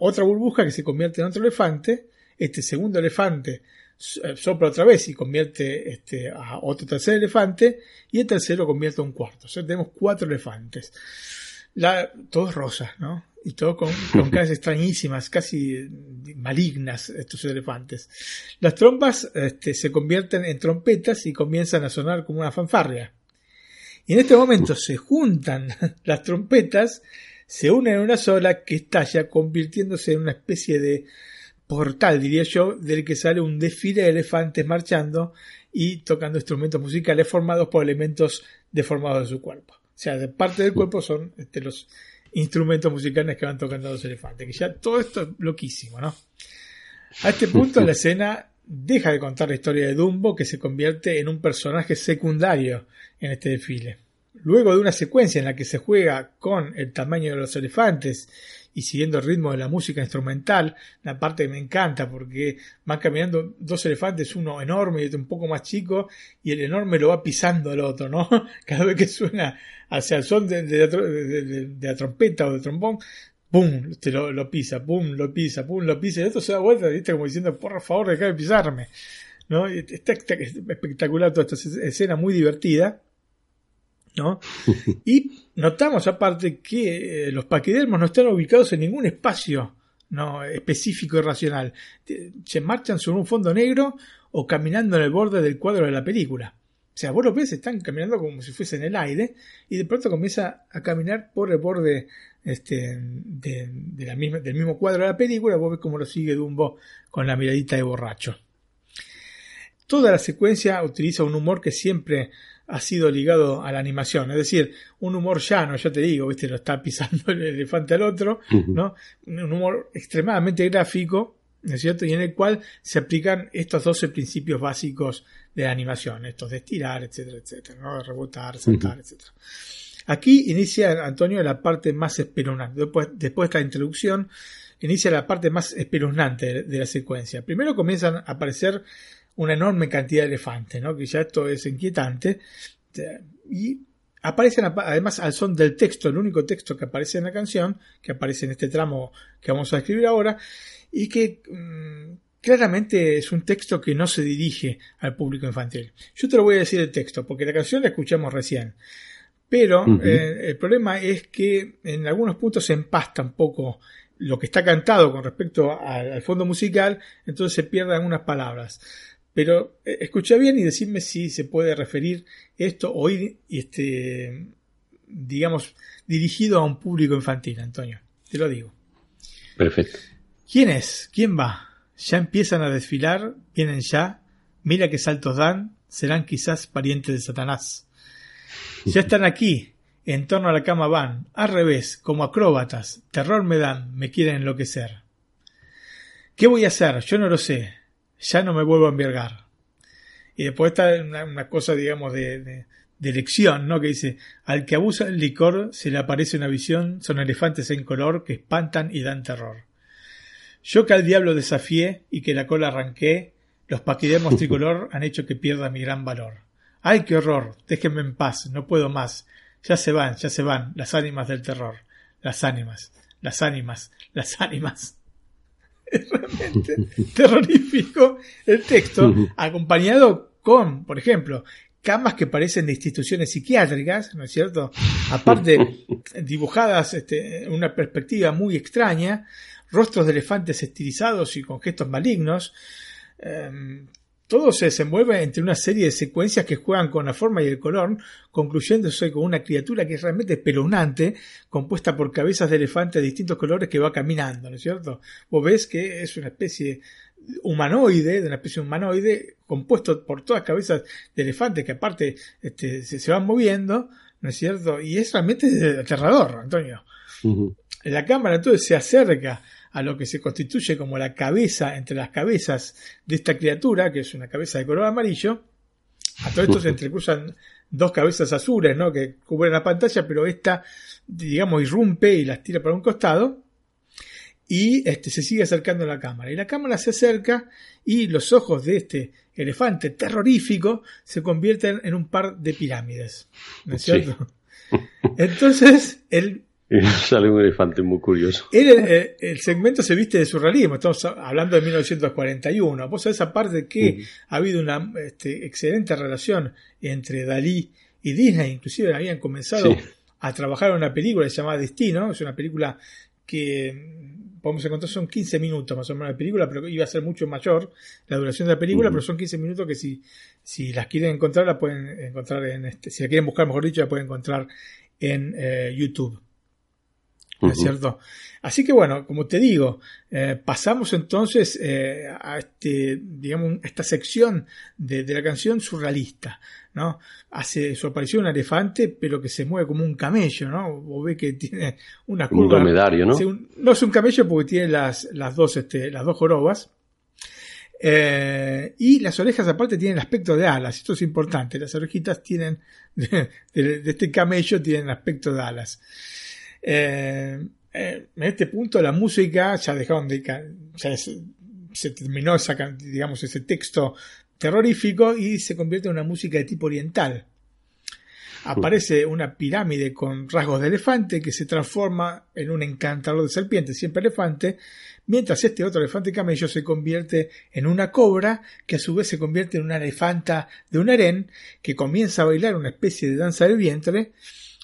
otra burbuja que se convierte en otro elefante. Este segundo elefante eh, sopla otra vez y convierte este, a otro tercer elefante. Y el tercero convierte a un cuarto. O sea, tenemos cuatro elefantes. La, todos rosas, ¿no? Y todo con, con caras extrañísimas, casi malignas estos elefantes. Las trompas este, se convierten en trompetas y comienzan a sonar como una fanfarria. Y en este momento se juntan las trompetas, se unen en una sola que estalla convirtiéndose en una especie de portal, diría yo, del que sale un desfile de elefantes marchando y tocando instrumentos musicales formados por elementos deformados de su cuerpo. O sea, de parte del cuerpo son este, los instrumentos musicales que van tocando los elefantes. Que ya todo esto es loquísimo, ¿no? A este punto la escena deja de contar la historia de Dumbo, que se convierte en un personaje secundario en este desfile. Luego de una secuencia en la que se juega con el tamaño de los elefantes y siguiendo el ritmo de la música instrumental, la parte que me encanta porque van caminando dos elefantes, uno enorme y otro un poco más chico, y el enorme lo va pisando al otro, ¿no? Cada vez que suena hacia el son de, la trompeta o del trombón, ¡pum! Te lo, pisa, ¡pum! Lo pisa, ¡pum! Lo pisa, y el otro se da vuelta, ¿viste? Como diciendo, por favor, deja de pisarme, ¿no? Está espectacular toda esta escena, muy divertida. Y notamos aparte que eh, los paquidermos no están ubicados en ningún espacio ¿no? específico y racional. Se marchan sobre un fondo negro o caminando en el borde del cuadro de la película. O sea, vos los ves, están caminando como si fuese en el aire y de pronto comienza a caminar por el borde este, de, la misma, del mismo cuadro de la película. Vos ves cómo lo sigue Dumbo con la miradita de borracho. Toda la secuencia utiliza un humor que siempre ha sido ligado a la animación, es decir, un humor llano, ya te digo, ¿viste? lo está pisando el elefante al otro, ¿no? Un humor extremadamente gráfico, ¿no es cierto? Y en el cual se aplican estos 12 principios básicos de la animación, estos de estirar, etcétera, etcétera, ¿no? De rebotar, saltar, etcétera. Aquí inicia Antonio la parte más espeluznante. Después, después de esta introducción, inicia la parte más espeluznante de la secuencia. Primero comienzan a aparecer una enorme cantidad de elefantes, ¿no? que ya esto es inquietante. Y aparecen además al son del texto, el único texto que aparece en la canción, que aparece en este tramo que vamos a escribir ahora, y que mm, claramente es un texto que no se dirige al público infantil. Yo te lo voy a decir el texto, porque la canción la escuchamos recién. Pero eh, el problema es que en algunos puntos se empasta un poco lo que está cantado con respecto al, fondo musical, entonces se pierden algunas palabras. Pero eh, escucha bien y decime si se puede referir esto o ir, este, digamos, dirigido a un público infantil, Antonio. Te lo digo. Perfecto. ¿Quién es? ¿Quién va? Ya empiezan a desfilar, vienen ya. Mira qué saltos dan, serán quizás parientes de Satanás. Ya están aquí, en torno a la cama van, al revés, como acróbatas, terror me dan, me quieren enloquecer. ¿Qué voy a hacer? Yo no lo sé ya no me vuelvo a envergar. Y después está una, cosa, digamos, de, de, elección, ¿no? Que dice, al que abusa el licor se le aparece una visión, son elefantes en color que espantan y dan terror. Yo que al diablo desafié y que la cola arranqué, los paquidermos tricolor han hecho que pierda mi gran valor. ¡Ay, qué horror! Déjenme en paz, no puedo más. Ya se van, ya se van, las ánimas del terror. Las ánimas, las ánimas, las ánimas es realmente terrorífico el texto, acompañado con, por ejemplo, camas que parecen de instituciones psiquiátricas, ¿no es cierto? Aparte, dibujadas este, en una perspectiva muy extraña, rostros de elefantes estilizados y con gestos malignos. Em, todo se desenvuelve entre una serie de secuencias que juegan con la forma y el color, concluyéndose con una criatura que es realmente espeluznante, compuesta por cabezas de elefante de distintos colores que va caminando, ¿no es cierto? Vos ves que es una especie humanoide, de una especie humanoide, compuesto por todas cabezas de elefantes que aparte este, se, van moviendo, ¿no es cierto? Y es realmente aterrador, Antonio. La cámara entonces se acerca a lo que se constituye como la cabeza entre las cabezas de esta criatura, que es una cabeza de color amarillo. A todo esto se entrecruzan dos cabezas azules, ¿no? Que cubren la pantalla, pero esta, digamos, irrumpe y las tira para un costado. Y este, se sigue acercando a la cámara. Y la cámara se acerca y los ojos de este elefante terrorífico se convierten en un par de pirámides. ¿No es cierto? Entonces, el sale un elefante muy curioso. El, el, segmento se viste de surrealismo, estamos hablando de 1941. Vos sabés aparte que ha habido una este, excelente relación entre Dalí y Disney, inclusive habían comenzado a trabajar en una película llamada Destino, es una película que podemos encontrar son 15 minutos más o menos de película, pero iba a ser mucho mayor la duración de la película, pero son 15 minutos que si, si las quieren encontrar, la pueden encontrar en este, si la quieren buscar mejor dicho, la pueden encontrar en eh, YouTube. ¿No es cierto? Así que bueno, como te digo, eh, pasamos entonces eh, a este, digamos, esta sección de, la canción surrealista, ¿no? Hace su aparición un elefante, pero que se mueve como un camello, ¿no? O ve que tiene una curva. Un dromedario, ¿no? no es un camello porque tiene las, las dos, este, las dos jorobas. Eh, y las orejas aparte tienen aspecto de alas, esto es importante, las orejitas tienen, de, de este camello tienen aspecto de alas. Eh, eh, en este punto la música ya dejaron de ya se terminó esa, digamos ese texto terrorífico y se convierte en una música de tipo oriental. Aparece una pirámide con rasgos de elefante que se transforma en un encantador de serpiente, siempre elefante, mientras este otro elefante camello se convierte en una cobra que a su vez se convierte en una elefanta de un harén que comienza a bailar una especie de danza del vientre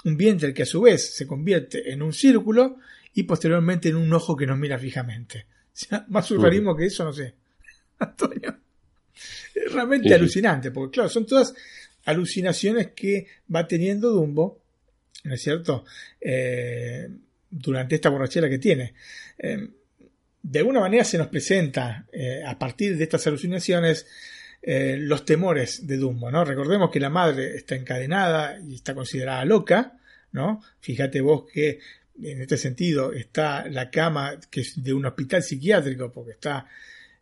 un vientre que a su vez se convierte en un círculo y posteriormente en un ojo que nos mira fijamente. más surrealismo que eso, no sé. Antonio. Es realmente alucinante, porque claro, son todas alucinaciones que va teniendo Dumbo, ¿no es cierto? Eh, durante esta borrachera que tiene. Eh, de alguna manera se nos presenta, eh, a partir de estas alucinaciones, eh, los temores de Dumbo, ¿no? Recordemos que la madre está encadenada y está considerada loca, ¿no? Fíjate vos que en este sentido está la cama que es de un hospital psiquiátrico porque está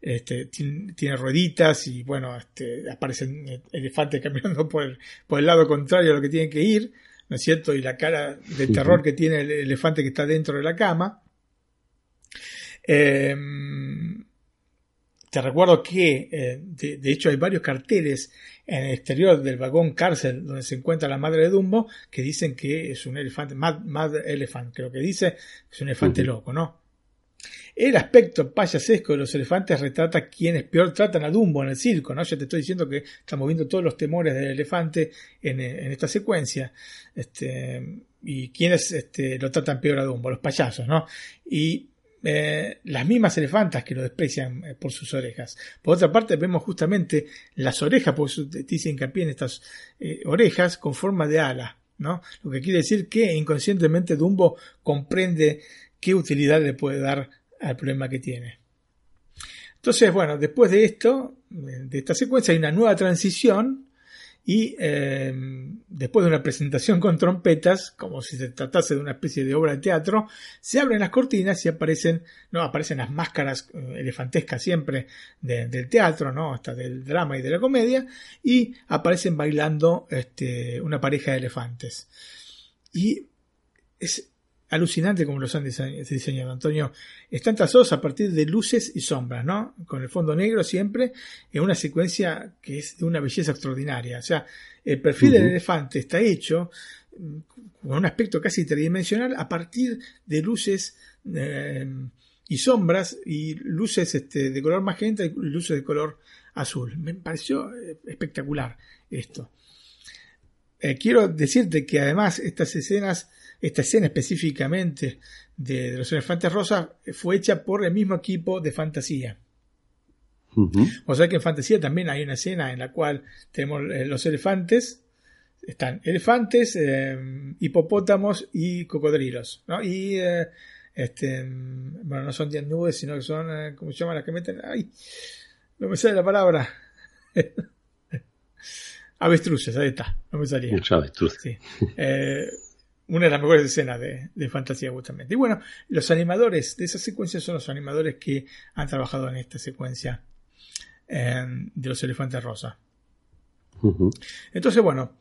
este, tiene, rueditas y bueno, este, aparecen elefantes caminando por el, por el lado contrario a lo que tienen que ir, ¿no es cierto? Y la cara de terror que tiene el elefante que está dentro de la cama. Eh, te recuerdo que, eh, de, hecho, hay varios carteles en el exterior del vagón cárcel donde se encuentra la madre de Dumbo que dicen que es un elefante, mad, mad elephant, que lo que dice es un elefante loco, ¿no? El aspecto payasesco de los elefantes retrata quienes peor tratan a Dumbo en el circo, ¿no? Ya te estoy diciendo que estamos viendo todos los temores del elefante en, esta secuencia. Este, y quienes este, lo tratan peor a Dumbo, los payasos, ¿no? Y eh, las mismas elefantas que lo desprecian eh, por sus orejas. Por otra parte, vemos justamente las orejas, por eso te dice hincapié en estas eh, orejas con forma de ala, ¿no? Lo que quiere decir que inconscientemente Dumbo comprende qué utilidad le puede dar al problema que tiene. Entonces, bueno, después de esto, de esta secuencia, hay una nueva transición y em, después de una presentación con trompetas, como si se tratase de una especie de obra de teatro, se abren las cortinas y aparecen, no, aparecen las máscaras eh, elefantescas siempre del teatro, ¿no? Hasta del drama y de la comedia, y aparecen bailando este, una pareja de elefantes. Y es alucinante como los han diseñado, Antonio. Están trazados a partir de luces y sombras, ¿no? Con el fondo negro siempre, en una secuencia que es de una belleza extraordinaria. O sea, el perfil del elefante está hecho mm, con un aspecto casi tridimensional a partir de luces eh, y sombras y luces este, de color magenta y luces de color azul. Me pareció eh, espectacular esto. eh, quiero decirte que además estas escenas, esta escena específicamente de, los elefantes rosas fue hecha por el mismo equipo de fantasía. O sea que en fantasía también hay una escena en la cual tenemos eh, los elefantes, están elefantes, eh, hipopótamos y cocodrilos, ¿no? Y este, bueno, no son 10 nubes, sino que son, ¿cómo se llama? Las que meten, ay, no me sale la palabra. Avestruces, ahí está, no me salía. avestruces. Eh, una de las mejores escenas de, fantasía, justamente. Y bueno, los animadores de esa secuencia son los animadores que han trabajado en esta secuencia em, de los elefantes rosa. Entonces, bueno,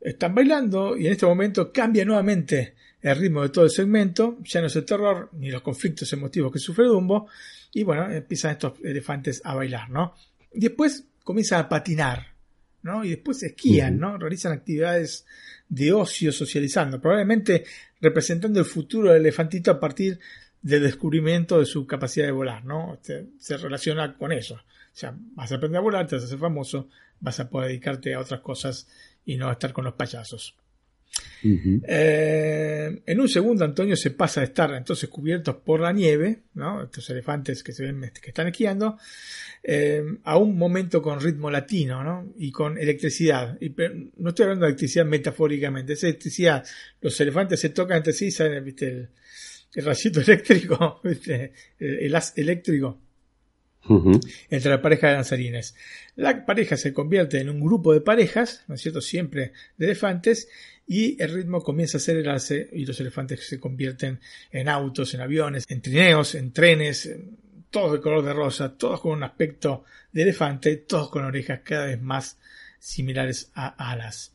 están bailando y en este momento cambia nuevamente el ritmo de todo el segmento. Ya no es el terror ni los conflictos emotivos que sufre Dumbo. Y bueno, empiezan estos elefantes a bailar, ¿no? Después comienza a patinar y después esquían, ¿no? Realizan actividades de ocio socializando, probablemente representando el futuro del elefantito a partir del descubrimiento de su capacidad de volar, ¿no? Este, se relaciona con eso. O sea, vas a aprender a volar, te vas a hacer famoso, vas a poder dedicarte a otras cosas y no a estar con los payasos. Eh, en un segundo Antonio se pasa de estar entonces cubiertos por la nieve, ¿no? estos elefantes que se ven que están esquiando, eh, a un momento con ritmo latino ¿no? y con electricidad. Y, no estoy hablando de electricidad metafóricamente, es electricidad. Los elefantes se tocan entre sí. El, el rayito eléctrico, ¿viste? El, haz eléctrico. entre la pareja de danzarines. La pareja se convierte en un grupo de parejas, ¿no es cierto? Siempre de elefantes, y el ritmo comienza a acelerarse y los elefantes se convierten en autos, en aviones, en trineos, en trenes, todos de color de rosa, todos con un aspecto de elefante, todos con orejas cada vez más similares a alas.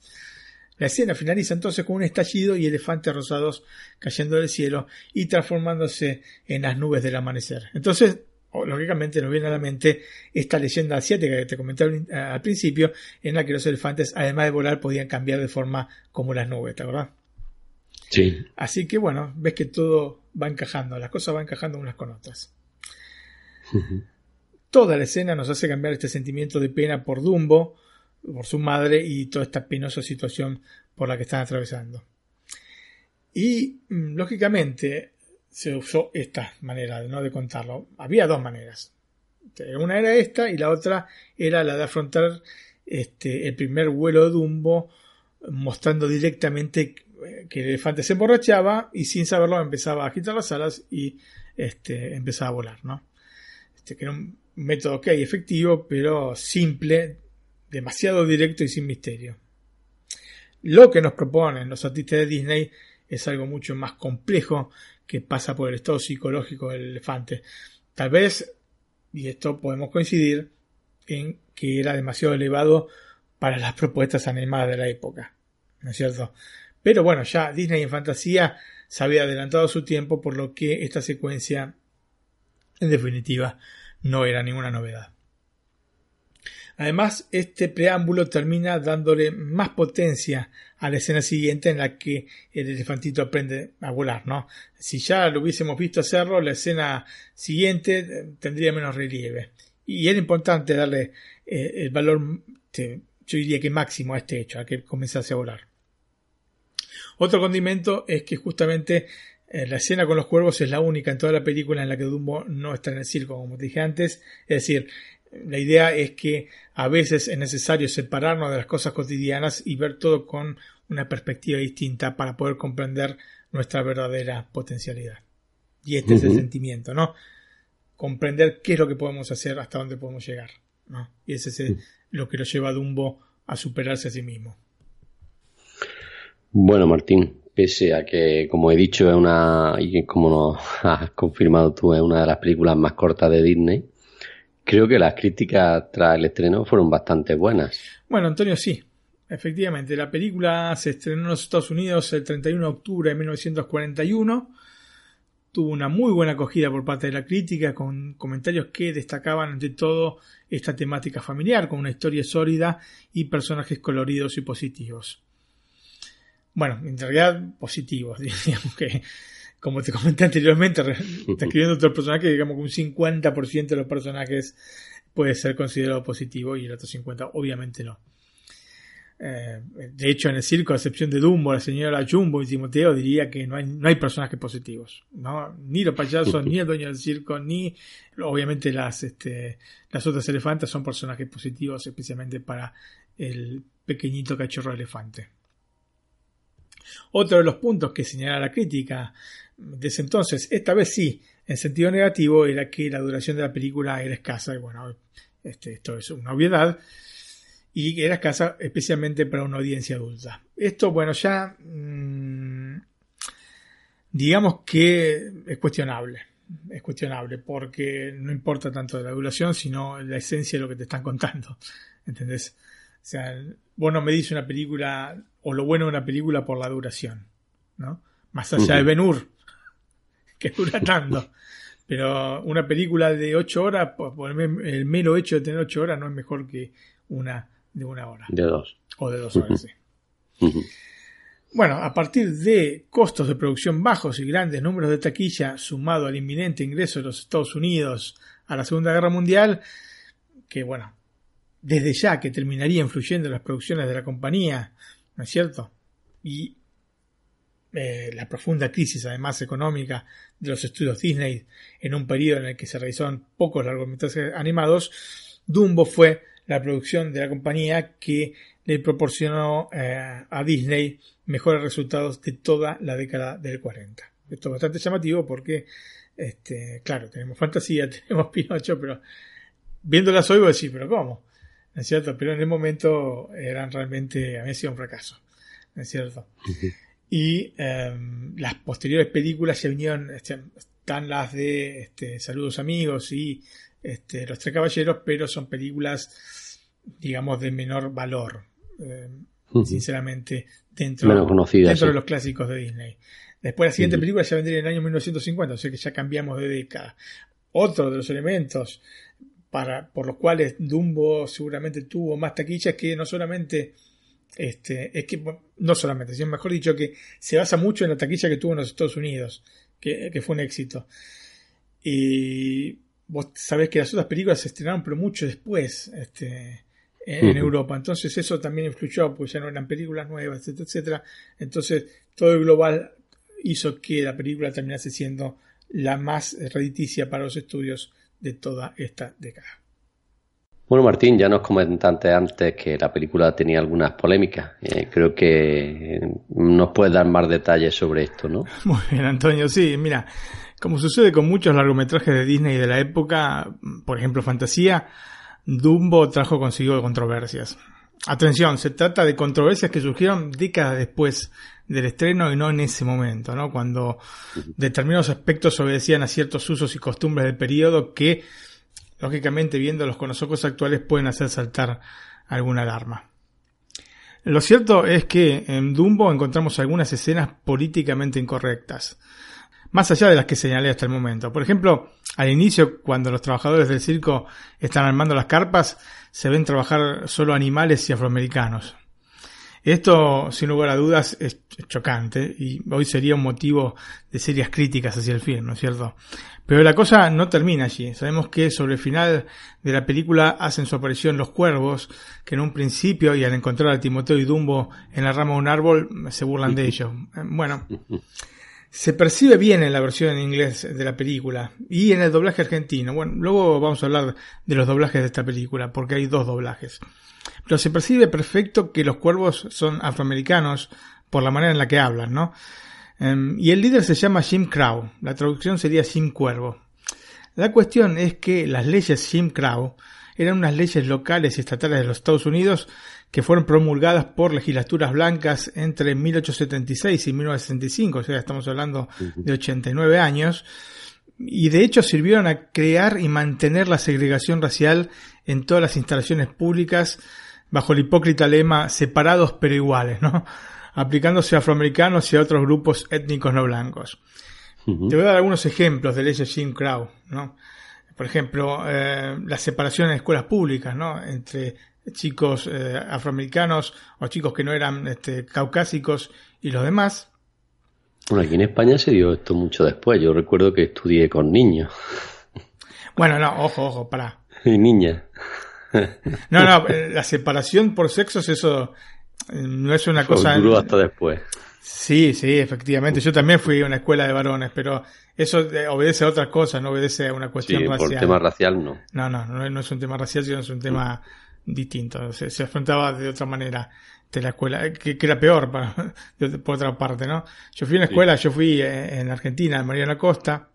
La escena finaliza entonces con un estallido y elefantes rosados cayendo del cielo y transformándose en las nubes del amanecer. Entonces lógicamente nos viene a la mente esta leyenda asiática que te comenté al principio, en la que los elefantes, además de volar, podían cambiar de forma como las nubes, ¿verdad? Sí. Así que bueno, ves que todo va encajando, las cosas van encajando unas con otras. Toda la escena nos hace cambiar este sentimiento de pena por Dumbo, por su madre y toda esta penosa situación por la que están atravesando. Y mm, lógicamente se usó esta manera ¿no? de contarlo. Había dos maneras. Una era esta y la otra era la de afrontar este, el primer vuelo de Dumbo mostrando directamente que el elefante se emborrachaba y sin saberlo empezaba a agitar las alas y este, empezaba a volar. ¿no? Este, que era un método ok, efectivo, pero simple, demasiado directo y sin misterio. Lo que nos proponen los artistas de Disney es algo mucho más complejo que pasa por el estado psicológico del elefante. Tal vez, y esto podemos coincidir, en que era demasiado elevado para las propuestas animadas de la época. ¿No es cierto? Pero bueno, ya Disney en fantasía se había adelantado su tiempo, por lo que esta secuencia, en definitiva, no era ninguna novedad. Además, este preámbulo termina dándole más potencia a la escena siguiente en la que el elefantito aprende a volar, ¿no? Si ya lo hubiésemos visto hacerlo, la escena siguiente eh, tendría menos relieve. Y era importante darle eh, el valor, yo diría que máximo a este hecho, a que comenzase a volar. Otro condimento es que justamente eh, la escena con los cuervos es la única en toda la película en la que Dumbo no está en el circo, como dije antes. Es decir, la idea es que a veces es necesario separarnos de las cosas cotidianas y ver todo con una perspectiva distinta para poder comprender nuestra verdadera potencialidad. Y este es el sentimiento, ¿no? Comprender qué es lo que podemos hacer, hasta dónde podemos llegar, ¿no? Y ese es lo que lo lleva a Dumbo a superarse a sí mismo. Bueno, Martín, pese a que, como he dicho, es una, y como nos has confirmado tú, es una de las películas más cortas de Disney, Creo que las críticas tras el estreno fueron bastante buenas. Bueno, Antonio, sí. Efectivamente, la película se estrenó en los Estados Unidos el 31 de octubre de 1941. Tuvo una muy buena acogida por parte de la crítica, con comentarios que destacaban ante todo esta temática familiar, con una historia sólida y personajes coloridos y positivos. Bueno, en realidad positivos, diríamos que como te comenté anteriormente, está escribiendo otro personaje, digamos que un 50% de los personajes puede ser considerado positivo y el otro 50% obviamente no. Eh, de hecho, en el circo, a excepción de Dumbo, la señora Jumbo y Timoteo, diría que no hay, no hay personajes positivos. ¿no? Ni los payasos, ni el dueño del circo, ni obviamente las, este, las otras elefantas son personajes positivos, especialmente para el pequeñito cachorro elefante. Otro de los puntos que señala la crítica desde entonces, esta vez sí, en sentido negativo, era que la duración de la película era escasa. Y bueno, este, esto es una obviedad. Y era escasa especialmente para una audiencia adulta. Esto, bueno, ya mmm, digamos que es cuestionable. Es cuestionable porque no importa tanto de la duración, sino la esencia de lo que te están contando. ¿Entendés? O sea, vos no me dices una película o lo bueno de una película por la duración, ¿no? Más allá de Ben Hur, que dura tanto. Pero una película de ocho horas, por el mero hecho de tener ocho horas no es mejor que una de una hora. De dos. O de dos horas, sí. Bueno, a partir de costos de producción bajos y grandes números de taquilla, sumado al inminente ingreso de los Estados Unidos a la Segunda Guerra Mundial, que bueno, desde ya que terminaría influyendo en las producciones de la compañía, ¿no es cierto? Y eh, la profunda crisis, además económica, de los estudios Disney en un periodo en el que se realizaron pocos largometrajes animados, Dumbo fue la producción de la compañía que le proporcionó eh, a Disney mejores resultados de toda la década del 40. Esto es bastante llamativo porque, este, claro, tenemos fantasía, tenemos Pinocho, pero viéndolas hoy voy a decir, pero ¿cómo? ¿no es cierto? Pero en el momento eran realmente, habían sido un fracaso, ¿no es cierto? Y em, las posteriores películas ya vinieron, este, están las de este, Saludos Amigos y este, Los Tres Caballeros, pero son películas, digamos, de menor valor, em, sinceramente, dentro, dentro de los clásicos de Disney. Después la siguiente película ya vendría en el año 1950, o sea que ya cambiamos de década. Otro de los elementos para, por los cuales Dumbo seguramente tuvo más taquillas que no solamente este, es que no solamente, sino mejor dicho que se basa mucho en la taquilla que tuvo en los Estados Unidos, que, que fue un éxito. Y vos sabés que las otras películas se estrenaron pero mucho después este, en, Europa. Entonces eso también influyó, pues ya no eran películas nuevas, etcétera, etcétera. Entonces todo el global hizo que la película terminase siendo la más rediticia para los estudios de toda esta década. Bueno, Martín, ya nos comentaste antes que la película tenía algunas polémicas. Eh, creo que nos puedes dar más detalles sobre esto, ¿no? Muy bien, Antonio. Sí, mira, como sucede con muchos largometrajes de Disney de la época, por ejemplo, Fantasía, Dumbo trajo consigo controversias. Atención, se trata de controversias que surgieron décadas después del estreno y no en ese momento, ¿no? Cuando determinados aspectos obedecían a ciertos usos y costumbres del periodo que, lógicamente, viéndolos los ojos actuales, pueden hacer saltar alguna alarma. Lo cierto es que en Dumbo encontramos algunas escenas políticamente incorrectas, más allá de las que señalé hasta el momento. Por ejemplo, al inicio, cuando los trabajadores del circo están armando las carpas, se ven trabajar solo animales y afroamericanos. Esto, sin lugar a dudas, es chocante y hoy sería un motivo de serias críticas hacia el film, ¿no es cierto? Pero la cosa no termina allí. Sabemos que sobre el final de la película hacen su aparición los cuervos, que en un principio, y al encontrar a Timoteo y Dumbo en la rama de un árbol, se burlan de ellos. Bueno, se percibe bien en la versión en inglés de la película y en el doblaje argentino. Bueno, luego vamos a hablar de los doblajes de esta película, porque hay dos doblajes. Pero se percibe perfecto que los cuervos son afroamericanos por la manera en la que hablan, ¿no? Em, y el líder se llama Jim Crow. La traducción sería Jim Cuervo. La cuestión es que las leyes Jim Crow eran unas leyes locales y estatales de los Estados Unidos que fueron promulgadas por legislaturas blancas entre 1876 y 1965, o sea, estamos hablando de 89 años, y de hecho sirvieron a crear y mantener la segregación racial en todas las instalaciones públicas bajo el hipócrita lema separados pero iguales, ¿no? aplicándose a afroamericanos y a otros grupos étnicos no blancos. Te voy a dar algunos ejemplos de leyes Jim Crow, ¿no? Por ejemplo, eh, la separación en escuelas públicas, ¿no? Entre chicos eh, afroamericanos o chicos que no eran este, caucásicos y los demás. Bueno, aquí en España se dio esto mucho después. Yo recuerdo que estudié con niños. Bueno, no, ojo, ojo, para. Y niñas. No, no, eh, la separación por sexos, eso no es una cosa... Duró hasta después. Sí, sí, efectivamente. Yo también fui a una escuela de varones, pero eso eh, obedece a otras cosas, no obedece a una cuestión sí, racial. Por tema racial, no. No, no, no, es un tema racial, sino es un tema distinto. Se, afrontaba de otra manera de la escuela, que, era peor para, por otra parte, ¿no? Yo fui a una escuela, yo fui eh, en Argentina, en Mariana Costa,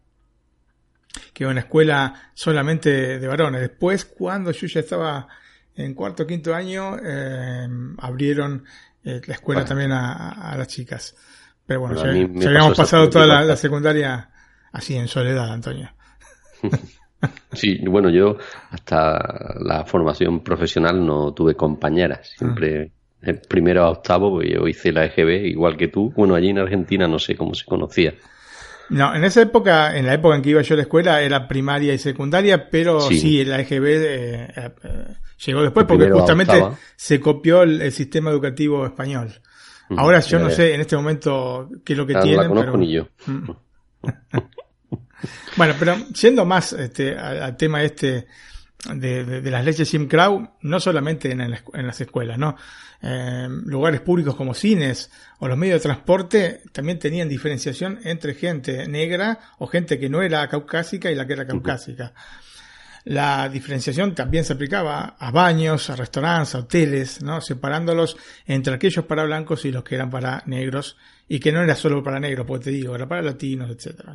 que era una escuela solamente de varones. Después, cuando yo ya estaba en cuarto o quinto año, eh, abrieron eh, la escuela también a, las chicas. Pero bueno, ya, habíamos pasado toda la, secundaria así en soledad, Antonio. sí, bueno, yo hasta la formación profesional no tuve compañeras. Siempre, primero a octavo, yo hice la EGB igual que tú. Bueno, allí en Argentina no sé cómo se conocía. No, en esa época, en la época en que iba yo a la escuela, era primaria y secundaria, pero sí, la EGB eh, eh, llegó después porque justamente se copió el, sistema educativo español. Ahora yo no sé en este momento qué es lo que tiene tienen. pero... ni yo. Mm. bueno, pero siendo más este, al, tema este de, las leyes Jim Crow, no solamente en, en las escuelas, ¿no? Eh, lugares públicos como cines o los medios de transporte también tenían diferenciación entre gente negra o gente que no era caucásica y la que era caucásica. La diferenciación también se aplicaba a baños, a restaurantes, a hoteles, ¿no? separándolos entre aquellos para blancos y los que eran para negros, y que no era solo para negros, porque te digo, era para latinos, etcétera,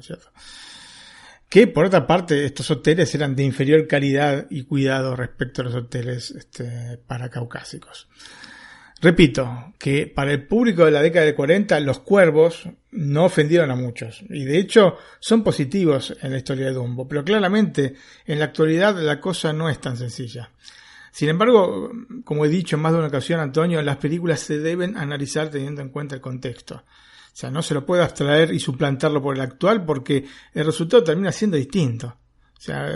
Que por otra parte, estos hoteles eran de inferior calidad y cuidado respecto a los hoteles este, para caucásicos. Repito, que para el público de la década de 40 los cuervos no ofendieron a muchos y de hecho son positivos en la historia de Dumbo, pero claramente en la actualidad la cosa no es tan sencilla. Sin embargo, como he dicho en más de una ocasión, Antonio, las películas se deben analizar teniendo en cuenta el contexto. O sea, no se lo puede abstraer y suplantarlo por el actual porque el resultado termina siendo distinto. O sea,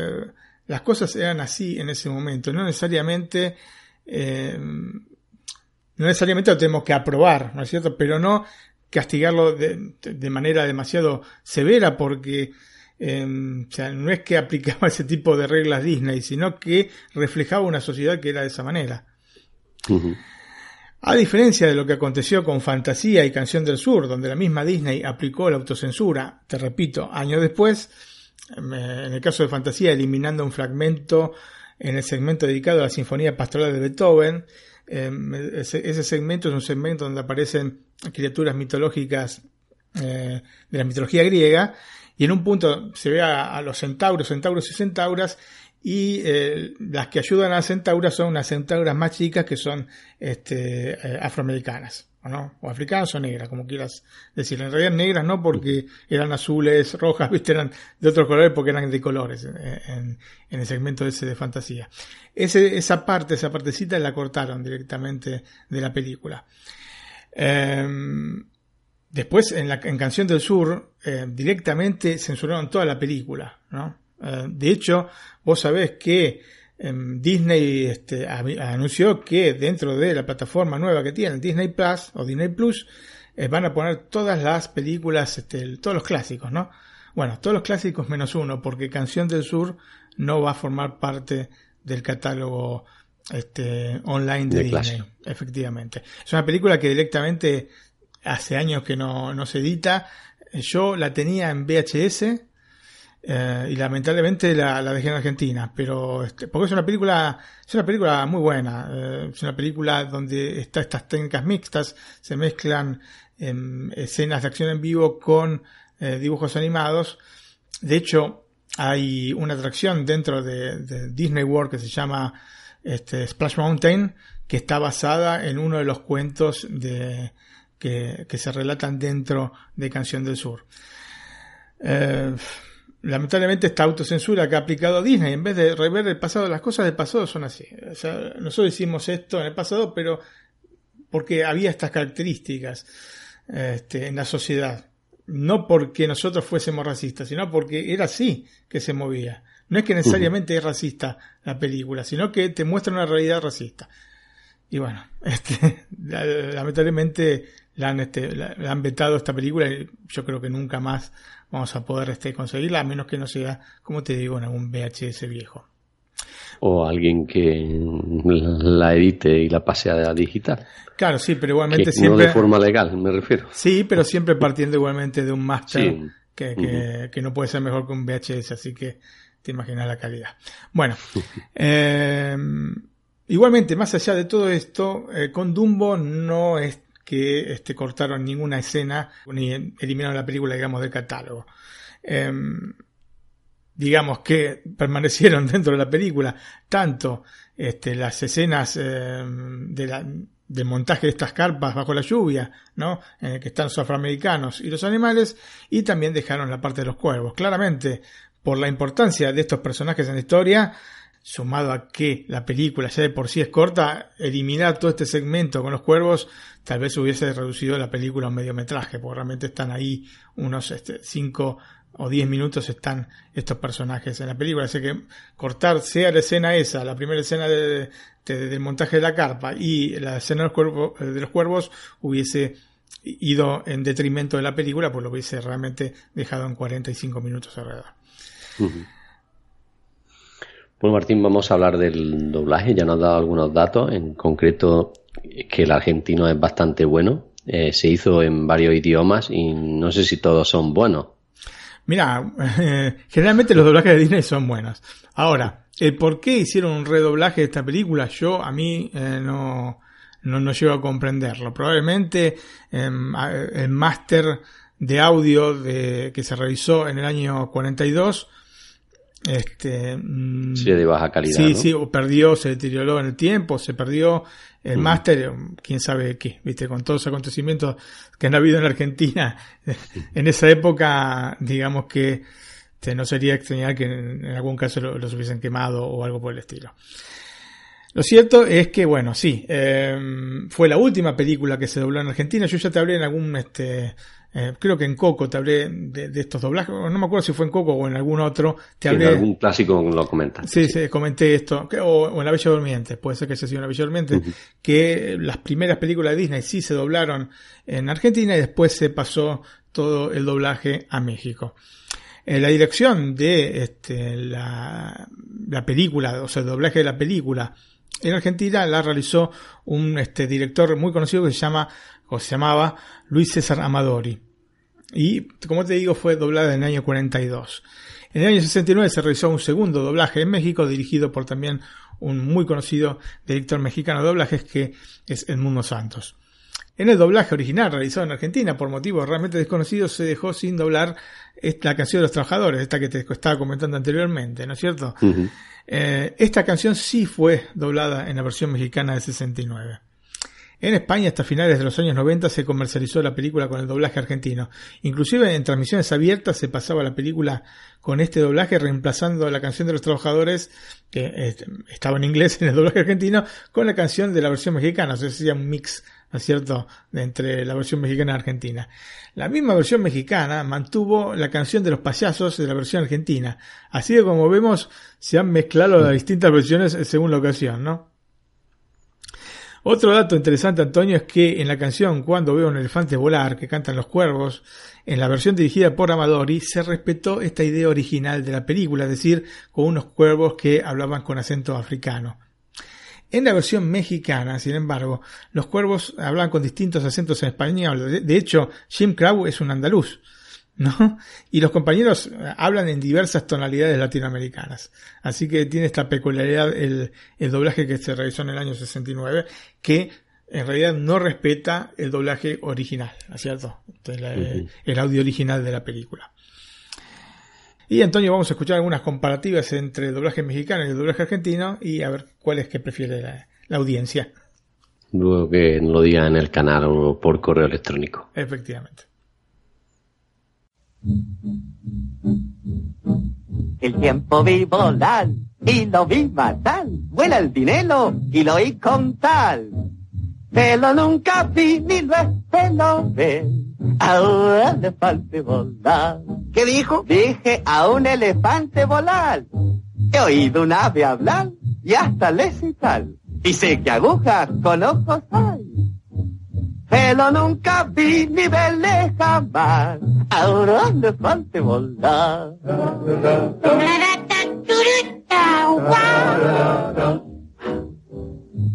las cosas eran así en ese momento, no necesariamente eh, no necesariamente lo tenemos que aprobar, ¿no es cierto? Pero no castigarlo de, manera demasiado severa porque em, o sea, no es que aplicaba ese tipo de reglas Disney, sino que reflejaba una sociedad que era de esa manera. A diferencia de lo que aconteció con Fantasía y Canción del Sur, donde la misma Disney aplicó la autocensura, te repito, años después, em, en el caso de Fantasía, eliminando un fragmento en el segmento dedicado a la Sinfonía Pastoral de Beethoven, Em, ese, segmento es un segmento donde aparecen criaturas mitológicas eh, de la mitología griega y en un punto se ve a, los centauros, centauros y centauras y eh, las que ayudan a las centauras son unas centauras más chicas que son este, eh, afroamericanas. ¿o, no? o africanas o negras, como quieras decir. En realidad negras no porque eran azules, rojas, viste, eran de otros colores porque eran de colores en, el segmento ese de fantasía. Esa parte, esa partecita la cortaron directamente de la película. Em, después, en, la, Canción del Sur, eh, directamente censuraron toda la película, ¿no? Eh, de hecho, vos sabés que Em, Disney este, anunció que dentro de la plataforma nueva que tienen, Disney Plus o Disney Plus, eh, van a poner todas las películas, este, todos los clásicos, ¿no? Bueno, todos los clásicos menos uno, porque Canción del Sur no va a formar parte del catálogo este, online de, Disney, efectivamente. Es una película que directamente hace años que no, no se edita. Yo la tenía en VHS, eh, y lamentablemente la, dejé en Argentina, pero este, porque es una película, es una película muy buena, eh, es una película donde está estas técnicas mixtas, se mezclan em, escenas de acción en vivo con eh, dibujos animados. De hecho, hay una atracción dentro de, Disney World que se llama este, Splash Mountain, que está basada en uno de los cuentos de, que se relatan dentro de Canción del Sur lamentablemente esta autocensura que ha aplicado Disney, en vez de rever el pasado, las cosas del pasado son así. Nosotros hicimos esto en el pasado, pero porque había estas características este, en la sociedad. No porque nosotros fuésemos racistas, sino porque era así que se movía. No es que necesariamente es racista la película, sino que te muestra una realidad racista. Y bueno, este, lamentablemente la han, este, la han vetado esta película y yo creo que nunca más vamos a poder este, conseguirla, a menos que no sea, como te digo, en algún VHS viejo. o alguien que la edite y la pase a digital. Claro, sí, pero igualmente siempre... No de forma legal, me refiero. Sí, pero siempre partiendo igualmente de un máster que, que, no puede ser mejor que un VHS, así que te imaginas la calidad. Bueno, eh, igualmente, más allá de todo esto, eh, con Dumbo no es que este, cortaron ninguna escena ni eliminaron la película, digamos, del catálogo. Em, digamos que permanecieron dentro de la película tanto este, las escenas em, de la, del montaje de estas carpas bajo la lluvia, ¿no? En el que están los afroamericanos y los animales, y también dejaron la parte de los cuervos. Claramente, por la importancia de estos personajes en la historia, sumado a que la película ya de por sí es corta, eliminar todo este segmento con los cuervos tal vez hubiese reducido la película a un mediometraje, porque realmente están ahí unos 5 este, o 10 minutos están estos personajes en la película. Así que cortar sea la escena esa, la primera escena de, del montaje de la carpa y la escena de los, cuervos, de los cuervos hubiese ido en detrimento de la película, pues lo hubiese realmente dejado en 45 minutos alrededor. Bueno, Martín, vamos a hablar del doblaje. Ya nos has dado algunos datos, en concreto que el argentino es bastante bueno. Eh, se hizo en varios idiomas y no sé si todos son buenos. Mira, generalmente los doblajes de Disney son buenos. Ahora, el por qué hicieron un redoblaje de esta película, yo a mí eh, no, no, no, llego a comprenderlo. Probablemente em, el máster de audio de, que se realizó en el año 42 este mm, sí de baja calidad sí sí o perdió se deterioró en el tiempo se perdió el máster quién sabe qué viste con todos los acontecimientos que han habido en Argentina en esa época digamos que este, no sería extrañar que en, algún caso los hubiesen quemado o algo por el estilo. Lo cierto es que, bueno, sí, em, fue la última película que se dobló en Argentina. Yo ya te hablé en algún, este, eh, creo que en Coco te hablé de, estos doblajes, no me acuerdo si fue en Coco o en algún otro. Te hablé, en algún clásico lo comentas. Sí, sí, comenté esto, o, en La Bella Durmiente, puede ser que haya sido en La Bella Durmiente, que las primeras películas de Disney sí se doblaron en Argentina y después se pasó todo el doblaje a México. En la dirección de este, la, la película, o sea, el doblaje de la película en Argentina la realizó un este, director muy conocido que se llama, o se llamaba Luis César Amadori. Y, como te digo, fue doblada en el año 42. En el año 69 se realizó un segundo doblaje en México, dirigido por también un muy conocido director mexicano de doblajes que es Edmundo Santos. En el doblaje original realizado en Argentina, por motivos realmente desconocidos, se dejó sin doblar la canción de los trabajadores, esta que te estaba comentando anteriormente, ¿no es cierto? Eh, esta canción sí fue doblada en la versión mexicana de 69. En España, hasta finales de los años 90, se comercializó la película con el doblaje argentino. Inclusive en transmisiones abiertas se pasaba la película con este doblaje, reemplazando la canción de los trabajadores, que este, estaba en inglés en el doblaje argentino, con la canción de la versión mexicana. O sea, un mix, ¿no es cierto?, entre la versión mexicana y argentina. La misma versión mexicana mantuvo la canción de los payasos de la versión argentina. Así que como vemos, se han mezclado las distintas versiones según la ocasión, ¿no? Otro dato interesante, Antonio, es que en la canción Cuando veo un elefante volar, que cantan los cuervos, en la versión dirigida por Amadori, se respetó esta idea original de la película, es decir, con unos cuervos que hablaban con acento africano. En la versión mexicana, sin embargo, los cuervos hablan con distintos acentos en español. De hecho, Jim Crow es un andaluz. ¿No? Y los compañeros eh, hablan en diversas tonalidades latinoamericanas. Así que tiene esta peculiaridad el, el doblaje que se realizó en el año 69, que en realidad no respeta el doblaje original, ¿no es cierto? El audio original de la película. Y Antonio, vamos a escuchar algunas comparativas entre el doblaje mexicano y el doblaje argentino y a ver cuál es que prefiere la, la audiencia. Luego que lo diga en el canal o por correo electrónico. Efectivamente. El tiempo vi volar y lo vi matar. Vuela el dinero y lo oí contar. Pero nunca vi ni lo espero ver. A un elefante volar. ¿Qué dijo? Dije a un elefante volar. He oído un ave hablar y hasta le citar. Y sé que agujas con ojos hay pero nunca vi ni verle jamás. Ahora le falta volar.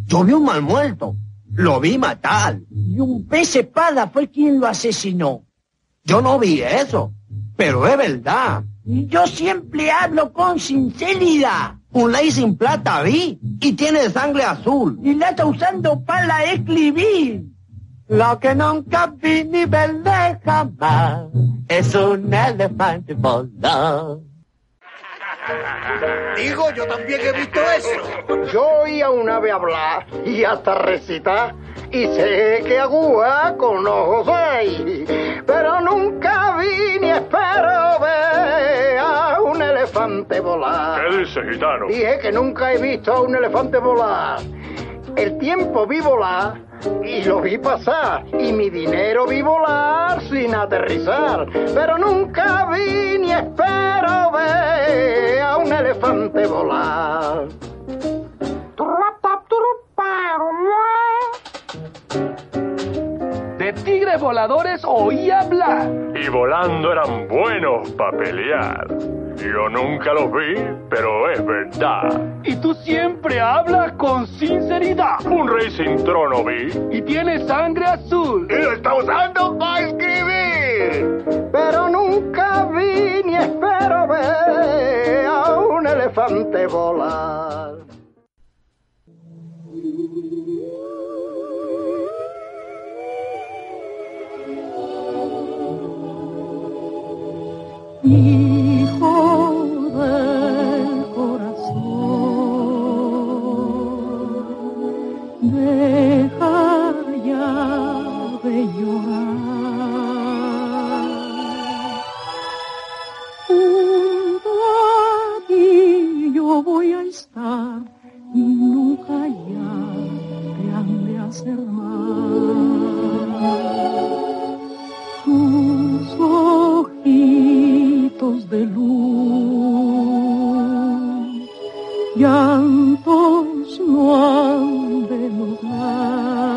Yo vi un mal muerto. Lo vi matar. Y un pez espada fue quien lo asesinó. Yo no vi eso. Pero es verdad. Yo siempre hablo con sinceridad. Un ley sin plata vi y tiene sangre azul. Y la está usando para escribir. Lo que nunca vi ni veré jamás es un elefante volador. Digo, yo también he visto eso. Yo oí a un ave hablar y hasta recitar. Y sé que agua con ojos hay. Pero nunca vi ni espero ver a un elefante volar. ¿Qué dice, gitano? Dije que nunca he visto a un elefante volar. El tiempo vi volar y lo vi pasar y mi dinero vi volar sin aterrizar, pero nunca vi ni espero ver a un elefante volar. De tigres voladores oí hablar. Y volando eran buenos para pelear. Yo nunca los vi, pero es verdad. Y tú siempre hablas con sinceridad. Un rey sin trono vi. Y tiene sangre azul. Y lo está usando para escribir. Pero nunca vi ni espero ver a un elefante volar. Voy a estar y nunca ya te han de hacer. De luz, llantos no han de mudar.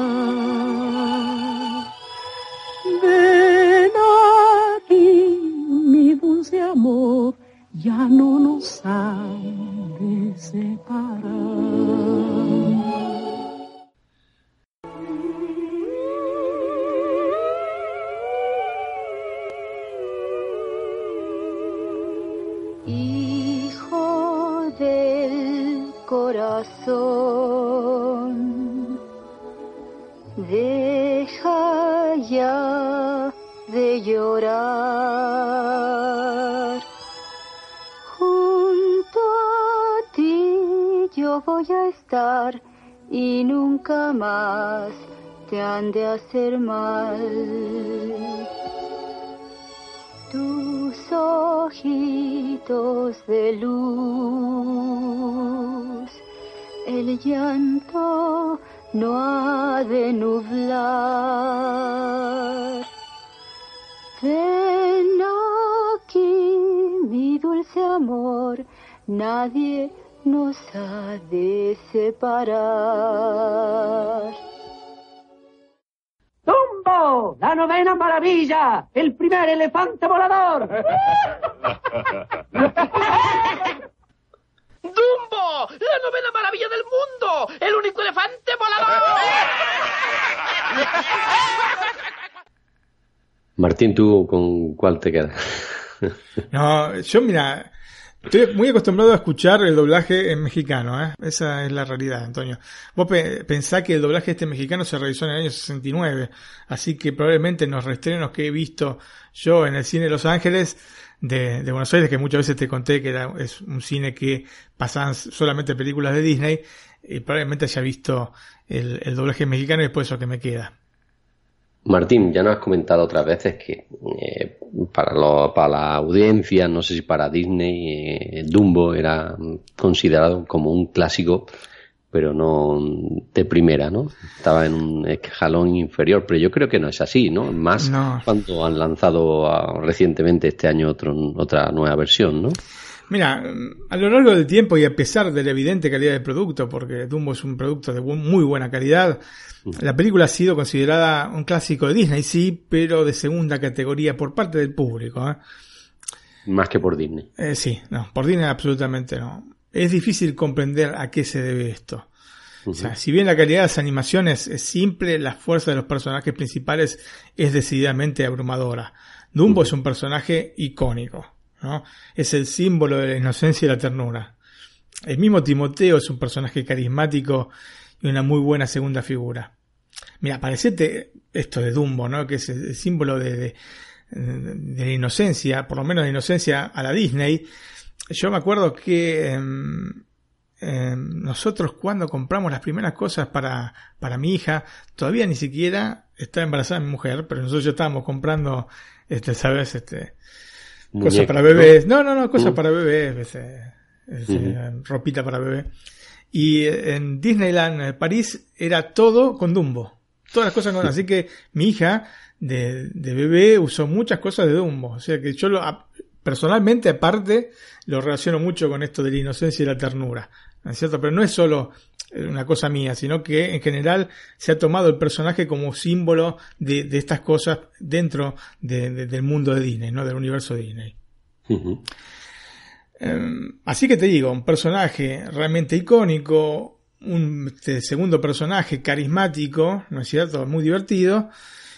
Ven aquí, mi dulce amor, ya no nos han de separar. Llorar. Junto a ti yo voy a estar y nunca más te han de hacer mal. Tus ojitos de luz, el llanto no ha de nublar. Ven aquí, mi dulce amor, nadie nos ha de separar. ¡Tumbo! ¡La novena maravilla! ¡El primer elefante volador! ¡Dumbo! ¡La novena maravilla del mundo! ¡El único elefante volador! Martín, ¿tú con cuál te quedas? No, yo mira, estoy muy acostumbrado a escuchar el doblaje en mexicano, ¿eh? Esa es la realidad, Antonio. Vos pe que el doblaje este mexicano se realizó en el año 69, así que probablemente en los reestrenos que he visto yo en el cine de Los Ángeles, de, Buenos Aires, que muchas veces te conté que era, es un cine que pasaban solamente películas de Disney, y probablemente haya visto el, el doblaje mexicano y después eso que me queda. Martín, ya nos has comentado otras veces que eh, para, lo, para la audiencia, no sé si para Disney, eh, Dumbo era considerado como un clásico, pero no de primera, ¿no? Estaba en un escalón inferior, pero yo creo que no es así, ¿no? Más No. cuando han lanzado ah, recientemente este año otro, otra nueva versión, ¿no? Mira, a lo largo del tiempo y a pesar de la evidente calidad del producto, porque Dumbo es un producto de muy buena calidad, la película ha sido considerada un clásico de Disney, sí, pero de segunda categoría por parte del público. ¿eh? Más que por Disney. Eh, sí, no, por Disney absolutamente no. Es difícil comprender a qué se debe esto. O sea, si bien la calidad de las animaciones es simple, la fuerza de los personajes principales es decididamente abrumadora. Dumbo es un personaje icónico, ¿no? Es el símbolo de la inocencia y la ternura. El mismo Timoteo es un personaje carismático y una muy buena segunda figura. Mira, parecete esto de Dumbo, ¿no? Que es el símbolo de, de, de la inocencia, por lo menos de inocencia a la Disney. Yo me acuerdo que em, em, nosotros cuando compramos las primeras cosas para, para mi hija, todavía ni siquiera estaba embarazada mi mujer, pero nosotros ya estábamos comprando, este, ¿sabes? Este, cosas para bebés. No, no, no, cosas mm. para bebés, este, ropita para bebé. Y en Disneyland París era todo con Dumbo. Todas las cosas con Así que mi hija de, de, bebé usó muchas cosas de Dumbo. O sea que yo lo, personalmente, aparte, lo relaciono mucho con esto de la inocencia y la ternura. ¿No es cierto? Pero no es solo una cosa mía, sino que en general se ha tomado el personaje como símbolo de, de estas cosas dentro de, del mundo de Disney, ¿no? Del universo Disney. Em, así que te digo, un personaje realmente icónico, un este, segundo personaje carismático, ¿no es cierto? Muy divertido.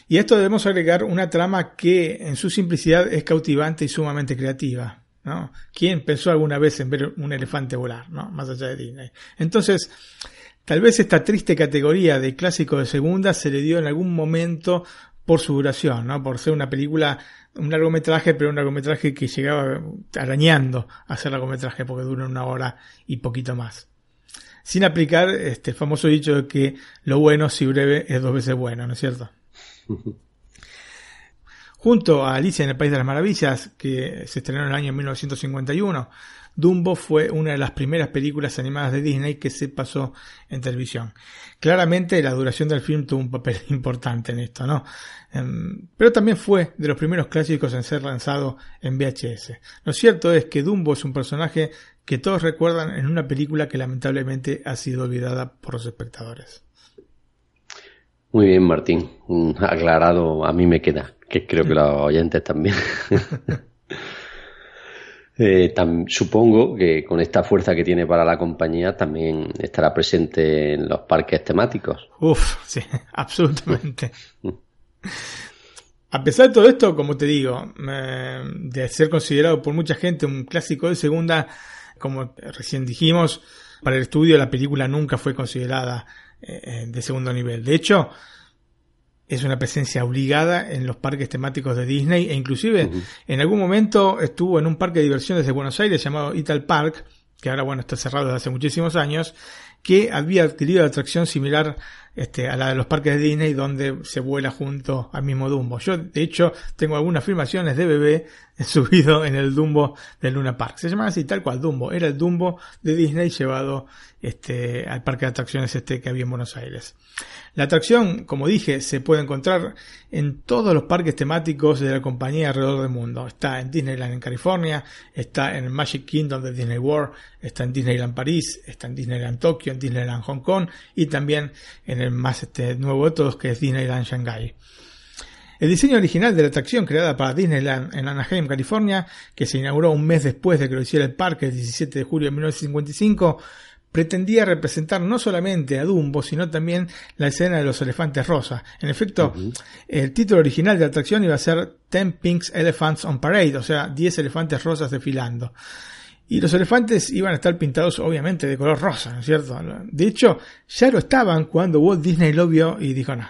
Y a esto debemos agregar una trama que en su simplicidad es cautivante y sumamente creativa. ¿No? ¿Quién pensó alguna vez en ver un elefante volar, ¿no? Más allá de Disney. Entonces, tal vez esta triste categoría de clásico de segunda se le dio en algún momento por su duración, ¿no? Por ser una película, un largometraje, pero un largometraje que llegaba arañando a ser largometraje porque dura una hora y poquito más. Sin aplicar este famoso dicho de que lo bueno si breve es dos veces bueno, ¿no es cierto? Junto a Alicia en el País de las Maravillas, que se estrenó en el año 1951, Dumbo fue una de las primeras películas animadas de Disney que se pasó en televisión. Claramente la duración del film tuvo un papel importante en esto, ¿no? Em, pero también fue de los primeros clásicos en ser lanzado en VHS. Lo cierto es que Dumbo es un personaje que todos recuerdan en una película que lamentablemente ha sido olvidada por los espectadores. Muy bien, Martín. Aclarado, a mí me queda, que creo que los oyentes también. Eh, supongo que con esta fuerza que tiene para la compañía también estará presente en los parques temáticos. Uf, sí, absolutamente. A pesar de todo esto, como te digo, de ser considerado por mucha gente un clásico de segunda, como recién dijimos, para el estudio la película nunca fue considerada eh, de segundo nivel. De hecho, es una presencia obligada en los parques temáticos de Disney e inclusive en algún momento estuvo en un parque de diversiones de Buenos Aires llamado Ital Park, que ahora bueno está cerrado desde hace muchísimos años, que había adquirido la atracción similar este, a la de los parques de Disney donde se vuela junto al mismo Dumbo. Yo de hecho tengo algunas filmaciones de bebé subido en el Dumbo del Luna Park. Se llama así tal cual Dumbo. Era el Dumbo de Disney llevado este, al parque de atracciones este que había en Buenos Aires. La atracción, como dije, se puede encontrar en todos los parques temáticos de la compañía alrededor del mundo. Está en Disneyland en California, está en Magic Kingdom de Disney World, está en Disneyland París, está en Disneyland Tokio, en Disneyland Hong Kong y también en el más este, nuevo de todos que es Disneyland Shanghai. El diseño original de la atracción creada para Disneyland en Anaheim, California, que se inauguró un mes después de que lo hiciera el parque el 17 de julio de 1955, pretendía representar no solamente a Dumbo, sino también la escena de los elefantes rosas. En efecto, el título original de la atracción iba a ser Ten Pink Elephants on Parade, o sea, 10 elefantes rosas desfilando. Y los elefantes iban a estar pintados obviamente de color rosa, ¿no es cierto? De hecho, ya lo estaban cuando Walt Disney lo vio y dijo, no,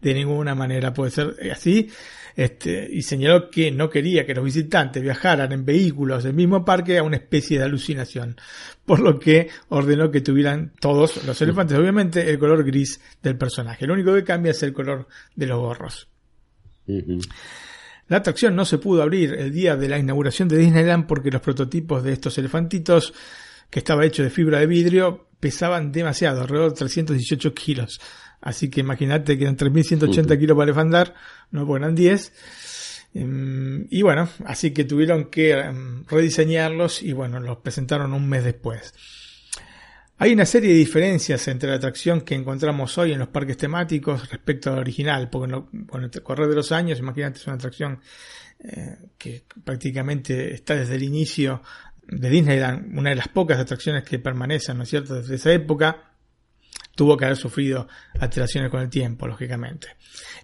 de ninguna manera puede ser así este, y señaló que no quería que los visitantes viajaran en vehículos del mismo parque a una especie de alucinación, por lo que ordenó que tuvieran todos los elefantes, obviamente, el color gris del personaje. Lo único que cambia es el color de los gorros. La atracción no se pudo abrir el día de la inauguración de Disneyland porque los prototipos de estos elefantitos, que estaba hecho de fibra de vidrio, pesaban demasiado, alrededor de 318 kilos. Así que imagínate que eran 3.180 kilos para elefantar, no eran 10. Em, y bueno, así que tuvieron que em, rediseñarlos y bueno, los presentaron un mes después. Hay una serie de diferencias entre la atracción que encontramos hoy en los parques temáticos respecto al original, porque con el correr de los años, imagínate, es una atracción eh, que prácticamente está desde el inicio de Disneyland, una de las pocas atracciones que permanecen, ¿no es cierto?, desde esa época tuvo que haber sufrido alteraciones con el tiempo, lógicamente.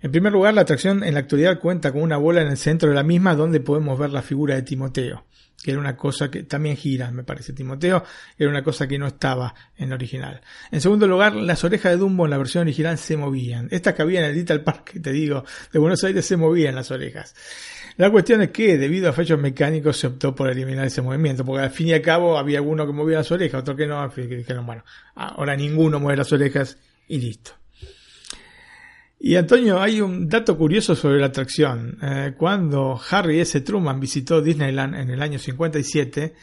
En primer lugar, la atracción en la actualidad cuenta con una bola en el centro de la misma donde podemos ver la figura de Timoteo, que era una cosa que también gira, me parece, Timoteo, era una cosa que no estaba en el original. En segundo lugar, las orejas de Dumbo en la versión original se movían. Estas que había en el Little Park, te digo, de Buenos Aires se movían las orejas. La cuestión es que, debido a fallos mecánicos, se optó por eliminar ese movimiento, porque al fin y al cabo había uno que movía las orejas, otro que no, dijeron, bueno, ahora ninguno mueve las orejas y listo. Y Antonio, hay un dato curioso sobre la atracción. Eh, cuando Harry S. Truman visitó Disneyland en el año 57,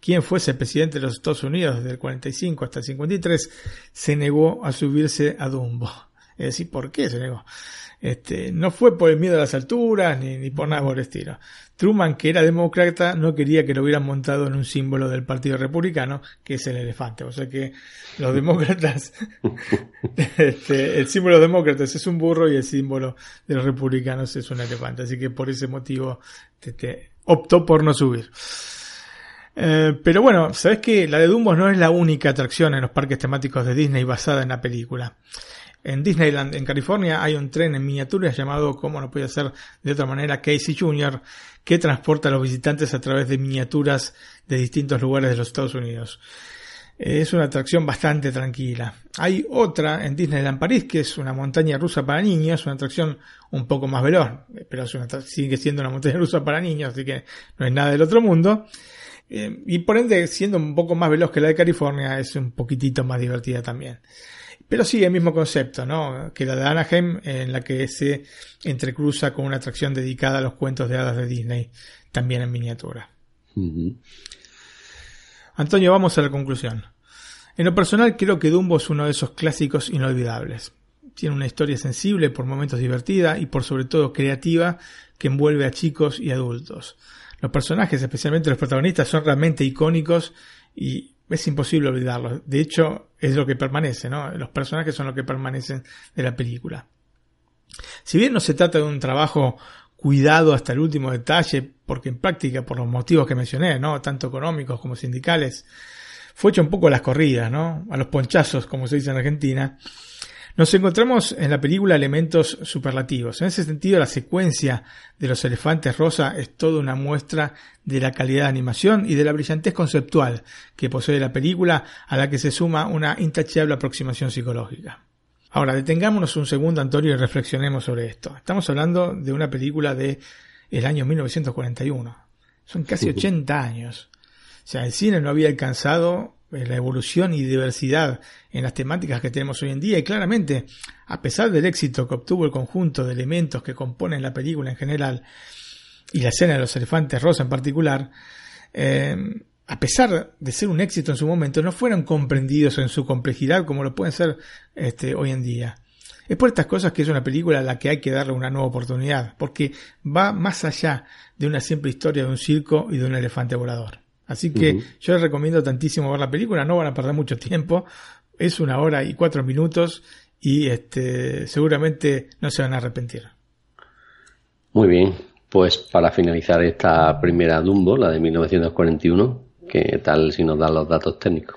quien fuese presidente de los Estados Unidos desde el 45 hasta el 53, se negó a subirse a Dumbo. Es decir, ¿por qué se negó? Este, no fue por el miedo a las alturas ni, ni, por nada por el estilo. Truman, que era demócrata, no quería que lo hubieran montado en un símbolo del Partido Republicano, que es el elefante. O sea que los demócratas, este, el símbolo de los demócratas es un burro y el símbolo de los republicanos es un elefante. Así que por ese motivo este, optó por no subir. Eh, pero bueno, sabes que la de Dumbo no es la única atracción en los parques temáticos de Disney basada en la película. En Disneyland, en California, hay un tren en miniatura llamado, como no puede ser de otra manera, Casey Jr., que transporta a los visitantes a través de miniaturas de distintos lugares de los Estados Unidos. Es una atracción bastante tranquila. Hay otra en Disneyland París, que es una montaña rusa para niños, una atracción un poco más veloz, pero sigue siendo una montaña rusa para niños, así que no es nada del otro mundo. Eh, y por ende, siendo un poco más veloz que la de California, es un poquitito más divertida también. Pero sí, el mismo concepto, ¿no? Que la de Anaheim, en la que se entrecruza con una atracción dedicada a los cuentos de hadas de Disney, también en miniatura. Antonio, vamos a la conclusión. En lo personal, creo que Dumbo es uno de esos clásicos inolvidables. Tiene una historia sensible, por momentos divertida y por sobre todo creativa, que envuelve a chicos y adultos. Los personajes, especialmente los protagonistas, son realmente icónicos y es imposible olvidarlo. De hecho, es lo que permanece, ¿no? Los personajes son lo que permanecen de la película. Si bien no se trata de un trabajo cuidado hasta el último detalle, porque en práctica, por los motivos que mencioné, ¿no? Tanto económicos como sindicales, fue hecho un poco a las corridas, ¿no? A los ponchazos, como se dice en Argentina. Nos encontramos en la película elementos superlativos. En ese sentido, la secuencia de los elefantes rosa es toda una muestra de la calidad de animación y de la brillantez conceptual que posee la película, a la que se suma una intachable aproximación psicológica. Ahora, detengámonos un segundo, Antonio, y reflexionemos sobre esto. Estamos hablando de una película de el año 1941. Son casi 80 años. O sea, el cine no había alcanzado la evolución y diversidad en las temáticas que tenemos hoy en día y claramente, a pesar del éxito que obtuvo el conjunto de elementos que componen la película en general y la escena de los elefantes rosa en particular, eh, a pesar de ser un éxito en su momento, no fueron comprendidos en su complejidad como lo pueden ser este, hoy en día. Es por estas cosas que es una película a la que hay que darle una nueva oportunidad, porque va más allá de una simple historia de un circo y de un elefante volador. Así que yo les recomiendo tantísimo ver la película, no van a perder mucho tiempo, es una hora y cuatro minutos y este, seguramente no se van a arrepentir. Muy bien, pues para finalizar esta primera Dumbo, la de 1941, ¿qué tal si nos dan los datos técnicos?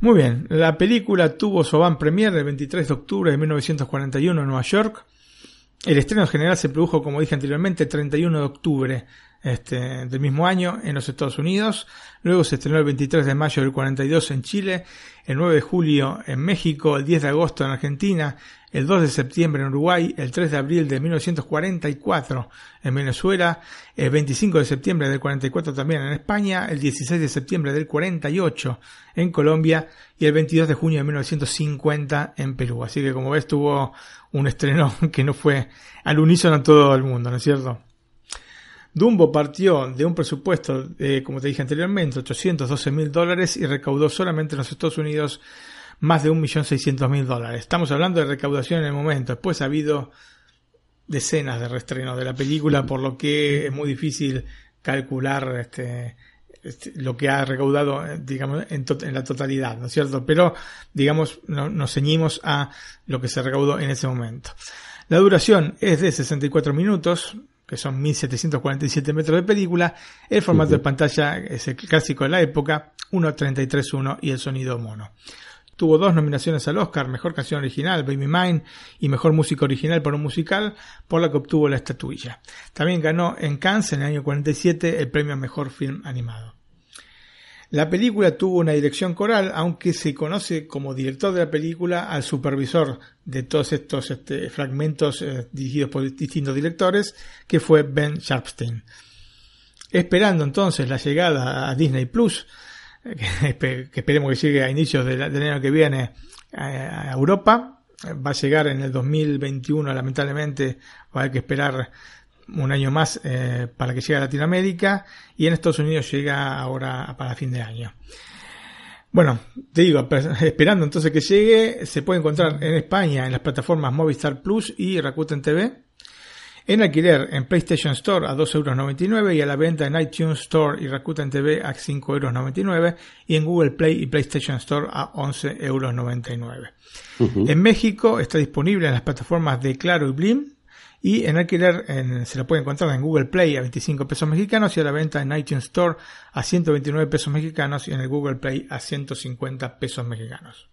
Muy bien, la película tuvo su van premier el 23 de octubre de 1941 en Nueva York. El estreno general se produjo, como dije anteriormente, el 31 de octubre este, del mismo año en los Estados Unidos. Luego se estrenó el 23 de mayo del 42 en Chile, el 9 de julio en México, el 10 de agosto en Argentina, el 2 de septiembre en Uruguay, el 3 de abril de 1944 en Venezuela, el 25 de septiembre del 44 también en España, el 16 de septiembre del 48 en Colombia y el 22 de junio de 1950 en Perú. Así que como ves tuvo un estreno que no fue al unísono en todo el mundo, ¿no es cierto? Dumbo partió de un presupuesto, de, como te dije anteriormente, 812 mil dólares y recaudó solamente en los Estados Unidos más de 1.600.000 dólares. Estamos hablando de recaudación en el momento. Después ha habido decenas de reestrenos de la película, por lo que es muy difícil calcular este, este lo que ha recaudado, digamos, en, la totalidad, ¿no es cierto? Pero, digamos, nos ceñimos a lo que se recaudó en ese momento. La duración es de 64 minutos, que son 1747 metros de película. El formato de pantalla es el clásico de la época, 1.33.1 y el sonido mono. Tuvo dos nominaciones al Oscar, Mejor Canción Original, Baby Mine, y Mejor Música Original para un musical, por la que obtuvo la estatuilla. También ganó en Cannes en el año 47 el premio a Mejor Film Animado. La película tuvo una dirección coral, aunque se conoce como director de la película al supervisor de todos estos este, fragmentos eh, dirigidos por distintos directores, que fue Ben Sharpstein. Esperando entonces la llegada a Disney Plus, eh, que, esperemos que llegue a inicios del, año que viene a, Europa, va a llegar en el 2021, lamentablemente va a haber que esperar un año más eh, para que llegue a Latinoamérica y en Estados Unidos llega ahora para fin de año. Bueno, te digo, esperando entonces que llegue, se puede encontrar en España en las plataformas Movistar Plus y Rakuten TV, en alquiler en PlayStation Store a 2,99 euros y a la venta en iTunes Store y Rakuten TV a 5,99 euros y en Google Play y PlayStation Store a 11,99 euros. En México está disponible en las plataformas de Claro y Blim y en alquiler se lo puede encontrar en Google Play a 25 pesos mexicanos y a la venta en iTunes Store a 129 pesos mexicanos y en el Google Play a 150 pesos mexicanos.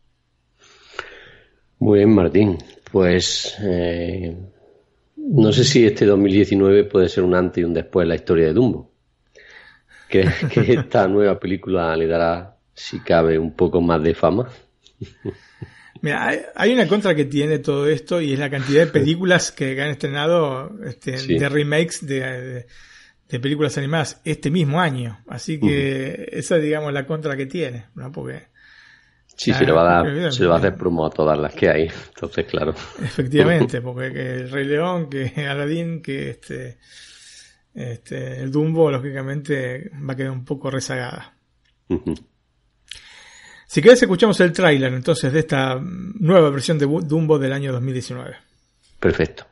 Muy bien, Martín. Pues eh, no sé si este 2019 puede ser un antes y un después en la historia de Dumbo. que esta nueva película le dará, si cabe, un poco más de fama? Mira, hay, una contra que tiene todo esto y es la cantidad de películas que han estrenado este, de remakes de, películas animadas este mismo año. Así que esa es, digamos, la contra que tiene, ¿no? Porque... Sí, se le va a dar, se le va a hacer promo a todas las que hay, entonces claro. Efectivamente, porque que el Rey León, que Aladdin, que este, este, el Dumbo, lógicamente va a quedar un poco rezagada. Si querés, escuchamos el tráiler entonces de esta nueva versión de Dumbo del año 2019. Perfecto.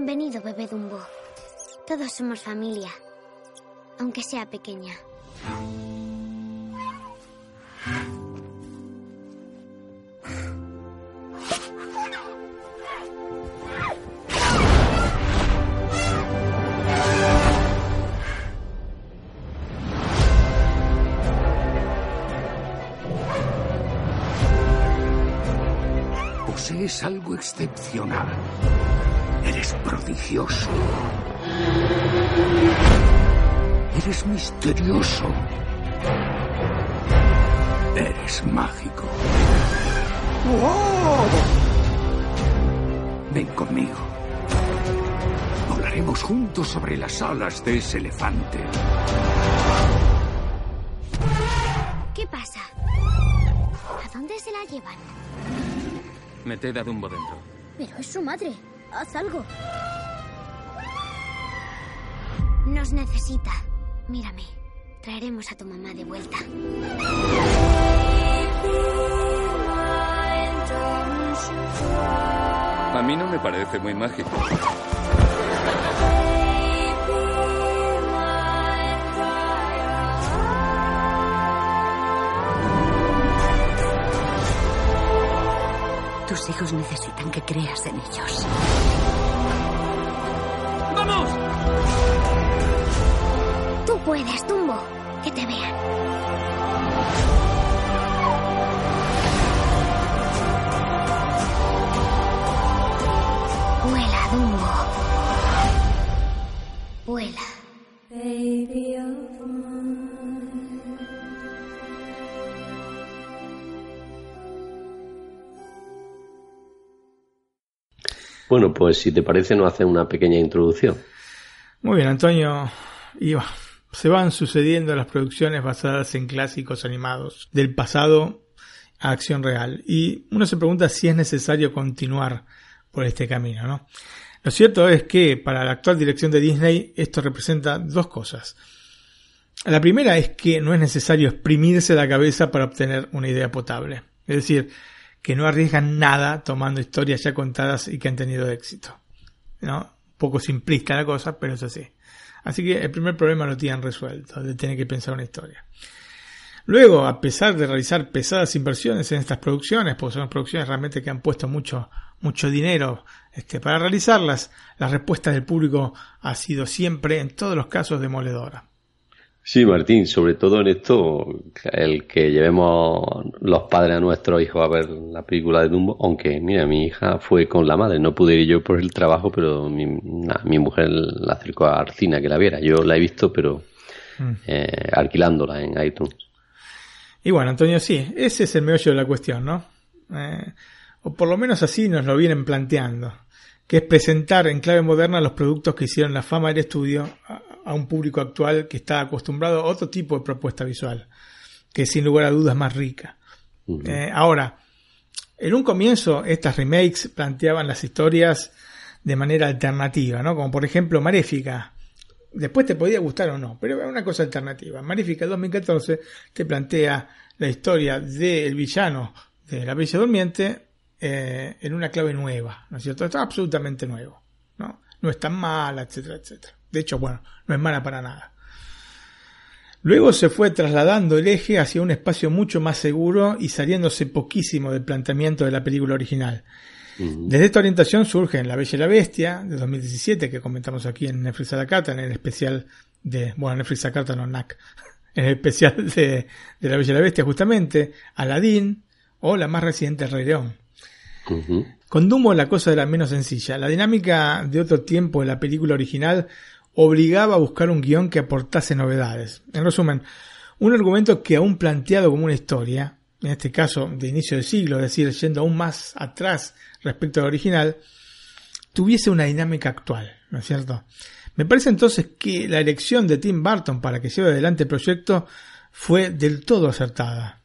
Bienvenido, bebé Dumbo. Todos somos familia, aunque sea pequeña. Posees algo excepcional. Eres prodigioso. Eres misterioso. Eres mágico. Ven conmigo. Volaremos juntos sobre las alas de ese elefante. ¿Qué pasa? ¿A dónde se la llevan? Meted a Dumbo dentro. Pero es su madre. Haz algo. Nos necesita. Mírame. Traeremos a tu mamá de vuelta. A mí no me parece muy mágico. Tus hijos necesitan que creas en ellos. ¡Vamos! Tú puedes, Tumbo. Que te vean. Bueno, pues si te parece, nos hace una pequeña introducción. Muy bien, Antonio. Se van sucediendo las producciones basadas en clásicos animados del pasado a acción real. Y uno se pregunta si es necesario continuar por este camino, ¿no? Lo cierto es que para la actual dirección de Disney esto representa dos cosas. La primera es que no es necesario exprimirse la cabeza para obtener una idea potable. Es decir, que no arriesgan nada tomando historias ya contadas y que han tenido éxito. ¿no? poco simplista la cosa, pero es así. Así que el primer problema lo tienen resuelto, de tener que pensar una historia. Luego, a pesar de realizar pesadas inversiones en estas producciones, porque son producciones realmente que han puesto mucho, mucho dinero este, para realizarlas, la respuesta del público ha sido siempre, en todos los casos, demoledora. Sí, Martín, sobre todo en esto, el que llevemos los padres a nuestros hijos a ver la película de Dumbo, aunque, mira, mi hija fue con la madre, no pude ir yo por el trabajo, pero mi, mi mujer la acercó a Arcina que la viera. Yo la he visto, pero mm. eh, alquilándola en iTunes. Y bueno, Antonio, sí, ese es el meollo de la cuestión, ¿no? Eh, o por lo menos así nos lo vienen planteando, que es presentar en clave moderna los productos que hicieron la fama del estudio a, un público actual que está acostumbrado a otro tipo de propuesta visual, que sin lugar a dudas es más rica. Eh, ahora, en un comienzo estas remakes planteaban las historias de manera alternativa, ¿no? Como por ejemplo Maléfica, Después te podía gustar o no, pero es una cosa alternativa. Maléfica 2014 te plantea la historia del villano de la Bella Durmiente eh, en una clave nueva, ¿no es cierto? Está absolutamente nuevo, ¿no? No es tan mala, etcétera, etcétera. De hecho, bueno, no es mala para nada. Luego se fue trasladando el eje hacia un espacio mucho más seguro y saliéndose poquísimo del planteamiento de la película original. Desde esta orientación surge La Bella y la Bestia de 2017 que comentamos aquí en Netflix a la en el especial de, bueno, Netflix a la no NAC, en el especial de, La Bella y la Bestia justamente, Aladdin o la más reciente Rey León. Con Dumbo la cosa era menos sencilla. La dinámica de otro tiempo de la película original obligaba a buscar un guion que aportase novedades. En resumen, un argumento que aún planteado como una historia, en este caso de inicio del siglo, es decir, yendo aún más atrás respecto al original, tuviese una dinámica actual, ¿no es cierto? Me parece entonces que la elección de Tim Burton para que lleve adelante el proyecto fue del todo acertada.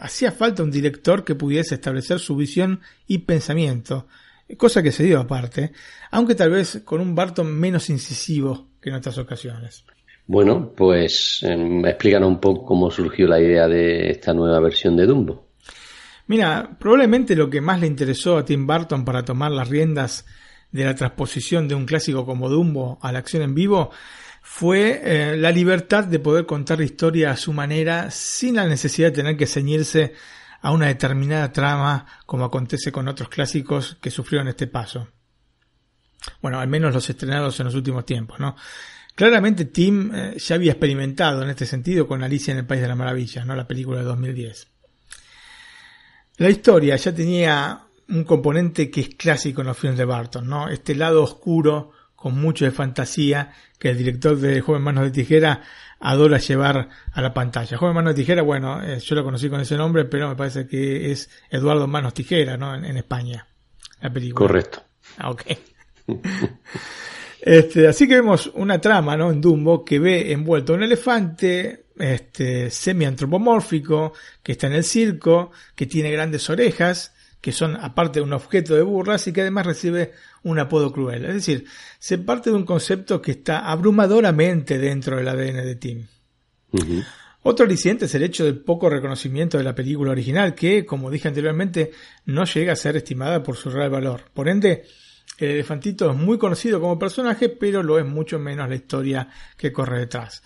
Hacía falta un director que pudiese establecer su visión y pensamiento, cosa que se dio aparte, aunque tal vez con un Barton menos incisivo que en otras ocasiones. Bueno, pues eh, explícanos un poco cómo surgió la idea de esta nueva versión de Dumbo. Mira, probablemente lo que más le interesó a Tim Burton para tomar las riendas de la transposición de un clásico como Dumbo a la acción en vivo fue eh, la libertad de poder contar la historia a su manera sin la necesidad de tener que ceñirse a una determinada trama como acontece con otros clásicos que sufrieron este paso. Bueno, al menos los estrenados en los últimos tiempos, ¿no? Claramente Tim eh, ya había experimentado en este sentido con Alicia en el País de las Maravillas, ¿no? La película de 2010. La historia ya tenía un componente que es clásico en los filmes de Barton, ¿no? Este lado oscuro, con mucho de fantasía, que el director de Joven Manos de Tijera adora llevar a la pantalla. Joven Manos de Tijera, bueno, eh, yo lo conocí con ese nombre, pero me parece que es Eduardo Manos Tijera, ¿no? En, España, la película. Correcto. Ah, ok. este, así que vemos una trama, ¿no? En Dumbo que ve envuelto un elefante este, semi-antropomórfico, que está en el circo, que tiene grandes orejas, que son aparte un objeto de burlas y que además recibe un apodo cruel. Es decir, se parte de un concepto que está abrumadoramente dentro del ADN de Tim. Otro aliciente es el hecho del poco reconocimiento de la película original, que, como dije anteriormente, no llega a ser estimada por su real valor. Por ende, el elefantito es muy conocido como personaje, pero lo es mucho menos la historia que corre detrás.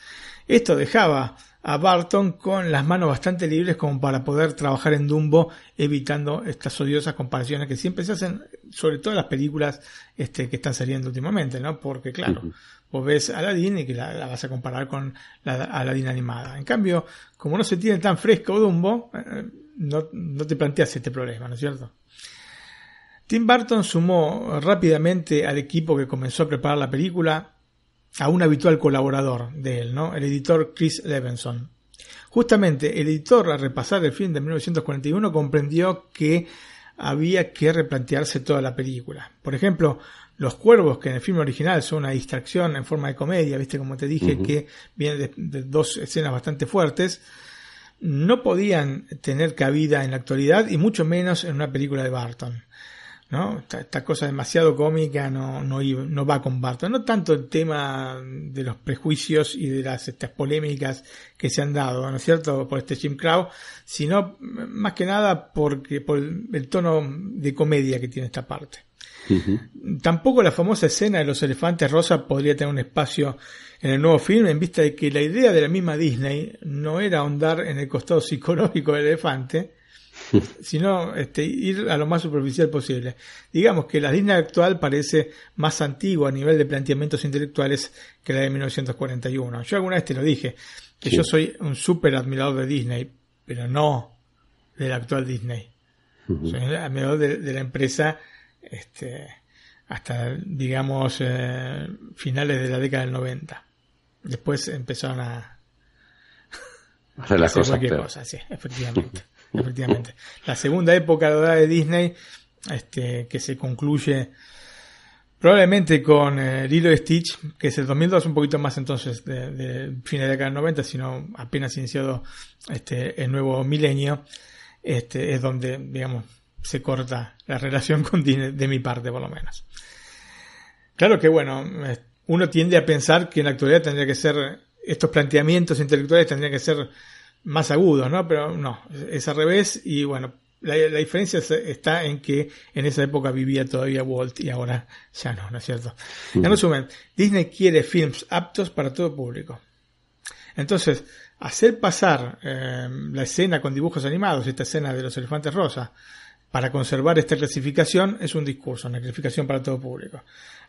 Esto dejaba a Barton con las manos bastante libres como para poder trabajar en Dumbo evitando estas odiosas comparaciones que siempre se hacen sobre todo en las películas este, que están saliendo últimamente, ¿no? Porque claro, vos ves a Aladdin y que la, vas a comparar con la Aladdin animada. En cambio, como no se tiene tan fresco Dumbo, eh, no, no te planteas este problema, ¿no es cierto? Tim Burton sumó rápidamente al equipo que comenzó a preparar la película a un habitual colaborador de él, ¿no? el editor Chris Levenson. Justamente el editor, al repasar el film de 1941, comprendió que había que replantearse toda la película. Por ejemplo, los cuervos, que en el film original son una distracción en forma de comedia, viste como te dije, que vienen de, dos escenas bastante fuertes, no podían tener cabida en la actualidad y mucho menos en una película de Barton. ¿No? Esta, cosa demasiado cómica no, no, no, va con Barton. No tanto el tema de los prejuicios y de las estas polémicas que se han dado, ¿no es cierto?, por este Jim Crow, sino más que nada porque, por el, tono de comedia que tiene esta parte. Tampoco la famosa escena de los elefantes rosa podría tener un espacio en el nuevo film en vista de que la idea de la misma Disney no era ahondar en el costado psicológico del elefante, sino este, ir a lo más superficial posible. Digamos que la Disney actual parece más antigua a nivel de planteamientos intelectuales que la de 1941. Yo alguna vez te lo dije, que yo soy un súper admirador de Disney, pero no del actual Disney. Soy admirador de, la empresa este, hasta, digamos, eh, finales de la década del 90. Después empezaron a hacer las cosas cualquier cosa, sí, efectivamente. efectivamente. La segunda época de Disney, este, que se concluye probablemente con eh, Lilo y Stitch, que es el 2002, un poquito más entonces de, de fines de la década del 90, sino apenas iniciado este, el nuevo milenio, este, es donde, digamos, se corta la relación con Disney, de mi parte por lo menos. Claro que bueno, uno tiende a pensar que en la actualidad tendría que ser, estos planteamientos intelectuales tendrían que ser más agudos, ¿no? Pero no, es al revés y bueno, la, diferencia está en que en esa época vivía todavía Walt y ahora ya no, ¿no es cierto? En resumen, Disney quiere films aptos para todo público. Entonces, hacer pasar eh, la escena con dibujos animados, esta escena de los elefantes rosa, para conservar esta clasificación es un discurso, una clasificación para todo público.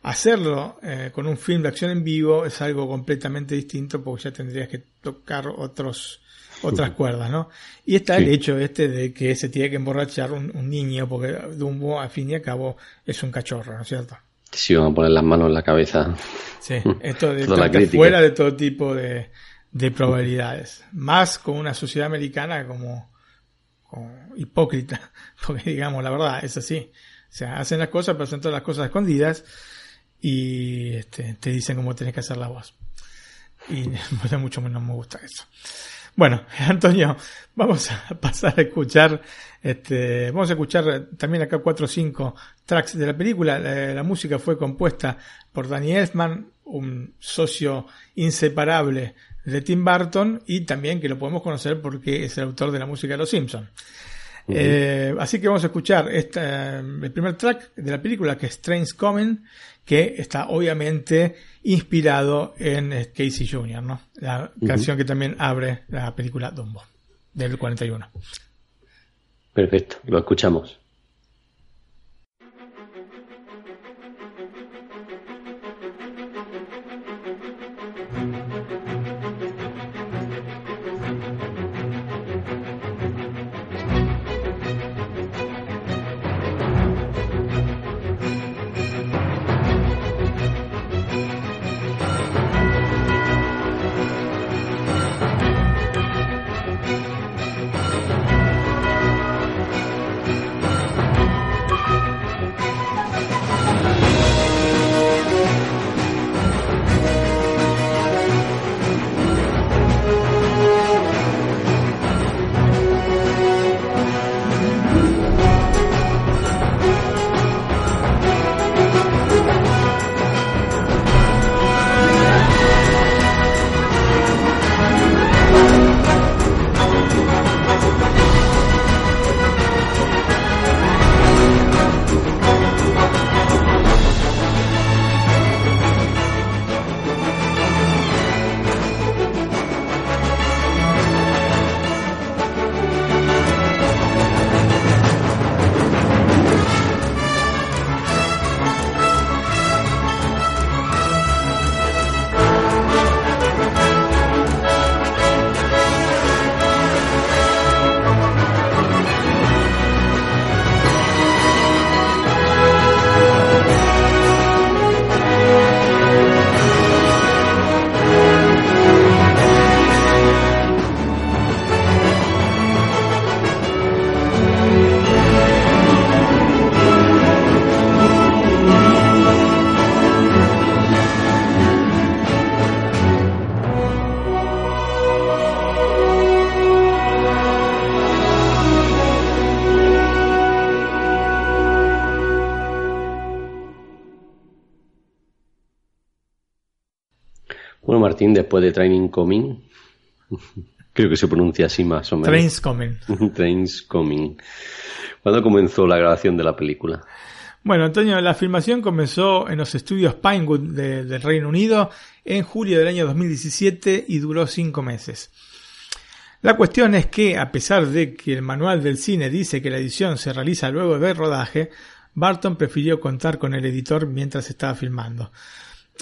Hacerlo eh, con un film de acción en vivo es algo completamente distinto porque ya tendrías que tocar otros otras cuerdas, ¿no? Y está el hecho este de que se tiene que emborrachar un, niño, porque Dumbo, a fin y a cabo, es un cachorro, ¿no es cierto? Si van a poner las manos en la cabeza. Sí, esto de, está fuera de todo tipo de, de probabilidades. Más con una sociedad americana como, hipócrita, porque digamos la verdad, es así. O sea, hacen las cosas, presentan las cosas escondidas y este, te dicen cómo tenés que hacer la voz. Y mucho menos me gusta eso. Bueno, Antonio, vamos a pasar a escuchar, este, vamos a escuchar también acá cuatro o cinco tracks de la película. La, música fue compuesta por Danny Elfman, un socio inseparable de Tim Burton y también que lo podemos conocer porque es el autor de la música de Los Simpsons. Eh, así que vamos a escuchar esta, el primer track de la película que es Trains Coming que está obviamente inspirado en eh, Casey Jr., ¿no? La canción que también abre la película Dumbo, del 41. Perfecto, lo escuchamos. De Training Coming. Creo que se pronuncia así más o menos. Trains Coming. Trains Coming. ¿Cuándo comenzó la grabación de la película? Bueno, Antonio, la filmación comenzó en los estudios Pinewood del Reino Unido en julio del año 2017 y duró cinco meses. La cuestión es que, a pesar de que el manual del cine dice que la edición se realiza luego del rodaje, Barton prefirió contar con el editor mientras estaba filmando.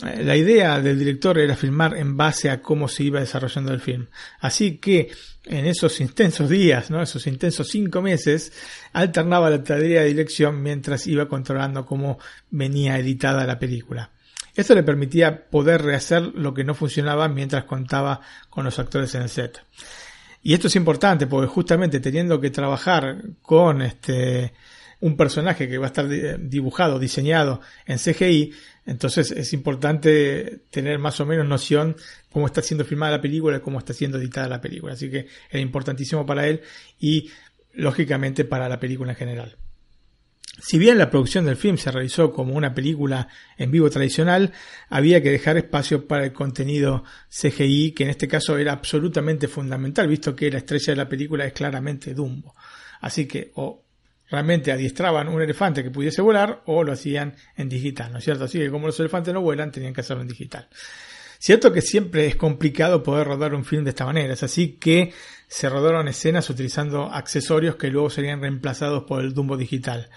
Eh, la idea del director era filmar en base a cómo se iba desarrollando el film. Así que en esos intensos días, ¿no? esos intensos cinco meses, alternaba la tarea de dirección mientras iba controlando cómo venía editada la película. Esto le permitía poder rehacer lo que no funcionaba mientras contaba con los actores en el set. Y esto es importante porque justamente teniendo que trabajar con este un personaje que va a estar dibujado, diseñado en CGI, entonces es importante tener más o menos noción cómo está siendo filmada la película cómo está siendo editada la película. Así que era importantísimo para él y lógicamente para la película en general. Si bien la producción del film se realizó como una película en vivo tradicional, había que dejar espacio para el contenido CGI, que en este caso era absolutamente fundamental, visto que la estrella de la película es claramente Dumbo. Así que o realmente adiestraban un elefante que pudiese volar o lo hacían en digital, ¿no es cierto? Así que como los elefantes no vuelan, tenían que hacerlo en digital. Cierto que siempre es complicado poder rodar un film de esta manera, es así que se rodaron escenas utilizando accesorios que luego serían reemplazados por el Dumbo digital.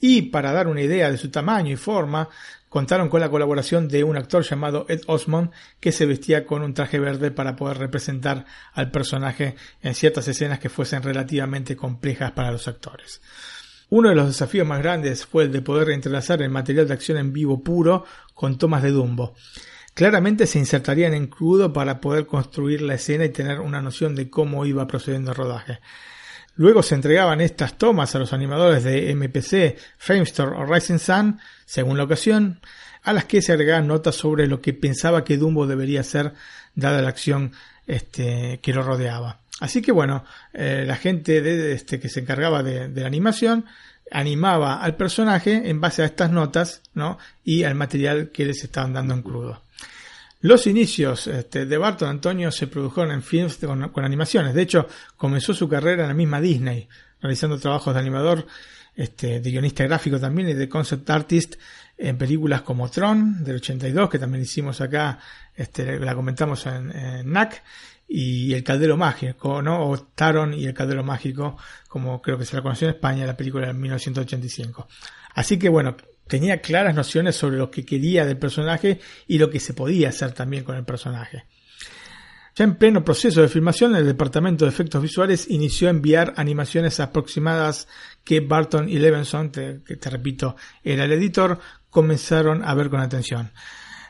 Y para dar una idea de su tamaño y forma, contaron con la colaboración de un actor llamado Ed Osmond que se vestía con un traje verde para poder representar al personaje en ciertas escenas que fuesen relativamente complejas para los actores. Uno de los desafíos más grandes fue el de poder entrelazar el material de acción en vivo puro con tomas de Dumbo. Claramente se insertarían en crudo para poder construir la escena y tener una noción de cómo iba procediendo el rodaje. Luego se entregaban estas tomas a los animadores de MPC, Framestore o Rising Sun, según la ocasión, a las que se agregaban notas sobre lo que pensaba que Dumbo debería ser dada la acción este, que lo rodeaba. Así que bueno, eh, la gente de, este, que se encargaba de, la animación animaba al personaje en base a estas notas ¿no? y al material que les estaban dando en crudo. Los inicios este, de Barton Antonio se produjeron en films con, animaciones. De hecho, comenzó su carrera en la misma Disney, realizando trabajos de animador, este, de guionista gráfico también y de concept artist en películas como Tron del 82, que también hicimos acá, este, la comentamos en, NAC, y El Caldero Mágico, ¿no? O Taron y El Caldero Mágico, como creo que se la conoció en España, la película de 1985. Así que bueno, tenía claras nociones sobre lo que quería del personaje y lo que se podía hacer también con el personaje. Ya en pleno proceso de filmación, el departamento de efectos visuales inició a enviar animaciones aproximadas que Barton y Levinson, que te repito, era el editor, comenzaron a ver con atención.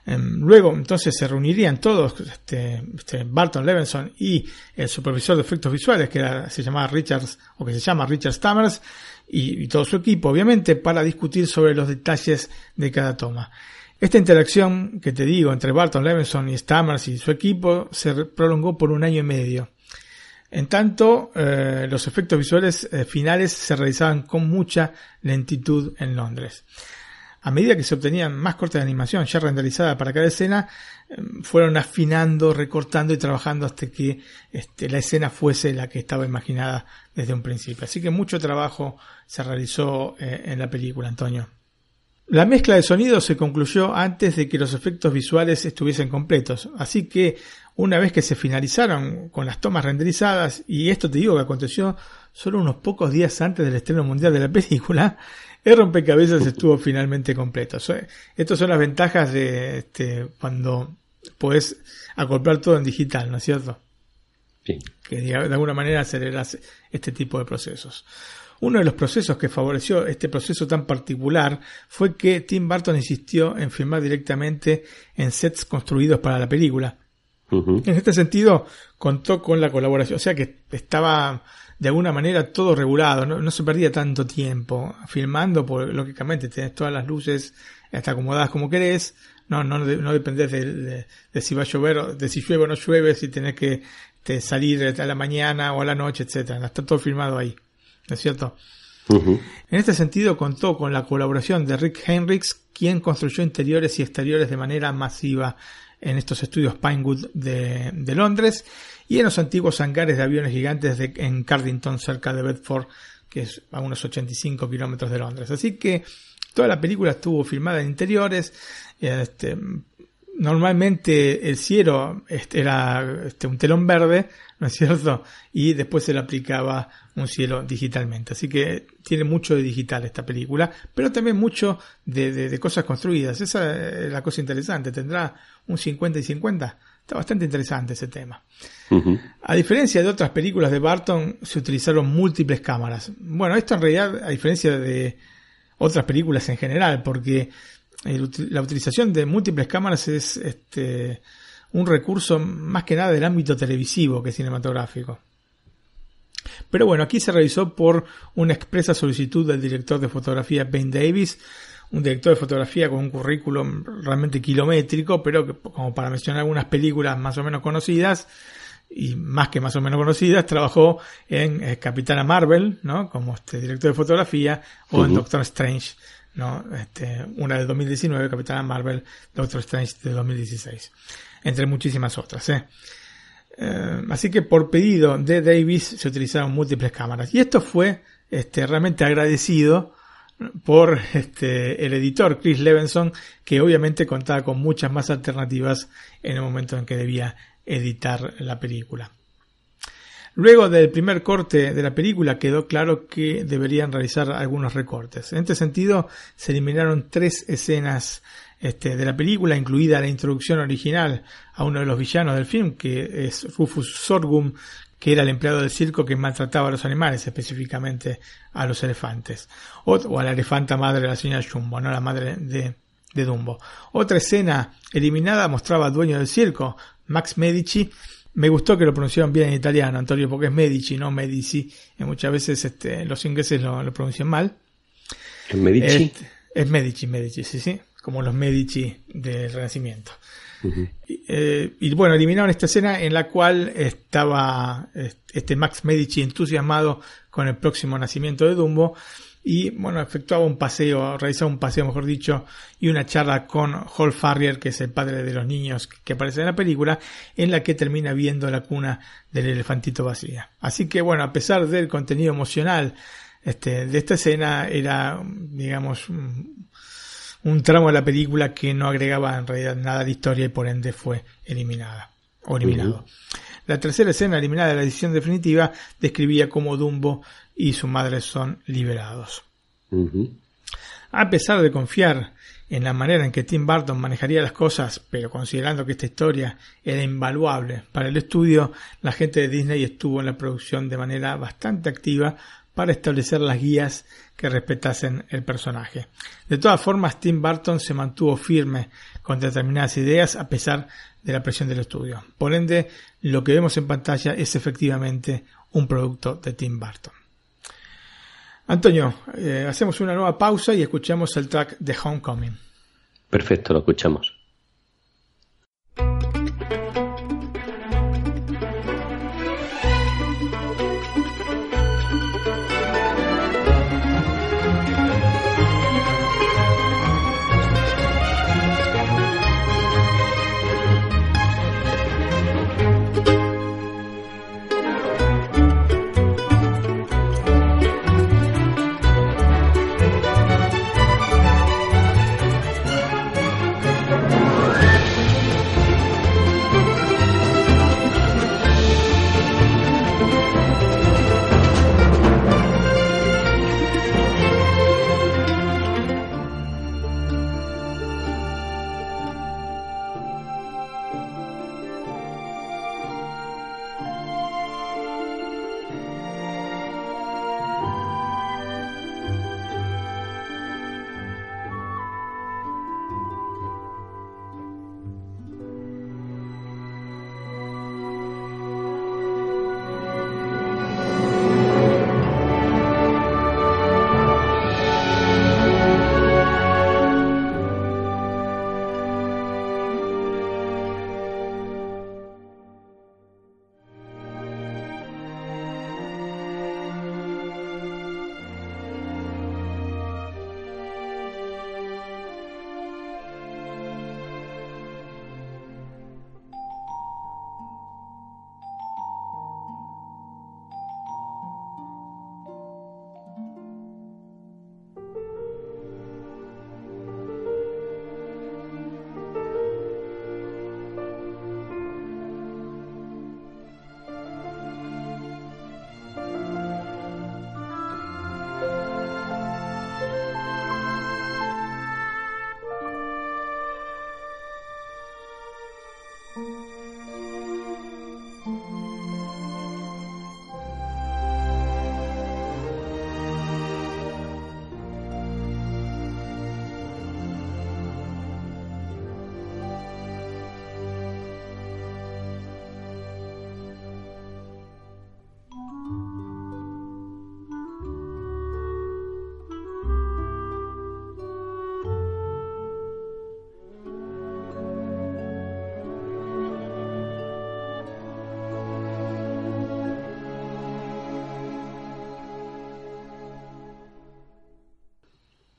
Em, luego, entonces se reunirían todos, este, este, Barton Levinson y el supervisor de efectos visuales, que se llamaba Richards, o que se llama Richard Stammers, y, todo su equipo, obviamente, para discutir sobre los detalles de cada toma. Esta interacción que te digo entre Barton Levinson y Stammers y su equipo se prolongó por un año y medio. En tanto, eh, los efectos visuales eh, finales se realizaban con mucha lentitud en Londres. A medida que se obtenían más cortes de animación ya renderizada para cada escena, em, fueron afinando, recortando y trabajando hasta que este, la escena fuese la que estaba imaginada desde un principio. Así que mucho trabajo se realizó eh, en la película, Antonio. La mezcla de sonido se concluyó antes de que los efectos visuales estuviesen completos, así que una vez que se finalizaron con las tomas renderizadas, y esto te digo que aconteció solo unos pocos días antes del estreno mundial de la película, el rompecabezas estuvo finalmente completo. Estas son las ventajas de este, cuando puedes acoplar todo en digital, ¿no es cierto? Sí. Que de alguna manera aceleras este tipo de procesos. Uno de los procesos que favoreció este proceso tan particular fue que Tim Burton insistió en filmar directamente en sets construidos para la película. En este sentido, contó con la colaboración, o sea que estaba de alguna manera todo regulado, no, se perdía tanto tiempo filmando, porque lógicamente tenés todas las luces hasta acomodadas como querés, no, no, no dependés de, si va a llover, de si llueve o no llueve, si tenés que salir a la mañana o a la noche, etcétera, está todo filmado ahí, ¿no es cierto? En este sentido contó con la colaboración de Rick Henricks, quien construyó interiores y exteriores de manera masiva en estos estudios Pinewood de, de Londres y en los antiguos hangares de aviones gigantes de, en Cardington, cerca de Bedford, que es a unos 85 kilómetros de Londres. Así que Toda la película estuvo filmada en interiores. Este, normalmente el cielo este, era este, un telón verde, ¿no es cierto? Y después se le aplicaba un cielo digitalmente. Así que tiene mucho de digital esta película, pero también mucho de, cosas construidas. Esa es la cosa interesante. Tendrá un 50 y 50. Está bastante interesante ese tema. A diferencia de otras películas de Barton, se utilizaron múltiples cámaras. Bueno, esto en realidad, a diferencia de otras películas en general, porque la utilización de múltiples cámaras es este, un recurso más que nada del ámbito televisivo que cinematográfico. Pero bueno, aquí se realizó por una expresa solicitud del director de fotografía Ben Davis, un director de fotografía con un currículum realmente kilométrico, pero que, como para mencionar algunas películas más o menos conocidas, y más que más o menos conocidas, trabajó en eh, Capitana Marvel, ¿no? Como este director de fotografía, o en Doctor Strange, ¿no? Este, una de 2019, Capitana Marvel, Doctor Strange de 2016, entre muchísimas otras, ¿eh? Eh, así que por pedido de Davis se utilizaron múltiples cámaras. Y esto fue este, realmente agradecido por este, el editor Chris Levenson, que obviamente contaba con muchas más alternativas en el momento en que debía editar la película. Luego del primer corte de la película quedó claro que deberían realizar algunos recortes. En este sentido, se eliminaron tres escenas este, de la película, incluida la introducción original a uno de los villanos del film, que es Rufus Sorghum, que era el empleado del circo que maltrataba a los animales, específicamente a los elefantes, o, a la elefanta madre de la señora Jumbo, no la madre de, de Dumbo. Otra escena eliminada mostraba al dueño del circo, Max Medici, me gustó que lo pronunciaron bien en italiano, Antonio, porque es Medici, no Medici. Y muchas veces este, los ingleses lo, pronuncian mal. ¿Es Medici? Este, es Medici, Medici, sí, sí. Como los Medici del Renacimiento. Eh, y, bueno, eliminaron esta escena en la cual estaba este Max Medici entusiasmado con el próximo nacimiento de Dumbo y bueno, efectuaba un paseo, realizaba un paseo, mejor dicho, y una charla con Hall Farrier, que es el padre de los niños que aparece en la película, en la que termina viendo la cuna del elefantito vacía. Así que bueno, a pesar del contenido emocional este, de esta escena, era, digamos, un tramo de la película que no agregaba en realidad nada de historia y por ende fue eliminada o eliminado. La tercera escena eliminada de la edición definitiva describía cómo Dumbo y su madre son liberados. A pesar de confiar en la manera en que Tim Burton manejaría las cosas, pero considerando que esta historia era invaluable para el estudio, la gente de Disney estuvo en la producción de manera bastante activa para establecer las guías que respetasen el personaje. De todas formas, Tim Burton se mantuvo firme con determinadas ideas a pesar de la presión del estudio. Por ende, lo que vemos en pantalla es efectivamente un producto de Tim Burton. Antonio, eh, hacemos una nueva pausa y escuchamos el track de Homecoming. Perfecto, lo escuchamos.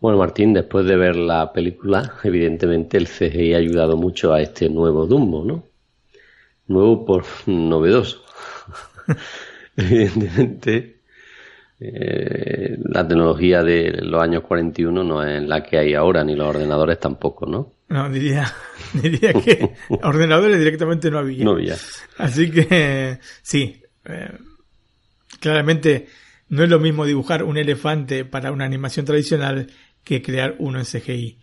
Bueno, Martín, después de ver la película, evidentemente el CGI ha ayudado mucho a este nuevo Dumbo, ¿no? Nuevo por novedoso. evidentemente, eh, la tecnología de los años 41 no es la que hay ahora, ni los ordenadores tampoco, ¿no? No, diría, diría que ordenadores directamente no había. No había. Así que, sí, eh, claramente no es lo mismo dibujar un elefante para una animación tradicional que crear uno en CGI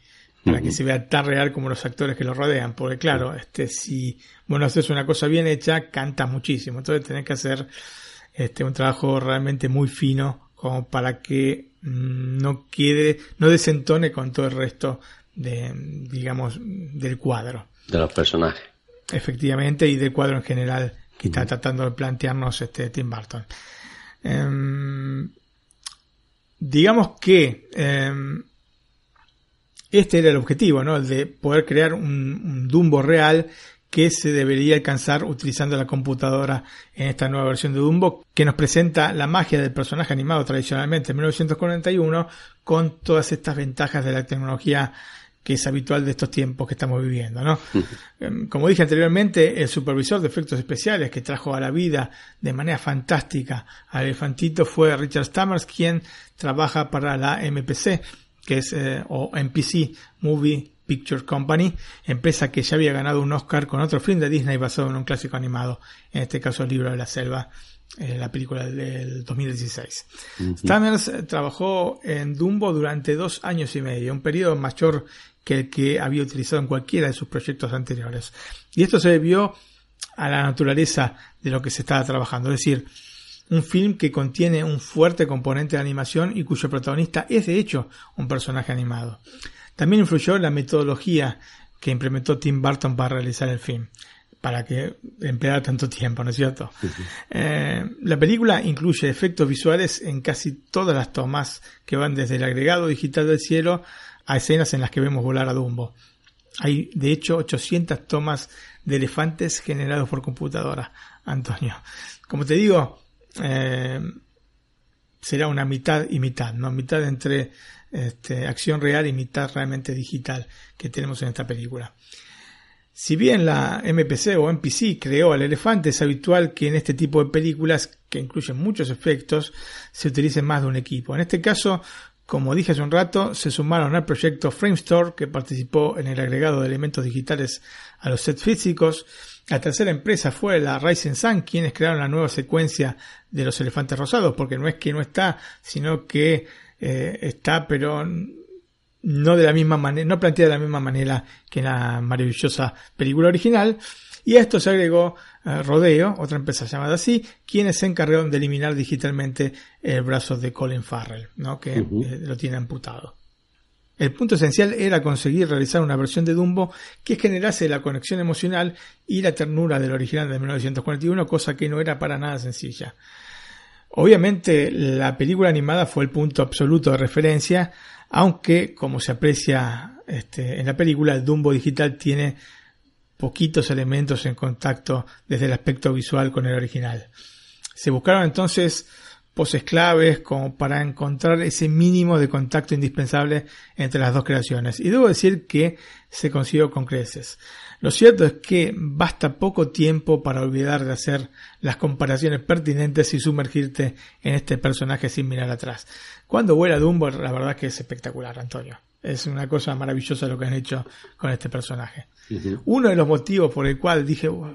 para que se vea tan real como los actores que lo rodean, porque claro, este si bueno haces una cosa bien hecha, canta muchísimo, entonces tenés que hacer este un trabajo realmente muy fino como para que mm, no quede, no desentone con todo el resto de digamos del cuadro. De los personajes. Efectivamente, y del cuadro en general que está tratando de plantearnos este Tim Burton. Em, digamos que em, este era el objetivo, ¿no? El de poder crear un, Dumbo real que se debería alcanzar utilizando la computadora en esta nueva versión de Dumbo, que nos presenta la magia del personaje animado tradicionalmente en 1941, con todas estas ventajas de la tecnología que es habitual de estos tiempos que estamos viviendo, ¿no? Em, como dije anteriormente, el supervisor de efectos especiales que trajo a la vida de manera fantástica al elefantito fue Richard Stammers, quien trabaja para la MPC que es eh, o MPC Movie Picture Company, empresa que ya había ganado un Oscar con otro film de Disney basado en un clásico animado, en este caso el libro de la selva, eh, la película del 2016. Stammers eh, trabajó en Dumbo durante dos años y medio, un periodo mayor que el que había utilizado en cualquiera de sus proyectos anteriores. Y esto se debió a la naturaleza de lo que se estaba trabajando, es decir, un film que contiene un fuerte componente de animación y cuyo protagonista es de hecho un personaje animado. También influyó la metodología que implementó Tim Burton para realizar el film, para que empleara tanto tiempo, ¿no es cierto? Eh, la película incluye efectos visuales en casi todas las tomas que van desde el agregado digital del cielo a escenas en las que vemos volar a Dumbo. Hay de hecho 800 tomas de elefantes generados por computadora, Antonio. Como te digo, eh, será una mitad y mitad, ¿no? Mitad entre este, acción real y mitad realmente digital que tenemos en esta película. Si bien la MPC o MPC creó al elefante, es habitual que en este tipo de películas, que incluyen muchos efectos, se utilice más de un equipo. En este caso, como dije hace un rato, se sumaron al proyecto Framestore, que participó en el agregado de elementos digitales a los sets físicos, la tercera empresa fue la Rising Sun, quienes crearon la nueva secuencia de los elefantes rosados, porque no es que no está, sino que eh, está, pero no de la misma manera, no plantea de la misma manera que en la maravillosa película original. Y a esto se agregó eh, Rodeo, otra empresa llamada así, quienes se encargaron de eliminar digitalmente el brazo de Colin Farrell, ¿no? que eh, lo tiene amputado. El punto esencial era conseguir realizar una versión de Dumbo que generase la conexión emocional y la ternura del original de 1941, cosa que no era para nada sencilla. Obviamente la película animada fue el punto absoluto de referencia, aunque como se aprecia este, en la película, el Dumbo digital tiene poquitos elementos en contacto desde el aspecto visual con el original. Se buscaron entonces poses claves como para encontrar ese mínimo de contacto indispensable entre las dos creaciones. Y debo decir que se consiguió con creces. Lo cierto es que basta poco tiempo para olvidar de hacer las comparaciones pertinentes y sumergirte en este personaje sin mirar atrás. Cuando vuela Dumbo, la verdad que es espectacular, Antonio. Es una cosa maravillosa lo que han hecho con este personaje. Uno de los motivos por el cual dije, voy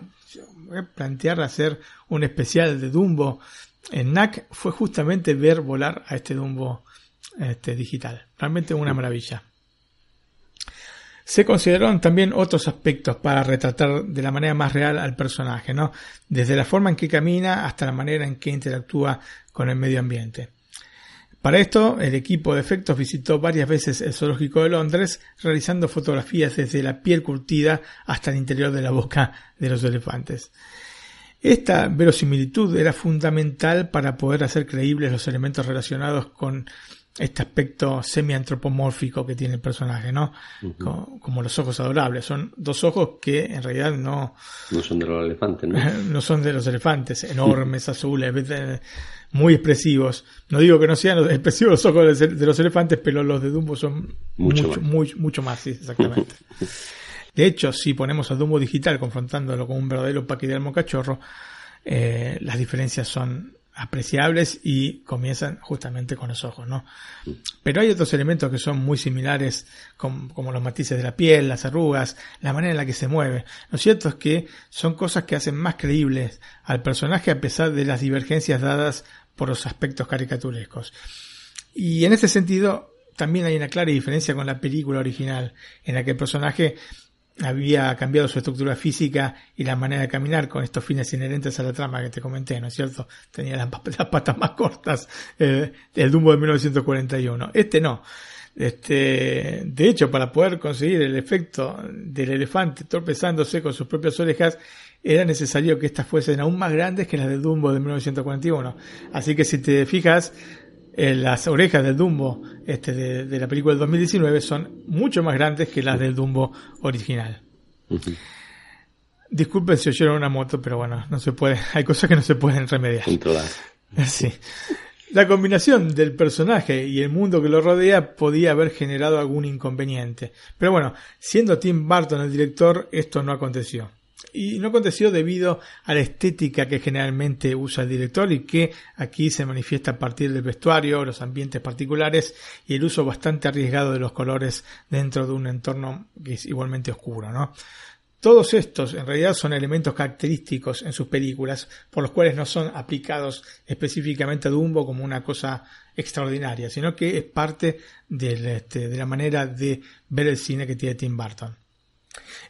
a plantear hacer un especial de Dumbo en NAC fue justamente ver volar a este Dumbo este, digital. Realmente una maravilla. Se consideraron también otros aspectos para retratar de la manera más real al personaje, ¿no? Desde la forma en que camina hasta la manera en que interactúa con el medio ambiente. Para esto, el equipo de efectos visitó varias veces el zoológico de Londres, realizando fotografías desde la piel curtida hasta el interior de la boca de los elefantes. Esta verosimilitud era fundamental para poder hacer creíbles los elementos relacionados con este aspecto semi-antropomórfico que tiene el personaje, ¿no? como, los ojos adorables. Son dos ojos que en realidad no... No son de los elefantes, ¿no? no son de los elefantes, enormes, azules, muy expresivos. No digo que no sean expresivos los ojos de los elefantes, pero los de Dumbo son mucho, mucho más, mucho más sí, exactamente. De hecho, si ponemos a Dumbo digital confrontándolo con un verdadero paquidermo cachorro, eh, las diferencias son apreciables y comienzan justamente con los ojos, ¿no? Pero hay otros elementos que son muy similares, como, los matices de la piel, las arrugas, la manera en la que se mueve. Lo cierto es que son cosas que hacen más creíbles al personaje a pesar de las divergencias dadas por los aspectos caricaturescos. Y en este sentido, también hay una clara diferencia con la película original, en la que el personaje había cambiado su estructura física y la manera de caminar con estos fines inherentes a la trama que te comenté, ¿no es cierto? Tenía las, patas más cortas, eh, el Dumbo de 1941. Este no. Este, de hecho, para poder conseguir el efecto del elefante tropezándose con sus propias orejas, era necesario que estas fuesen aún más grandes que las del Dumbo de 1941. Así que si te fijas, eh, las orejas del Dumbo este, de, la película del 2019 son mucho más grandes que las del Dumbo original. Disculpen si oyeron una moto, pero bueno, no se puede, hay cosas que no se pueden remediar. Sí. La combinación del personaje y el mundo que lo rodea podía haber generado algún inconveniente. Pero bueno, siendo Tim Burton el director, esto no aconteció. Y no aconteció debido a la estética que generalmente usa el director y que aquí se manifiesta a partir del vestuario, los ambientes particulares y el uso bastante arriesgado de los colores dentro de un entorno que es igualmente oscuro. Todos estos en realidad son elementos característicos en sus películas, por los cuales no son aplicados específicamente a Dumbo como una cosa extraordinaria, sino que es parte de, este, de la manera de ver el cine que tiene Tim Burton.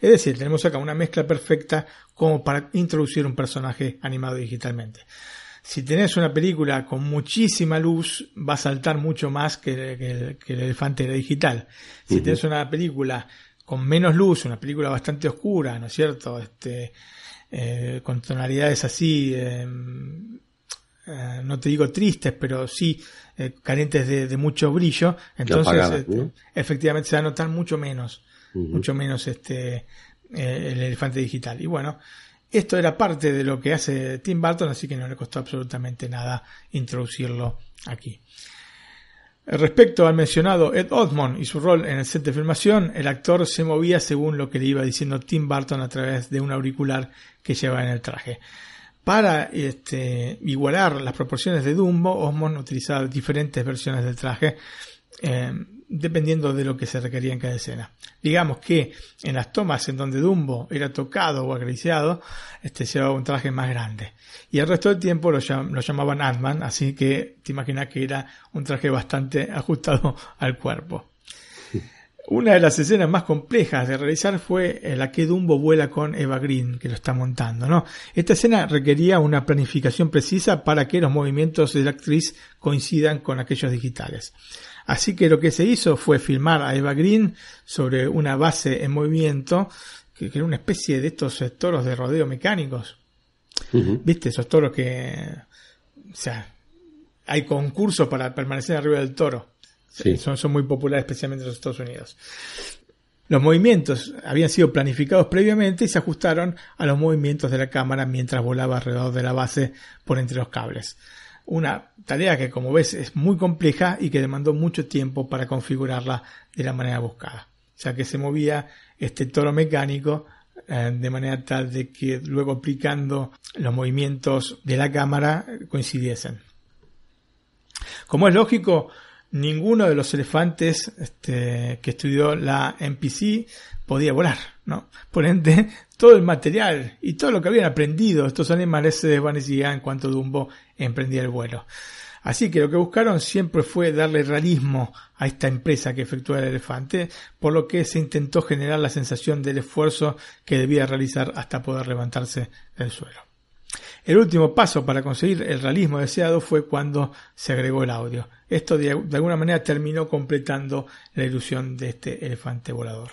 Es decir, tenemos acá una mezcla perfecta como para introducir un personaje animado digitalmente. Si tenés una película con muchísima luz, va a saltar mucho más que, el, elefante digital. Si tenés una película con menos luz, una película bastante oscura, ¿no es cierto? Este, eh, con tonalidades así, em, eh, no te digo tristes, pero sí eh, carentes de, mucho brillo, entonces este, efectivamente se va a notar mucho menos mucho menos este eh, el elefante digital. Y bueno, esto era parte de lo que hace Tim Burton, así que no le costó absolutamente nada introducirlo aquí. Respecto al mencionado Ed Osmond y su rol en el set de filmación, el actor se movía según lo que le iba diciendo Tim Burton a través de un auricular que llevaba en el traje. Para este, igualar las proporciones de Dumbo, Osmond utilizaba diferentes versiones del traje. Eh, dependiendo de lo que se requería en cada escena. Digamos que en las tomas en donde Dumbo era tocado o acariciado, este llevaba un traje más grande. Y el resto del tiempo lo, llamaban Ant-Man, así que te imaginas que era un traje bastante ajustado al cuerpo. Una de las escenas más complejas de realizar fue la que Dumbo vuela con Eva Green, que lo está montando, ¿no? Esta escena requería una planificación precisa para que los movimientos de la actriz coincidan con aquellos digitales. Así que lo que se hizo fue filmar a Eva Green sobre una base en movimiento, que, era una especie de estos toros de rodeo mecánicos. ¿Viste? Esos toros que... O sea, hay concursos para permanecer arriba del toro. Son, son muy populares, especialmente en los Estados Unidos. Los movimientos habían sido planificados previamente y se ajustaron a los movimientos de la cámara mientras volaba alrededor de la base por entre los cables. Una tarea que como ves es muy compleja y que demandó mucho tiempo para configurarla de la manera buscada. Ya que se movía este toro mecánico eh, de manera tal de que luego aplicando los movimientos de la cámara coincidiesen. Como es lógico, ninguno de los elefantes este, que estudió la NPC podía volar, ¿no? Por ende, todo el material y todo lo que habían aprendido estos animales se desvanecía en cuanto Dumbo emprendía el vuelo. Así que lo que buscaron siempre fue darle realismo a esta empresa que efectúa el elefante, por lo que se intentó generar la sensación del esfuerzo que debía realizar hasta poder levantarse del suelo. El último paso para conseguir el realismo deseado fue cuando se agregó el audio. Esto de, alguna manera terminó completando la ilusión de este elefante volador.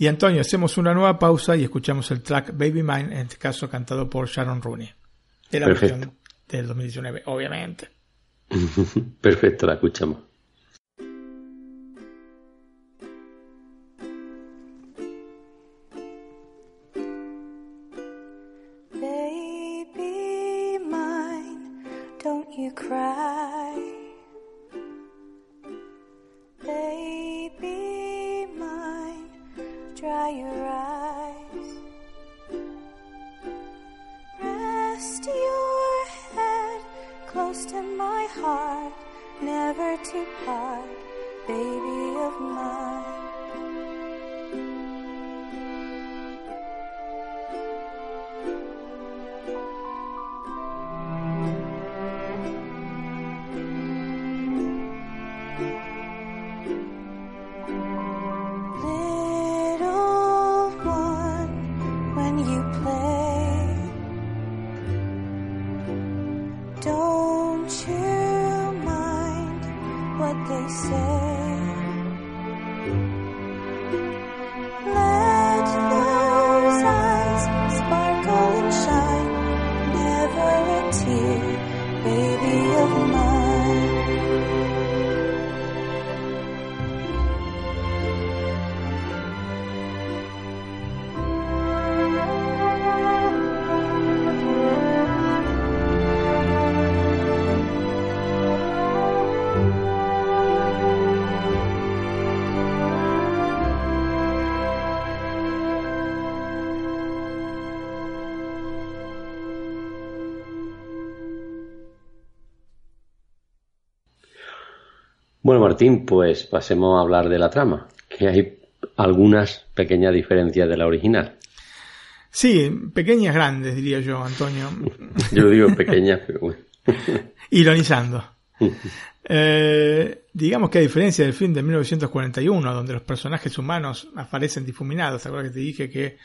Y Antonio, hacemos una nueva pausa y escuchamos el track Baby Mine, en este caso cantado por Sharon Rooney. De la versión del 2019, obviamente. Perfecto, la escuchamos. Martín, pues pasemos a hablar de la trama, que hay algunas pequeñas diferencias de la original. Sí, pequeñas grandes, diría yo, Antonio. yo digo pequeñas, pero bueno. Ironizando. Eh, digamos que a diferencia del film de 1941, donde los personajes humanos aparecen difuminados, ¿te acuerdas que te dije que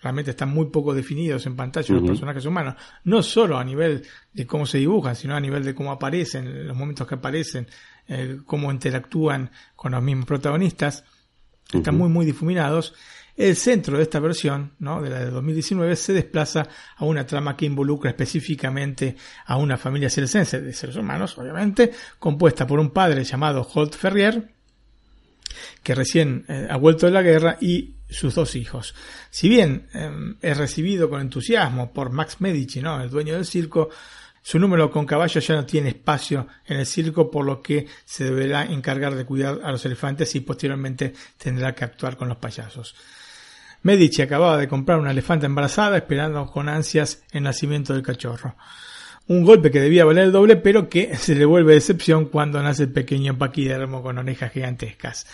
realmente están muy poco definidos en pantalla los personajes humanos? No solo a nivel de cómo se dibujan, sino a nivel de cómo aparecen, los momentos que aparecen, eh, cómo interactúan con los mismos protagonistas, están muy, muy difuminados. El centro de esta versión, ¿no? de la de 2019, se desplaza a una trama que involucra específicamente a una familia celsense de seres humanos, obviamente, compuesta por un padre llamado Holt Ferrier, que recién eh, ha vuelto de la guerra, y sus dos hijos. Si bien em, es recibido con entusiasmo por Max Medici, ¿no? el dueño del circo, su número con caballos ya no tiene espacio en el circo, por lo que se deberá encargar de cuidar a los elefantes y posteriormente tendrá que actuar con los payasos. Medici acababa de comprar una elefanta embarazada esperando con ansias el nacimiento del cachorro. Un golpe que debía valer el doble, pero que se le vuelve decepción cuando nace el pequeño paquidermo con orejas gigantescas.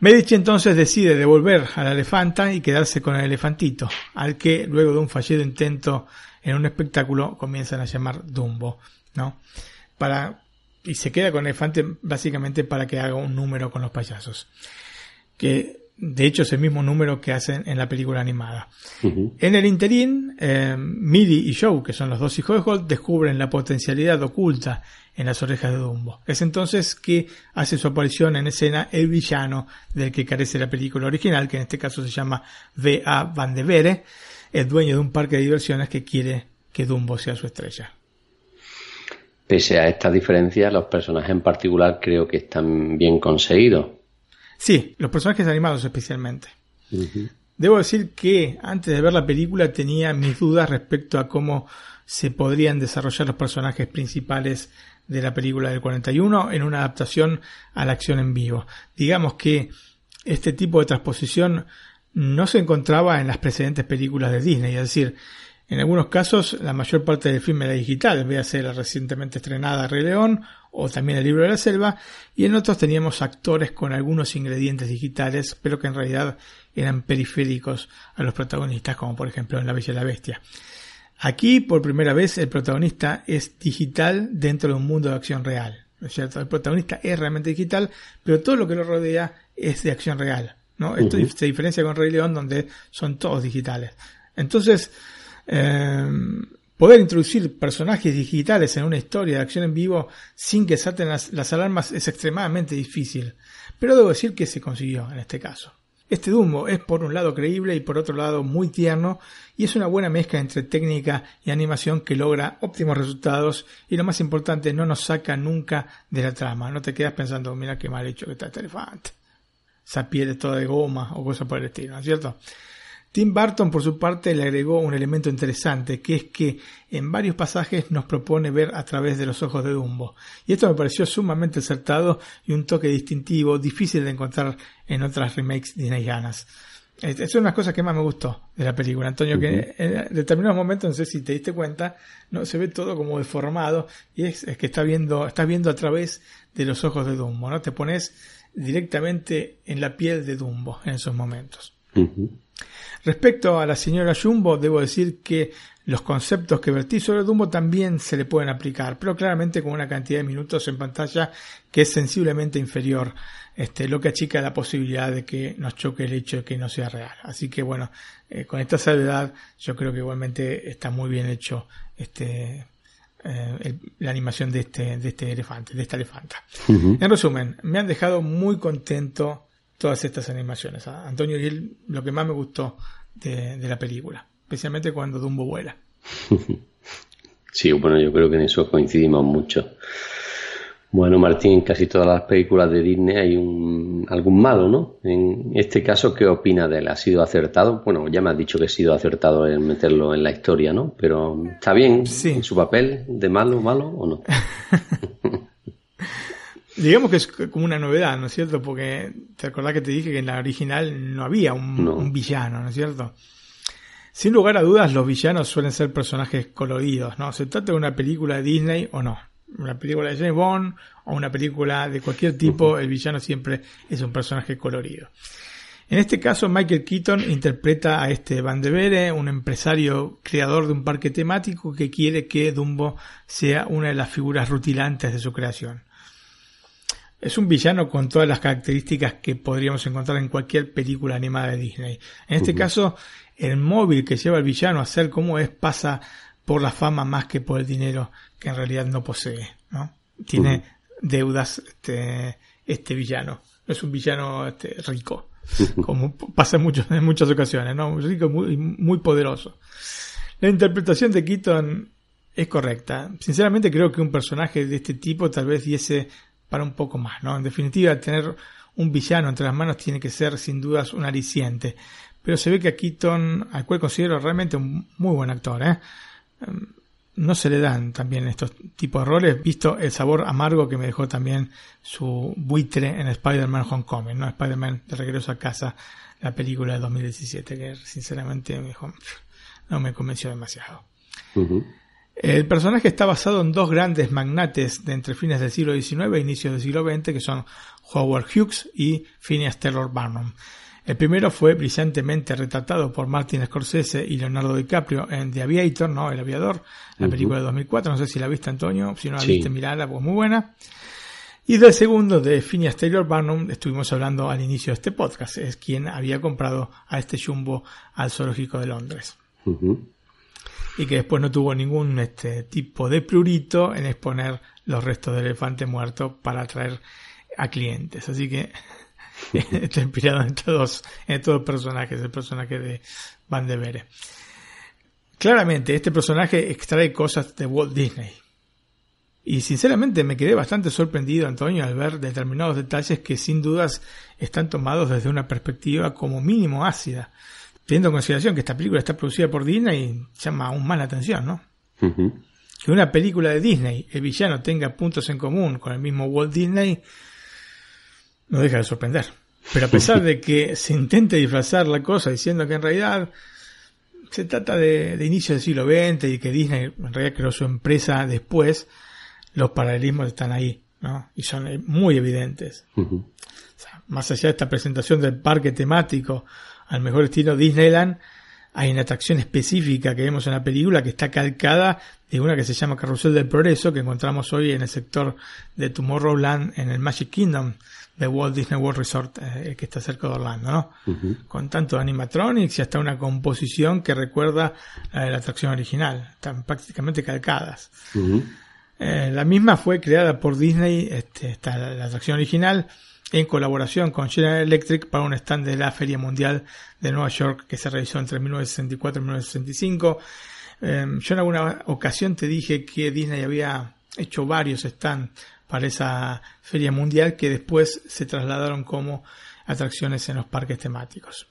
Medici entonces decide devolver a la elefanta y quedarse con el elefantito, al que luego de un fallido intento en un espectáculo comienzan a llamar Dumbo, ¿no? Para, y se queda con el elefante básicamente para que haga un número con los payasos. Que de hecho es el mismo número que hacen en la película animada. En el interín, eh, y Joe, que son los dos hijos de Holt, descubren la potencialidad oculta en las orejas de Dumbo. Es entonces que hace su aparición en escena el villano del que carece la película original, que en este caso se llama V.A. Van de Vere, el dueño de un parque de diversiones que quiere que Dumbo sea su estrella. Pese a esta diferencia, los personajes en particular creo que están bien conseguidos. Sí, los personajes animados especialmente. Debo decir que antes de ver la película tenía mis dudas respecto a cómo se podrían desarrollar los personajes principales de la película del 41 en una adaptación a la acción en vivo. Digamos que este tipo de transposición no se encontraba en las precedentes películas de Disney, es decir, en algunos casos la mayor parte del film era digital, en vez de ser la recientemente estrenada Rey León o también El libro de la selva, y en otros teníamos actores con algunos ingredientes digitales, pero que en realidad eran periféricos a los protagonistas, como por ejemplo en La Bella y la Bestia. Aquí, por primera vez, el protagonista es digital dentro de un mundo de acción real. ¿no es cierto? El protagonista es realmente digital, pero todo lo que lo rodea es de acción real. ¿No? Esto se diferencia con Rey León, donde son todos digitales. Entonces, eh, poder introducir personajes digitales en una historia de acción en vivo sin que salten las, las alarmas es extremadamente difícil. Pero debo decir que se consiguió en este caso. Este Dumbo es por un lado creíble y por otro lado muy tierno y es una buena mezcla entre técnica y animación que logra óptimos resultados y lo más importante no nos saca nunca de la trama. No te quedas pensando, mira qué mal hecho que está este elefante. Esa piel es toda de goma o cosas por el estilo, ¿no es cierto? Tim Burton, por su parte, le agregó un elemento interesante, que es que en varios pasajes nos propone ver a través de los ojos de Dumbo. Y esto me pareció sumamente acertado y un toque distintivo, difícil de encontrar en otras remakes disneyanas. Es una de las cosas que más me gustó de la película, Antonio, que en determinados momentos, no sé si te diste cuenta, no se ve todo como deformado y es, que está viendo, estás viendo a través de los ojos de Dumbo, ¿no? Te pones directamente en la piel de Dumbo en esos momentos. Respecto a la señora Jumbo, debo decir que los conceptos que vertí sobre Dumbo también se le pueden aplicar, pero claramente con una cantidad de minutos en pantalla que es sensiblemente inferior, este, lo que achica la posibilidad de que nos choque el hecho de que no sea real. Así que bueno, eh, con esta salvedad yo creo que igualmente está muy bien hecho este, eh, la animación de este, de este elefante, de esta elefanta. En resumen, me han dejado muy contento todas estas animaciones. Antonio y lo que más me gustó de, la película, especialmente cuando Dumbo vuela. Sí, bueno, yo creo que en eso coincidimos mucho. Bueno, Martín, en casi todas las películas de Disney hay un, algún malo, ¿no? En este caso, ¿qué opina de él? ¿Ha sido acertado? Bueno, ya me has dicho que ha sido acertado en meterlo en la historia, ¿no? Pero ¿está bien en su papel de malo, malo o no? Digamos que es como una novedad, ¿no es cierto? Porque te acordás que te dije que en la original no había un, villano, ¿no es cierto? Sin lugar a dudas, los villanos suelen ser personajes coloridos, ¿no? Se trata de una película de Disney o no. Una película de James Bond o una película de cualquier tipo, el villano siempre es un personaje colorido. En este caso, Michael Keaton interpreta a este Van de Vere, un empresario creador de un parque temático que quiere que Dumbo sea una de las figuras rutilantes de su creación. Es un villano con todas las características que podríamos encontrar en cualquier película animada de Disney. En este caso, el móvil que lleva al villano a ser como es pasa por la fama más que por el dinero que en realidad no posee. ¿no? Tiene deudas este, este villano. No es un villano este, rico, como pasa en, muchos, en muchas ocasiones, ¿no? Rico muy, muy poderoso. La interpretación de Keaton es correcta. Sinceramente creo que un personaje de este tipo tal vez diese para un poco más, ¿no? En definitiva, tener un villano entre las manos tiene que ser sin dudas un aliciente. Pero se ve que a Keaton, al cual considero realmente un muy buen actor, ¿eh? Em, no se le dan también estos tipos de roles, visto el sabor amargo que me dejó también su buitre en Spider-Man Homecoming, ¿no? Spider-Man de regreso a casa, la película de 2017, que sinceramente me dijo, no me convenció demasiado. El personaje está basado en dos grandes magnates de entre fines del siglo XIX e inicios del siglo XX, que son Howard Hughes y Phineas Taylor Barnum. El primero fue brillantemente retratado por Martin Scorsese y Leonardo DiCaprio en The Aviator, ¿no? El aviador, la película de 2004. No sé si la viste, Antonio. Si no la viste, mirala, pues muy buena. Y del segundo, de Phineas Taylor Barnum, estuvimos hablando al inicio de este podcast. Es quien había comprado a este jumbo al zoológico de Londres y que después no tuvo ningún este, tipo de prurito en exponer los restos del elefante muerto para atraer a clientes. Así que está inspirado en todos, en estos dos personajes, el personaje de Van de Vere. Claramente, este personaje extrae cosas de Walt Disney. Y sinceramente me quedé bastante sorprendido, Antonio, al ver determinados detalles que sin dudas están tomados desde una perspectiva como mínimo ácida teniendo en consideración que esta película está producida por Disney, llama aún más la atención, ¿no? Que una película de Disney, el villano tenga puntos en común con el mismo Walt Disney, no deja de sorprender. Pero a pesar de que se intente disfrazar la cosa diciendo que en realidad se trata de, inicio del siglo XX y que Disney en realidad creó su empresa después, los paralelismos están ahí, ¿no? Y son muy evidentes. más allá de esta presentación del parque temático al mejor estilo Disneyland, hay una atracción específica que vemos en la película que está calcada de una que se llama Carrusel del Progreso, que encontramos hoy en el sector de Tomorrowland en el Magic Kingdom de Walt Disney World Resort, eh, que está cerca de Orlando, ¿no? Con tanto animatronics y hasta una composición que recuerda a la atracción original. Están prácticamente calcadas. Eh, la misma fue creada por Disney, este, la, atracción original, en colaboración con General Electric para un stand de la Feria Mundial de Nueva York que se realizó entre 1964 y 1965. Em, yo en alguna ocasión te dije que Disney había hecho varios stands para esa feria mundial que después se trasladaron como atracciones en los parques temáticos.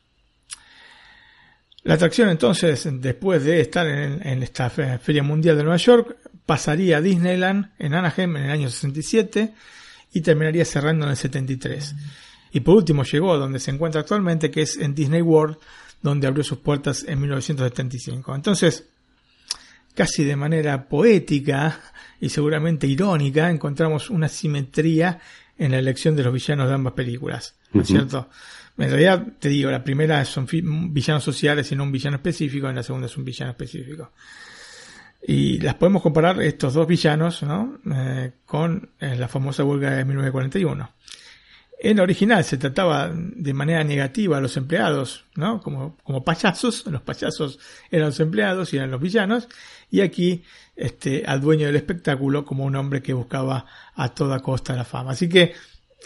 La atracción entonces, después de estar en, esta Feria Mundial de Nueva York, pasaría a Disneyland en Anaheim en el año 67 y terminaría cerrando en el 73. Y por último llegó a donde se encuentra actualmente, que es en Disney World, donde abrió sus puertas en 1975. Entonces, casi de manera poética y seguramente irónica, encontramos una simetría en la elección de los villanos de ambas películas, ¿no es cierto? En realidad, te digo, la primera son villanos sociales y no un villano específico, en la segunda es un villano específico. Y las podemos comparar estos dos villanos ¿no? Eh, con eh, la famosa huelga de 1941. En la original se trataba de manera negativa a los empleados, ¿no? Como, como payasos, los payasos eran los empleados y eran los villanos, y aquí este, al dueño del espectáculo como un hombre que buscaba a toda costa la fama. Así que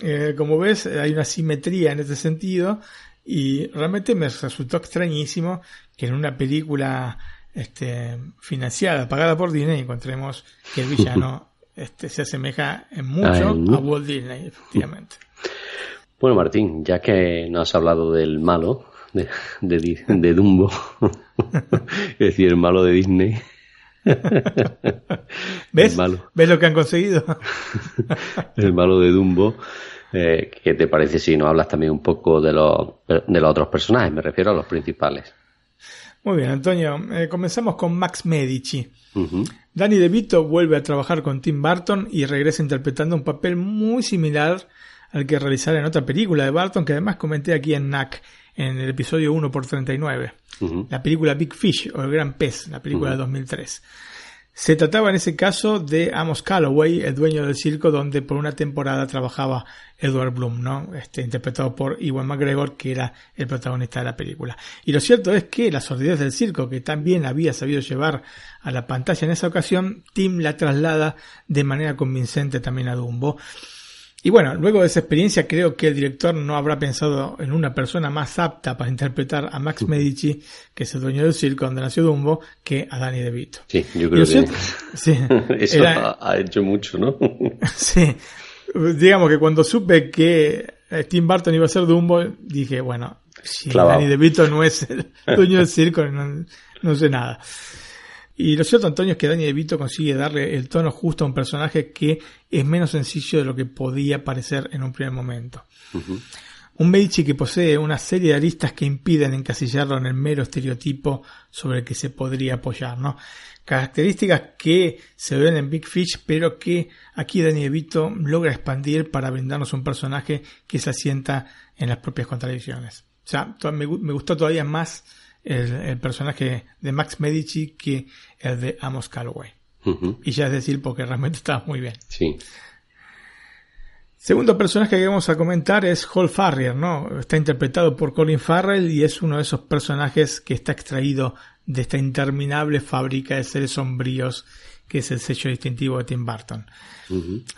eh, como ves, hay una simetría en ese sentido y realmente me resultó extrañísimo que en una película este, financiada, pagada por Disney, encontremos que el villano este, se asemeja en mucho a Walt Disney, efectivamente. Bueno, Martín, ya que no has hablado del malo, de, de Dumbo, es decir, el malo de Disney, ¿Ves? ¿Ves lo que han conseguido? el malo de Dumbo. Eh, ¿Qué te parece si nos hablas también un poco de los, de los otros personajes? Me refiero a los principales. Muy bien, Antonio. Eh, comenzamos con Max Medici. Danny DeVito vuelve a trabajar con Tim Burton y regresa interpretando un papel muy similar al que realizara en otra película de Burton que además comenté aquí en NAC en el episodio 1 por 39 la película Big Fish o El Gran Pez, la película de 2003. Se trataba en ese caso de Amos Calloway, el dueño del circo donde por una temporada trabajaba Edward Bloom, ¿no? Este, interpretado por Iwan McGregor, que era el protagonista de la película. Y lo cierto es que la sordidez del circo, que también había sabido llevar a la pantalla en esa ocasión, Tim la traslada de manera convincente también a Dumbo. Y bueno, luego de esa experiencia creo que el director no habrá pensado en una persona más apta para interpretar a Max Medici, que es el dueño del circo donde nació Dumbo, que a Danny DeVito. Sí, yo creo que sí, eso ha, hecho mucho, ¿no? sí, digamos que cuando supe que Tim Burton iba a ser Dumbo, dije, bueno, si Danny DeVito no es el dueño del circo, no, no sé nada. Y lo cierto, Antonio, es que Danny DeVito consigue darle el tono justo a un personaje que es menos sencillo de lo que podía parecer en un primer momento. Un Medici que posee una serie de aristas que impiden encasillarlo en el mero estereotipo sobre el que se podría apoyar, ¿no? Características que se ven en Big Fish, pero que aquí Danny DeVito logra expandir para brindarnos un personaje que se asienta en las propias contradicciones. O sea, me, me gustó todavía más el, personaje de Max Medici que el de Amos Calloway. Y ya es decir, porque realmente estaba muy bien. Sí. Segundo personaje que vamos a comentar es Hall Farrier, ¿no? Está interpretado por Colin Farrell y es uno de esos personajes que está extraído de esta interminable fábrica de seres sombríos que es el sello distintivo de Tim Burton.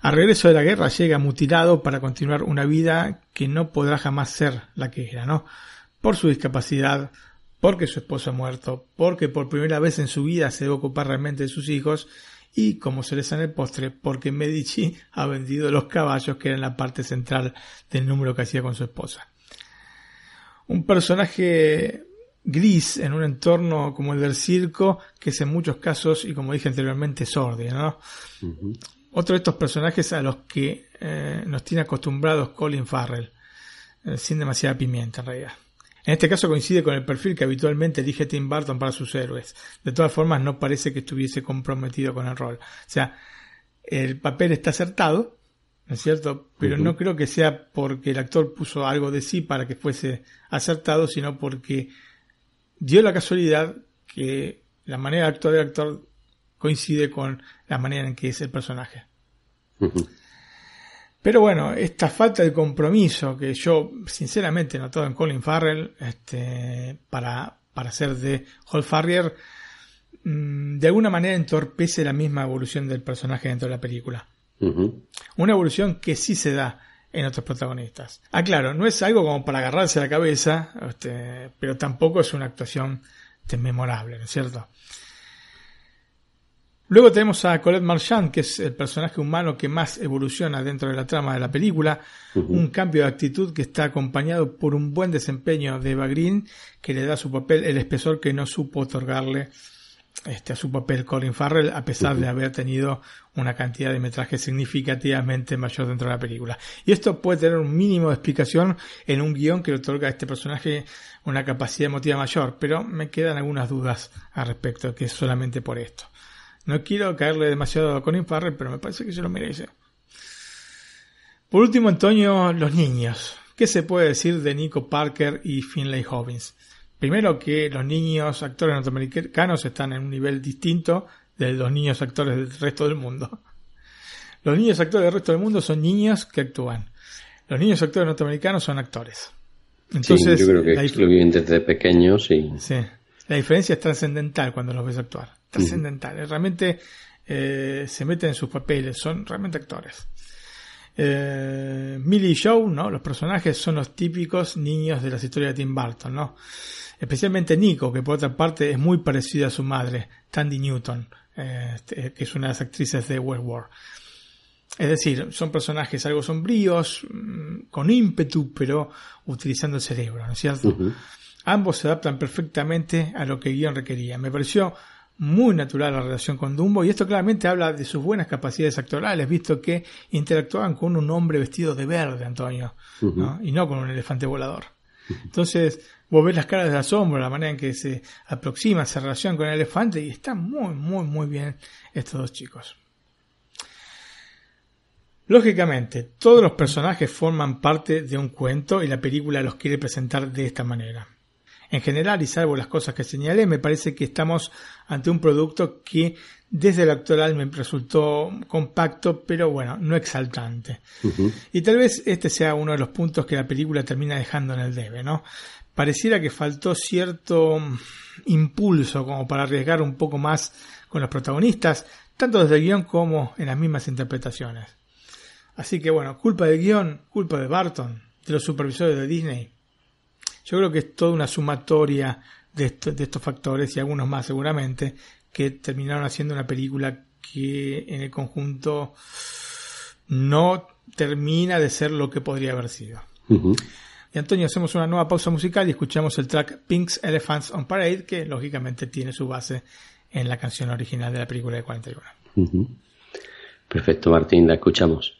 A regreso de la guerra llega mutilado para continuar una vida que no podrá jamás ser la que era, ¿no? Por su discapacidad, porque su esposo ha muerto, porque por primera vez en su vida se debe ocupar realmente de sus hijos y, como se les en el postre, porque Medici ha vendido los caballos que eran la parte central del número que hacía con su esposa. Un personaje gris en un entorno como el del circo, que es en muchos casos, y como dije anteriormente, sordio, ¿no? Otro de estos personajes a los que eh, nos tiene acostumbrados Colin Farrell, eh, sin demasiada pimienta en realidad. En este caso coincide con el perfil que habitualmente elige Tim Burton para sus héroes. De todas formas, no parece que estuviese comprometido con el rol. O sea, el papel está acertado, ¿no es cierto? Pero no creo que sea porque el actor puso algo de sí para que fuese acertado, sino porque dio la casualidad que la manera de actuar del actor coincide con la manera en que es el personaje. Pero bueno, esta falta de compromiso que yo sinceramente he notado en Colin Farrell este, para, para ser de Hall Farrier, mm, de alguna manera entorpece la misma evolución del personaje dentro de la película. Una evolución que sí se da en otros protagonistas. Ah, claro, no es algo como para agarrarse a la cabeza, este, pero tampoco es una actuación memorable, ¿no es cierto? Luego tenemos a Colette Marchand, que es el personaje humano que más evoluciona dentro de la trama de la película. Un cambio de actitud que está acompañado por un buen desempeño de Eva Green, que le da a su papel el espesor que no supo otorgarle este, a su papel Colin Farrell, a pesar de haber tenido una cantidad de metraje significativamente mayor dentro de la película. Y esto puede tener un mínimo de explicación en un guion que le otorga a este personaje una capacidad emotiva mayor, pero me quedan algunas dudas al respecto, que es solamente por esto. No quiero caerle demasiado a Colin Farrell, pero me parece que se lo merece. Por último, Antonio, los niños. ¿Qué se puede decir de Nico Parker y Finlay Hobbins? Primero que los niños actores norteamericanos están en un nivel distinto de los niños actores del resto del mundo. Los niños actores del resto del mundo son niños que actúan. Los niños actores norteamericanos son actores. Entonces, yo creo que lo viven desde pequeños y... Sí, la diferencia es trascendental cuando los ves actuar. Trascendental. Realmente eh, se meten en sus papeles, son realmente actores. Eh, Millie y Joe, ¿no? Los personajes son los típicos niños de las historias de Tim Burton, ¿no? especialmente Nico, que por otra parte es muy parecida a su madre, Tandy Newton, este, que es una de las actrices de Westworld. Es decir, son personajes algo sombríos, mm, con ímpetu, pero utilizando el cerebro, ¿no es cierto? Ambos se adaptan perfectamente a lo que el guion requería. Me pareció muy natural la relación con Dumbo y esto claramente habla de sus buenas capacidades actorales, visto que interactuaban con un hombre vestido de verde, Antonio, y no con un elefante volador. Entonces, vos ves las caras de asombro, la manera en que se aproxima, se relaciona con el elefante y están muy, muy, muy bien estos dos chicos. Lógicamente, todos los personajes forman parte de un cuento y la película los quiere presentar de esta manera. En general, y salvo las cosas que señalé, me parece que estamos ante un producto que desde el actoral me resultó compacto, pero bueno, no exaltante. Y tal vez este sea uno de los puntos que la película termina dejando en el debe, ¿no? Pareciera que faltó cierto impulso como para arriesgar un poco más con los protagonistas, tanto desde el guion como en las mismas interpretaciones. Así que bueno, culpa del guion, culpa de Barton, de los supervisores de Disney. Yo creo que es toda una sumatoria de, de estos factores y algunos más seguramente que terminaron haciendo una película que en el conjunto no termina de ser lo que podría haber sido. Y Antonio, hacemos una nueva pausa musical y escuchamos el track Pink's Elephants on Parade, que lógicamente tiene su base en la canción original de la película de 41. Perfecto, Martín, la escuchamos.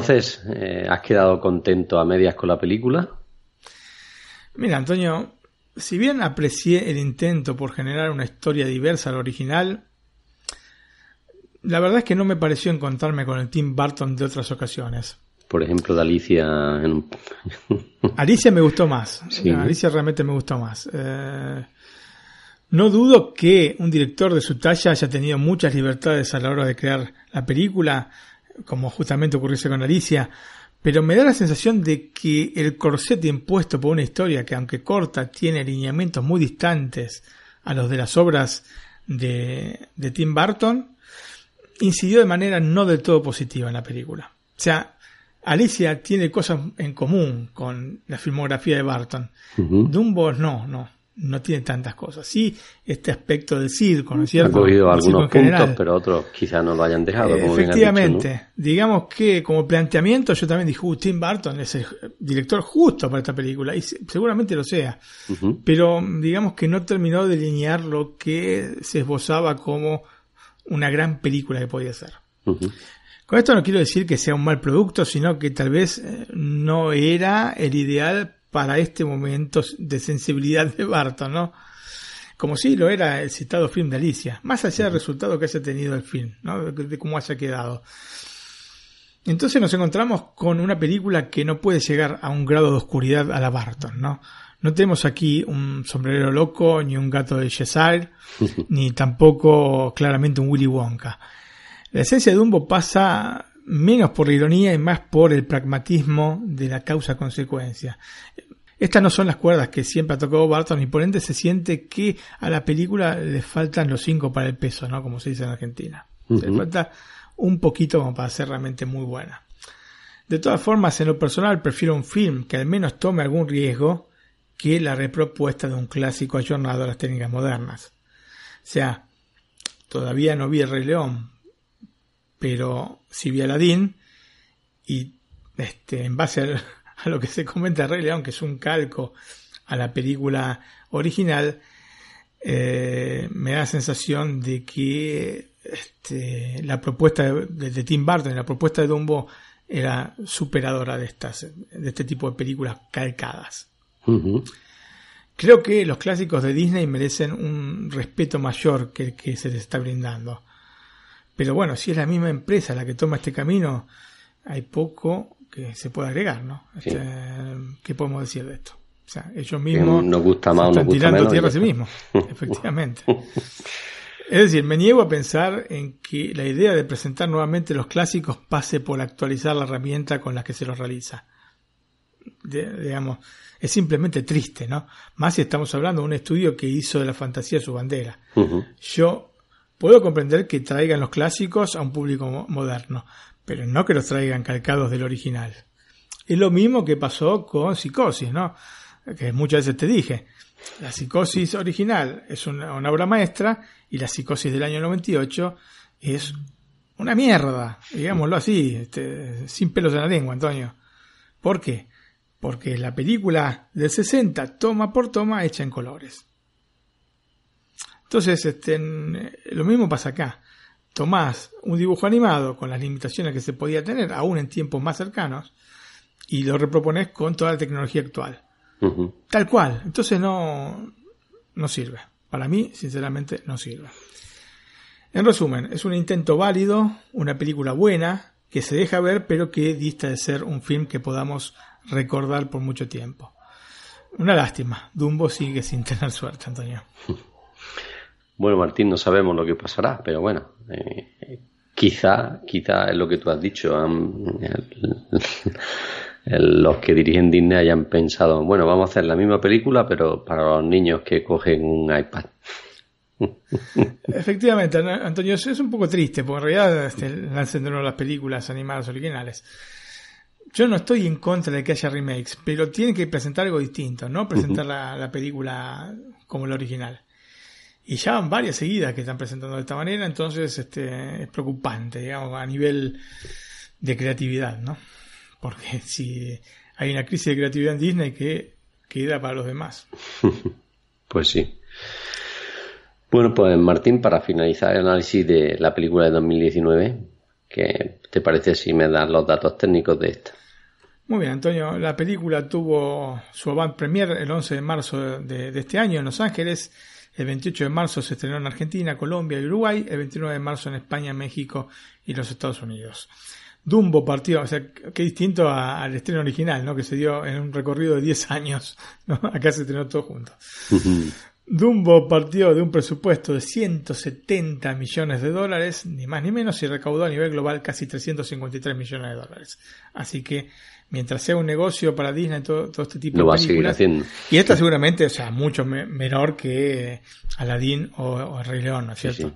Entonces, eh, ¿has quedado contento a medias con la película? Mira, Antonio, si bien aprecié el intento por generar una historia diversa al original, la verdad es que no me pareció encontrarme con el Tim Burton de otras ocasiones. Por ejemplo, de Alicia. En... Alicia me gustó más. Alicia realmente me gustó más. Eh, no dudo que un director de su talla haya tenido muchas libertades a la hora de crear la película, como justamente ocurriese con Alicia, pero me da la sensación de que el corset impuesto por una historia que, aunque corta, tiene alineamientos muy distantes a los de las obras de, de Tim Burton, incidió de manera no del todo positiva en la película. O sea, Alicia tiene cosas en común con la filmografía de Barton. Dumbo no, no, no tiene tantas cosas. Sí, este aspecto del circo, ¿no es cierto? Ha cogido algunos puntos, pero otros quizás no lo hayan dejado. efectivamente, digamos que como planteamiento yo también dije, uh, Tim Burton es el director justo para esta película, y seguramente lo sea. Pero digamos que no terminó de delinear lo que se esbozaba como una gran película que podía ser. Con esto no quiero decir que sea un mal producto, sino que tal vez eh, no era el ideal para este momento de sensibilidad de Barton, ¿no? Como si lo era el citado film de Alicia, más allá del resultado que haya tenido el film, ¿no? de, cómo haya quedado. Entonces nos encontramos con una película que no puede llegar a un grado de oscuridad a la Barton, ¿no? No tenemos aquí un sombrero loco, ni un gato de Cheshire, ni tampoco claramente un Willy Wonka. La esencia de Dumbo pasa menos por la ironía y más por el pragmatismo de la causa-consecuencia. Estas no son las cuerdas que siempre ha tocado Barton y por ende se siente que a la película le faltan los cinco para el peso, ¿no? Como se dice en Argentina. Le falta un poquito como para ser realmente muy buena. De todas formas, en lo personal prefiero un film que al menos tome algún riesgo que la repropuesta de un clásico ayornado a las técnicas modernas. O sea, todavía no vi el Rey León, pero si vi Aladdin y este, en base a, lo que se comenta Rey León, que es un calco a la película original, eh, me da la sensación de que este, la propuesta de, Tim Burton, la propuesta de Dumbo era superadora de estas, de este tipo de películas calcadas. Creo que los clásicos de Disney merecen un respeto mayor que el que se les está brindando. Pero bueno, si es la misma empresa la que toma este camino, hay poco que se pueda agregar, ¿no? Este, ¿Qué podemos decir de esto? O sea, ellos mismos nos gusta más, están tirando tierra a sí mismos, efectivamente. Es decir, me niego a pensar en que la idea de presentar nuevamente los clásicos pase por actualizar la herramienta con la que se los realiza. digamos, es simplemente triste, ¿no? Más si estamos hablando de un estudio que hizo de la fantasía su bandera. Yo Puedo comprender que traigan los clásicos a un público moderno, pero no que los traigan calcados del original. Es lo mismo que pasó con Psicosis, ¿no? Que muchas veces te dije. La Psicosis original es una, obra maestra y la Psicosis del año 98 es una mierda, digámoslo así, este, sin pelos en la lengua, Antonio. ¿Por qué? Porque la película del 60, toma por toma, hecha en colores. Entonces, este, lo mismo pasa acá. Tomás un dibujo animado con las limitaciones que se podía tener, aún en tiempos más cercanos, y lo repropones con toda la tecnología actual. Tal cual. Entonces no, no sirve. Para mí, sinceramente, no sirve. En resumen, es un intento válido, una película buena, que se deja ver, pero que dista de ser un film que podamos recordar por mucho tiempo. Una lástima. Dumbo sigue sin tener suerte, Antonio. Bueno, Martín, no sabemos lo que pasará, pero bueno, eh, quizá, quizá es lo que tú has dicho. los que dirigen Disney hayan pensado, bueno, vamos a hacer la misma película, pero para los niños que cogen un iPad. Efectivamente, Antonio, es un poco triste, porque en realidad este, lanzan de nuevo las películas animadas originales. Yo no estoy en contra de que haya remakes, pero tienen que presentar algo distinto, no presentar la, la película como la original. Y ya van varias seguidas que están presentando de esta manera, entonces este, es preocupante, digamos, a nivel de creatividad, ¿no? Porque si hay una crisis de creatividad en Disney que queda para los demás. Pues sí. Bueno, pues Martín, para finalizar el análisis de la película de 2019, ¿Qué te parece si me das los datos técnicos de esta? Muy bien, Antonio. La película tuvo su avant premier el 11 de marzo de, de este año en Los Ángeles. El 28 de marzo se estrenó en Argentina, Colombia y Uruguay. El 29 de marzo en España, México y los Estados Unidos. Dumbo partió, o sea, qué distinto a- al estreno original, ¿no? Que se dio en un recorrido de 10 años, ¿no? Acá se estrenó todo junto. Dumbo partió de un presupuesto de 170 millones de dólares, ni más ni menos, y recaudó a nivel global casi 353 millones de dólares. Así que, mientras sea un negocio para Disney, todo, todo este tipo Lo de va a seguir películas, haciendo. y esta seguramente, o sea, mucho me- menor que Aladdin o, Rey León, ¿no es cierto? sí.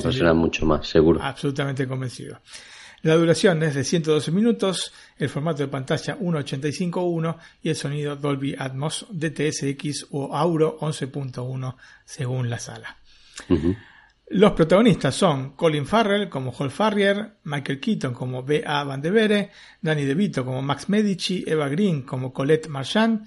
Sí, será mucho más, seguro. Absolutamente convencido. La duración es de 112 minutos, el formato de pantalla 1.85.1 y el sonido Dolby Atmos DTSX o Auro 11.1 según la sala. Ujú. Los protagonistas son Colin Farrell como Hall Farrier, Michael Keaton como B.A. Van de Vere, Danny DeVito como Max Medici, Eva Green como Colette Marchand,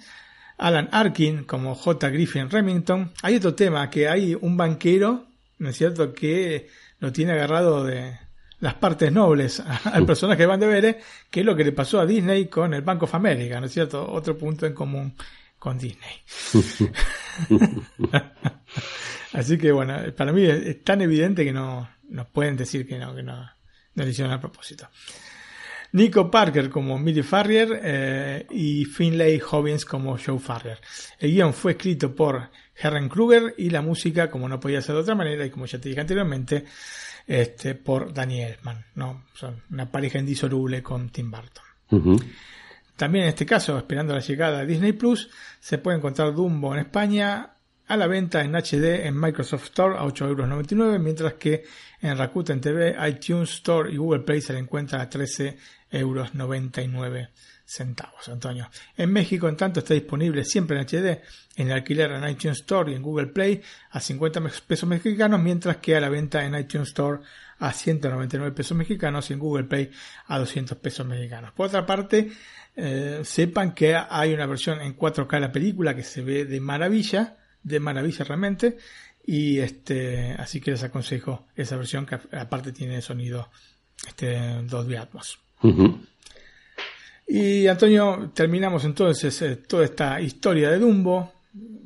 Alan Arkin como J. Griffin Remington. Hay otro tema que hay un banquero, ¿no es cierto?, que lo tiene agarrado de las partes nobles al personaje de Van de Vere, que es lo que le pasó a Disney con el Bank of America, ¿no es cierto? Otro punto en común con Disney. Así que bueno, para mí es, es tan evidente que no, no pueden decir que no, que no, no lo hicieron a propósito. Nico Parker como Millie Farrier eh, y Finlay Hobbins como Joe Farrier. El guion fue escrito por Herren Kruger y la música, como no podía ser de otra manera, y como ya te dije anteriormente, este, por Danny Elfman. ¿no? Son una pareja indisoluble con Tim Burton. También en este caso, esperando la llegada a Disney Plus, se puede encontrar Dumbo en España a la venta en HD en Microsoft Store a 8,99 euros, mientras que en Rakuten TV, iTunes Store y Google Play se le encuentra a 13,99 euros centavos, Antonio. En México, en tanto, está disponible siempre en HD, en el alquiler en iTunes Store y en Google Play a 50 me- pesos mexicanos, mientras que a la venta en iTunes Store a 199 pesos mexicanos y en Google Play a 200 pesos mexicanos. Por otra parte, eh, sepan que hay una versión en 4K de la película que se ve de maravilla, de maravilla realmente, y este, así que les aconsejo esa versión que aparte tiene sonido este, Dolby Atmos. Y Antonio, terminamos entonces eh, toda esta historia de Dumbo,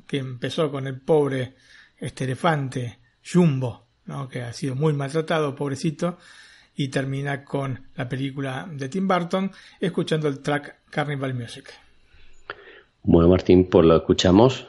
que empezó con el pobre este elefante Jumbo, ¿no? que ha sido muy maltratado, pobrecito, y termina con la película de Tim Burton, escuchando el track Carnival Music. Bueno, Martín, pues lo escuchamos.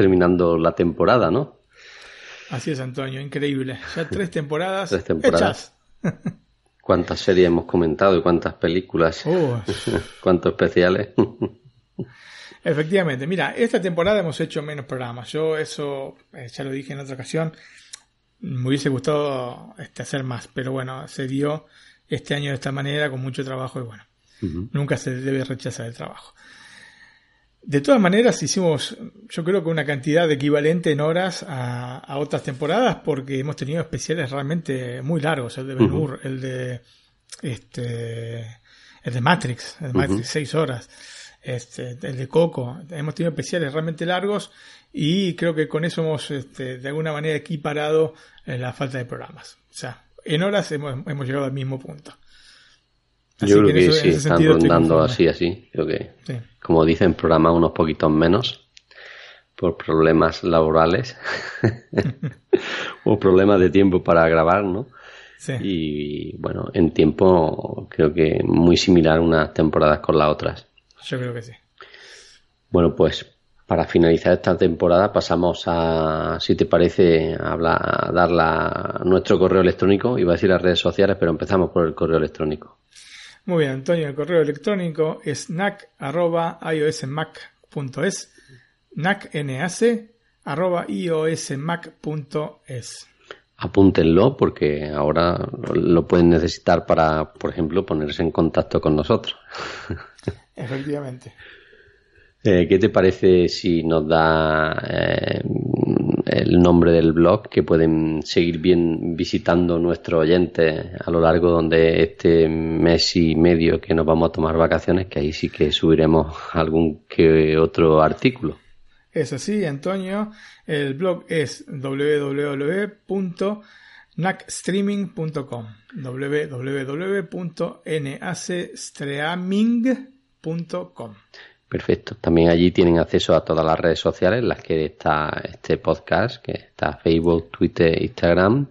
Terminando la temporada, ¿no? Así es, Antonio, increíble. Ya tres temporadas, Tres temporadas. hechas. ¿Cuántas series hemos comentado y cuántas películas? Oh. ¿Cuántos especiales? Efectivamente, mira, esta temporada hemos hecho menos programas. Yo eso eh, ya lo dije en otra ocasión. Me hubiese gustado este, hacer más, pero bueno, se dio este año de esta manera con mucho trabajo y bueno, nunca se debe rechazar el trabajo. De todas maneras, hicimos, yo creo que una cantidad equivalente en horas a, a otras temporadas porque hemos tenido especiales realmente muy largos. El de Ben. Hur, el de este, el de Matrix, el de. Matrix, seis horas. Este, el de Coco. Hemos tenido especiales realmente largos y creo que con eso hemos este, de alguna manera equiparado eh, la falta de programas. O sea, en horas hemos, hemos llegado al mismo punto. Yo creo que, sí, están rondando así, así. Creo que, como dicen, programa unos poquitos menos por problemas laborales o problemas de tiempo para grabar, ¿no? Sí. Y bueno, en tiempo creo que muy similar unas temporadas con las otras. Yo creo que sí. Bueno, pues para finalizar esta temporada pasamos a, si te parece, a, hablar, a dar nuestro correo electrónico. Iba a decir las redes sociales, pero empezamos por el correo electrónico. Muy bien, Antonio, el correo electrónico es nac.iosmac.es nac, arroba iosmac.es. Apúntenlo porque ahora lo pueden necesitar para, por ejemplo, ponerse en contacto con nosotros. Efectivamente. Eh, ¿Qué te parece si nos da eh, el nombre del blog que pueden seguir bien visitando nuestros oyentes a lo largo de este mes y medio que nos vamos a tomar vacaciones? Que ahí sí que subiremos algún que otro artículo. Es así, Antonio. El blog es www.nacstreaming.com www.nacstreaming.com Perfecto. También allí tienen acceso a todas las redes sociales en las que está este podcast, que está Facebook, Twitter, Instagram,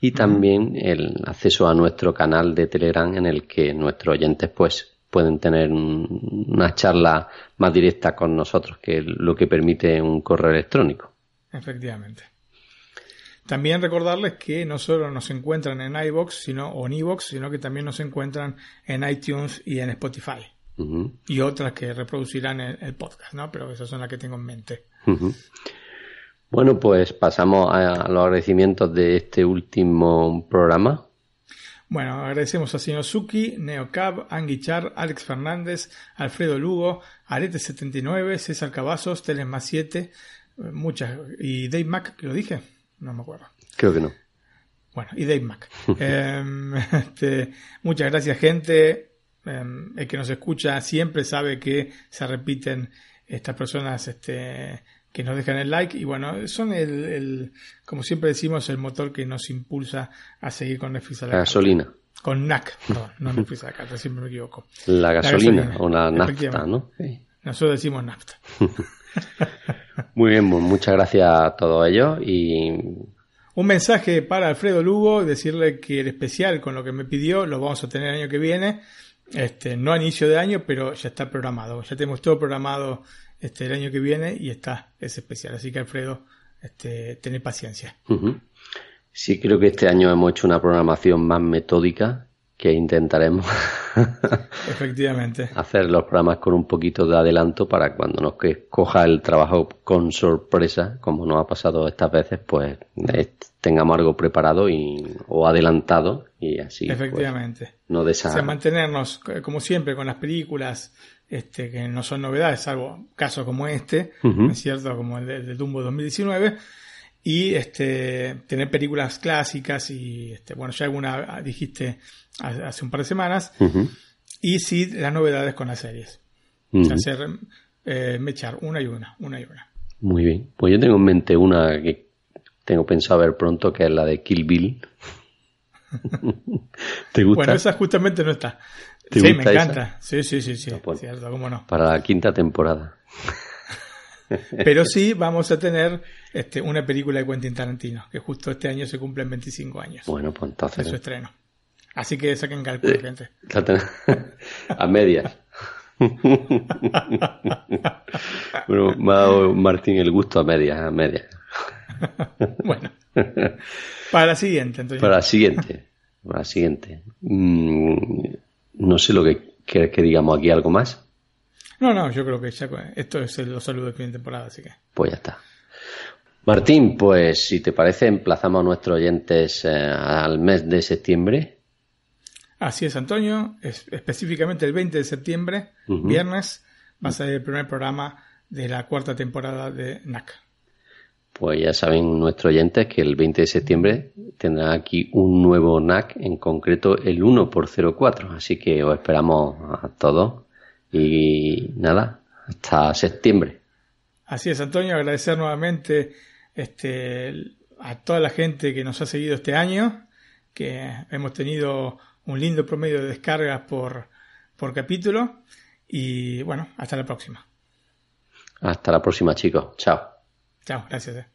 y también el acceso a nuestro canal de Telegram en el que nuestros oyentes pues pueden tener una charla más directa con nosotros que lo que permite un correo electrónico. Efectivamente. También recordarles que no solo nos encuentran en iBox sino, o en iBox, sino que también nos encuentran en iTunes y en Spotify y otras que reproducirán el, podcast, ¿no? Pero esas son las que tengo en mente. Bueno, pues pasamos a, los agradecimientos de este último programa. Bueno, agradecemos a Sinosuki, Neocab, Anguichar, Alex Fernández, Alfredo Lugo, Arete79, César Cavazos, Telesma 7, muchas. ¿Y Dave Mac, que lo dije? No me acuerdo. Creo que no. Bueno, y Dave Mac. Em, este, muchas gracias, gente. Em, el que nos escucha siempre sabe que se repiten estas personas este, que nos dejan el like y bueno, son el, como siempre decimos, el motor que nos impulsa a seguir con Netflix a la, gasolina. Con NAC, no, no Netflix a la carta, siempre me equivoco. La gasolina, o la nafta, ¿no? Nosotros decimos nafta. Muy bien, pues muchas gracias a todos ellos y un mensaje para Alfredo Lugo, decirle que el especial con lo que me pidió lo vamos a tener el año que viene. Este, no a inicio de año, pero ya está programado. Ya tenemos todo programado este, el año que viene y está ese especial. Así que Alfredo, este, tené paciencia. Sí, creo que este año hemos hecho una programación más metódica que intentaremos efectivamente hacer los programas con un poquito de adelanto para cuando nos coja el trabajo con sorpresa como nos ha pasado estas veces pues tengamos algo preparado y, o adelantado y así pues, efectivamente. no o sea, mantenernos eh, como siempre con las películas este, que no son novedades salvo casos como este es cierto como el de, de Dumbo 2019 y este tener películas clásicas y este bueno ya alguna dijiste hace un par de semanas y sí las novedades con las series. Hacer eh, mechar una y una una y una. Muy bien. Pues yo tengo en mente una que tengo pensado ver pronto que es la de Kill Bill ¿Te gusta? Bueno, esa justamente no está. sí, me encanta. Sí, sí, sí, sí. Pues, cierto, cómo no. Para la quinta temporada. Pero sí vamos a tener este, una película de Quentin Tarantino, que justo este año se cumplen 25 años. Bueno, pues entonces. De su estreno. Así que saquen cálculo, eh, gente. a medias. bueno, me ha dado Martín el gusto a medias, a medias. bueno. Para la siguiente, entonces. Para la siguiente. Para la siguiente. Mm, no sé lo que quieres que digamos aquí, algo más. No, no, yo creo que ya esto es el saludo de fin de temporada, así que. Pues ya está. Martín, pues si te parece, emplazamos a nuestros oyentes eh, al mes de septiembre. Así es, Antonio. específicamente el 20 de septiembre, viernes, va a ser el primer programa de la cuarta temporada de NAC. Pues ya saben nuestros oyentes que el 20 de septiembre tendrán aquí un nuevo NAC, en concreto el 1 x 04 Así que os esperamos a todos y nada, hasta septiembre. Así es, Antonio, agradecer nuevamente este, a toda la gente que nos ha seguido este año, que hemos tenido un lindo promedio de descargas por, por capítulo. Y bueno, hasta la próxima. Hasta la próxima, chicos. Chao. Chao, gracias. Eh.